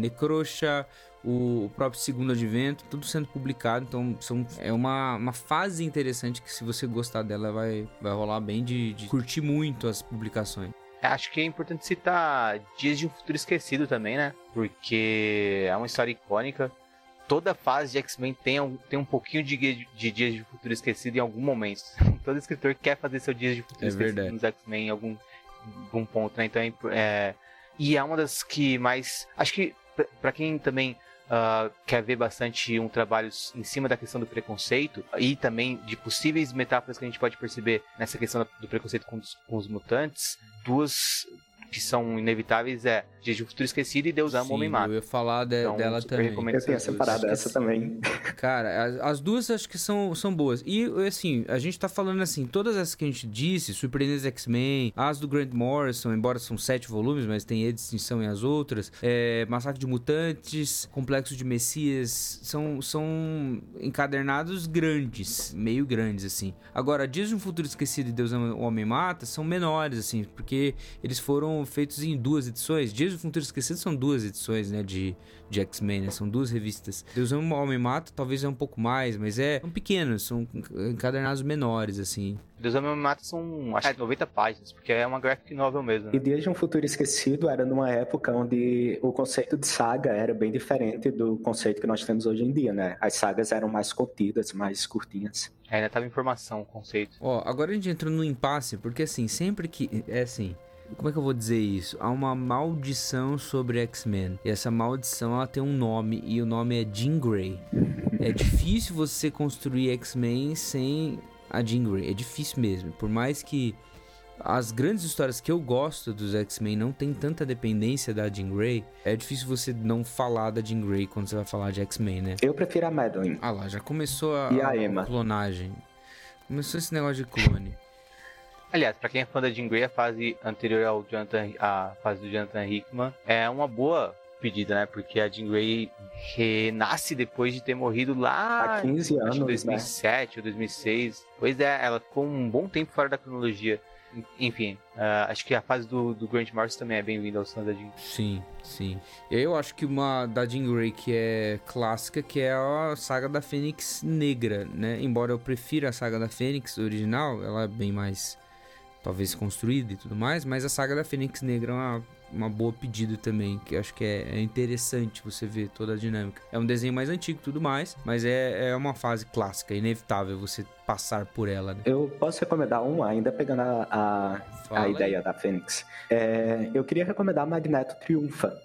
o próprio Segundo Advento, tudo sendo publicado. Então são, é uma, uma fase interessante que se você gostar dela vai, vai rolar bem de, de curtir muito as publicações. Acho que é importante citar Dias de um Futuro Esquecido também, né? Porque é uma história icônica. Toda fase de X-Men tem, um, tem um pouquinho de, de Dias de Futuro Esquecido em algum momento. *laughs* Todo escritor quer fazer seu Dias de Futuro É Esquecido verdade. nos X-Men em algum, algum ponto, né? Então é, é, E é uma das que mais. Acho que pra quem também ah, quer ver bastante um trabalho em cima da questão do preconceito e também de possíveis metáforas que a gente pode perceber nessa questão do preconceito com os, com os mutantes, duas que são inevitáveis é Dias de um Futuro Esquecido e Deus Ama o Homem Mata. eu ia falar de- Então, dela super também. recomendo Eu separado Acho que essa também. *laughs* Cara, as, as duas acho que são, são boas. E, assim, a gente tá falando assim, todas essas que a gente disse, Surpreendentes X-Men, as do Grant Morrison, embora são sete volumes, mas tem E distinção em as outras, é, Massacre de Mutantes, Complexo de Messias, são, são encadernados grandes, meio grandes, assim. Agora, Dias de um Futuro Esquecido e Deus Ama o Homem Mata são menores, assim, porque eles foram feitos em duas edições. Dias de um Futuro Esquecido são duas edições, né, de, de X-Men, né? São duas revistas. Deus Ama o Homem Mata talvez é um pouco mais, mas é são pequenos, são encadernados menores, assim. Deus Ama o Homem Mata são acho que 90 páginas, porque é uma graphic novel mesmo. E Né? Dias de um Futuro Esquecido era numa época onde o conceito de saga era bem diferente do conceito que nós temos hoje em dia, né? As sagas eram mais contidas, mais curtinhas. Ainda tava em formação o conceito. Ó, agora a gente entra no impasse, porque assim, sempre que. É assim. Como é que eu vou dizer isso? Há uma maldição sobre X-Men. E essa maldição ela tem um nome, e o nome é Jean Grey. É difícil você construir X-Men sem a Jean Grey. É difícil mesmo. Por mais que as grandes histórias que eu gosto dos X-Men não tem tanta dependência da Jean Grey, é difícil você não falar da Jean Grey quando você vai falar de X-Men, né? Eu prefiro a Madeline. Ah lá, já começou a, E a Emma? clonagem. Começou esse negócio de clone. Aliás, pra quem é fã da Jean Grey, a fase anterior ao Jonathan, a fase do Jonathan Hickman é uma boa pedida, né? Porque a Jean Grey renasce depois de ter morrido lá Há 15 acho que anos, em né? 2007 ou 2006. Pois é, ela ficou um bom tempo fora da cronologia. Enfim, ah, acho que a fase do, do Grant Morrison também é bem-vinda ao fãs da Jean. Sim, sim. E eu acho que uma da Jean Grey que é clássica, que é a saga da Fênix Negra, né? Embora eu prefira a saga da Fênix original, ela é bem mais, talvez, construída e tudo mais, mas a saga da Fênix Negra é uma, uma boa pedida também, que acho que é, é interessante você ver toda a dinâmica. É um desenho mais antigo e tudo mais, mas é, é uma fase clássica, inevitável você passar por ela, né? Eu posso recomendar um, ainda pegando a, a, a ideia da Fênix. É, eu queria recomendar Magneto Triunfa.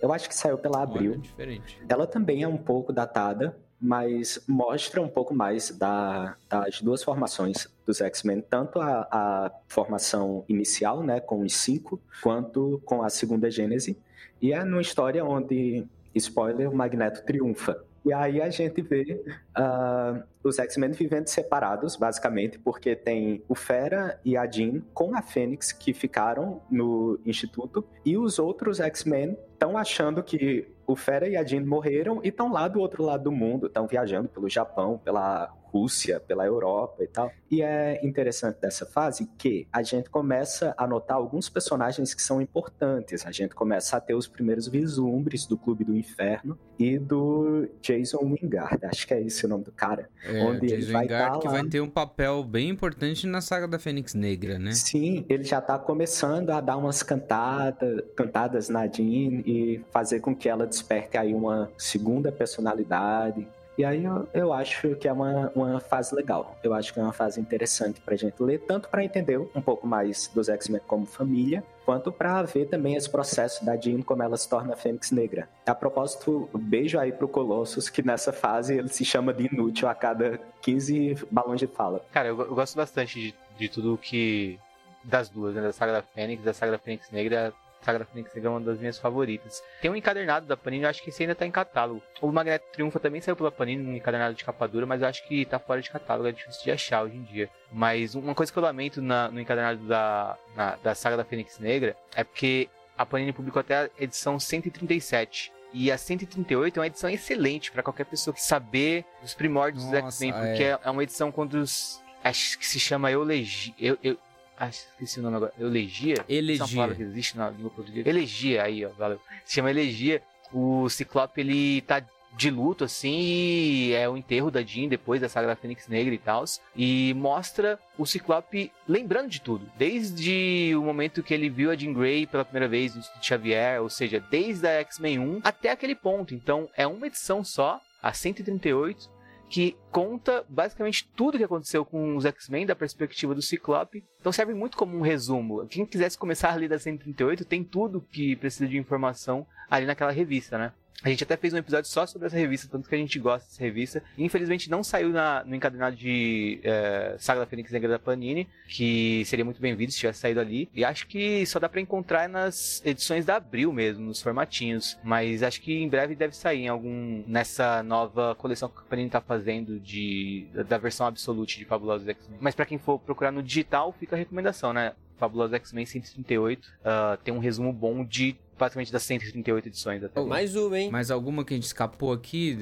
Eu acho que saiu pela Abril. Olha, diferente. Ela também é um pouco datada, mas mostra um pouco mais da- das duas formações dos X-Men, tanto a, a formação inicial, né, com os cinco, quanto com a segunda Gênese. E é numa história onde, spoiler, o Magneto triunfa. E aí a gente vê ah, os X-Men vivendo separados, basicamente, porque tem o Fera e a Jean com a Fênix que ficaram no instituto, e os outros X-Men estão achando que o Fera e a Jean morreram e estão lá do outro lado do mundo, estão viajando pelo Japão, pela Rússia, pela Europa e tal. E é interessante dessa fase que a gente começa a notar alguns personagens que são importantes. A gente começa a ter os primeiros vislumbres do Clube do Inferno e do Jason Wingard, acho que é esse o nome do cara. É, Onde ele Jason vai Wingard tá que lá. vai ter um papel bem importante na saga da Fênix Negra, né? Sim, ele já tá começando a dar umas cantadas, cantadas na Jean e fazer com que ela desperte aí uma segunda personalidade. E aí eu, eu acho que é uma, uma fase legal. Eu acho que é uma fase interessante pra gente ler, tanto pra entender um pouco mais dos X-Men como família, quanto pra ver também esse processo da Jean como ela se torna a Fênix Negra. A propósito, beijo aí pro Colossus, que nessa fase ele se chama de inútil a cada 15 balões de fala. Cara, eu, eu gosto bastante de, de tudo que. das duas, né? Da saga da Fênix, da saga da Fênix Negra. Saga da Fênix Negra é uma das minhas favoritas. Tem um encadernado da Panini, eu acho que esse ainda tá em catálogo. O Magneto Triunfa também saiu pela Panini, um encadernado de capa dura, mas eu acho que tá fora de catálogo, é difícil de achar hoje em dia. Mas uma coisa que eu lamento na- no encadernado da, na- da saga da Fênix Negra é porque a Panini publicou até a edição 137. E a 138 é uma edição excelente para qualquer pessoa que saber os primórdios do Nossa, X-Men, porque é. é. uma edição quando os. Acho que se chama Eulegia. Eu, eu, acho que esqueci o nome agora. Eulegia? Isso é uma Elegia. palavra que existe na língua portuguesa. Elegia, aí, ó, valeu. Se chama Elegia. O Ciclope, ele tá de luto, assim, e é o enterro da Jean depois da saga da Fênix Negra e tal. E mostra o Ciclope lembrando de tudo. Desde o momento que ele viu a Jean Grey pela primeira vez no Instituto Xavier, ou seja, desde a X-Men 1 até aquele ponto. Então, é uma edição só, a 138, que conta basicamente tudo que aconteceu com os X-Men da perspectiva do Ciclope. Então serve muito como um resumo. Quem quisesse começar a ler da 138 tem tudo que precisa de informação ali naquela revista, né? A gente até fez um episódio só sobre essa revista, tanto que a gente gosta dessa revista. Infelizmente não saiu na- no encadernado de eh, Saga da Fênix Negra da Panini, que seria muito bem-vindo se tivesse saído ali. E acho que só dá pra encontrar nas edições da Abril mesmo, nos formatinhos. Mas acho que em breve deve sair em algum nessa nova coleção que a Panini tá fazendo de da versão Absolute de Fabulosos X-Men. Mas pra quem for procurar no digital, fica a recomendação, né? Fabulosos X-Men 138 ah, tem um resumo bom de praticamente das 138 edições até. Mais uma, hein? Mais alguma que a gente escapou aqui?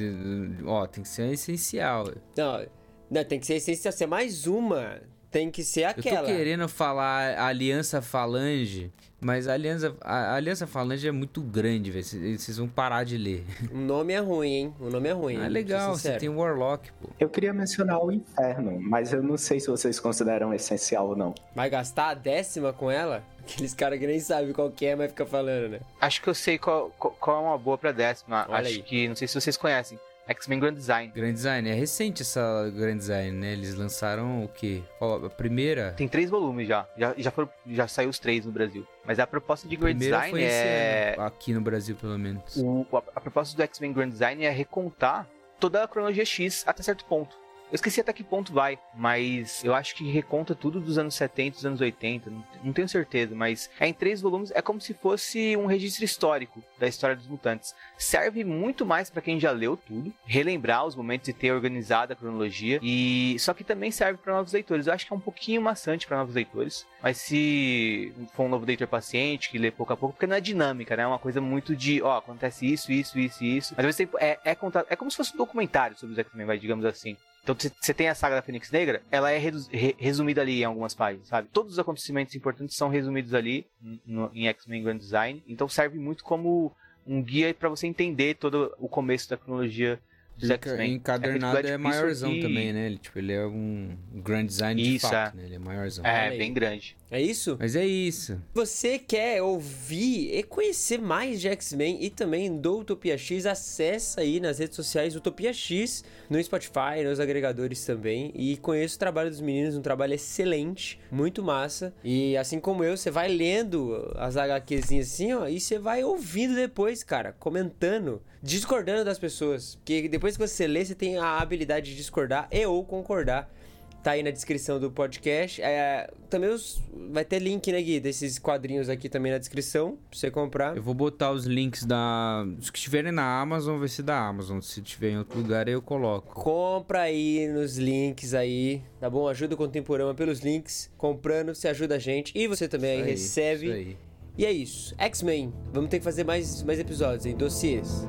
Ó, tem que ser essencial. Não, não, tem que ser essencial. Se é mais uma, tem que ser Eu aquela. tô querendo falar Aliança Falange, mas a Aliança, a Aliança Falange é muito grande, velho. Vocês vão parar de ler. O *laughs* nome é ruim, hein? O nome é ruim. Ah, legal, você tem o Warlock, pô. Eu queria mencionar o Inferno, mas eu não sei se vocês consideram essencial ou não. Vai gastar a décima com ela? Aqueles caras que nem sabem qual que é, mas fica falando, né? Acho que eu sei qual, qual, qual é uma boa pra décima. Olha Acho aí. que, não sei se vocês conhecem, X-Men Grand Design. Grand Design, é recente essa Grand Design, né? Eles lançaram o quê? Qual, a primeira? Tem três volumes já. Já, já, foram, já saiu os três no Brasil. Mas a proposta de Grand Design foi esse é. ano, aqui no Brasil, pelo menos. O, a, a proposta do X-Men Grand Design é recontar toda a cronologia X até certo ponto. Eu esqueci até que ponto vai, mas eu acho que reconta tudo dos anos 70, dos anos 80, não, tenho certeza, mas é em três volumes, é como se fosse um registro histórico da história dos mutantes. Serve muito mais pra quem já leu tudo, relembrar os momentos e ter organizado a cronologia, e só que também serve pra novos leitores. Eu acho que é um pouquinho maçante pra novos leitores, mas se for um novo leitor paciente, que lê pouco a pouco, porque não é dinâmica, né? É uma coisa muito de, ó, acontece isso, isso, isso isso. Mas tempo é, é, contado, é como se fosse um documentário sobre os X-Men, digamos assim. Então você- tem a saga da Fênix Negra, ela é re- resumida ali em algumas páginas, sabe? Todos os acontecimentos importantes são resumidos ali no- em X-Men Grand Design. Então serve muito como um guia pra você entender todo o começo da cronologia dos X-Men. Encadernado É é, é maiorzão de- também, né? Ele, tipo, ele é um Grand Design de Isso, fato, é. né? Ele é maiorzão. É, bem grande. É isso? Mas é isso. Você quer ouvir e conhecer mais de X-Men e também do Utopia X? Acessa aí nas redes sociais Utopia X, no Spotify, nos agregadores também. E conheça o trabalho dos meninos, um trabalho excelente, muito massa. E assim como eu, você vai lendo as HQzinhas assim, ó, e você vai ouvindo depois, cara, comentando, discordando das pessoas. Porque depois que você lê, você tem a habilidade de discordar e ou concordar. Tá aí na descrição do podcast. É, também os- vai ter link, né, Gui? Desses quadrinhos aqui também na descrição, pra você comprar. Eu vou botar os links da. Os que estiverem na Amazon, vai ser da Amazon. Se tiver em outro lugar, aí eu coloco. Compra aí nos links aí, tá bom? Ajuda o Contemporâneo pelos links. Comprando, você ajuda a gente. E você também aí aí, recebe. isso aí. E é isso. X-Men. Vamos ter que fazer mais, mais episódios, hein? Dossiês.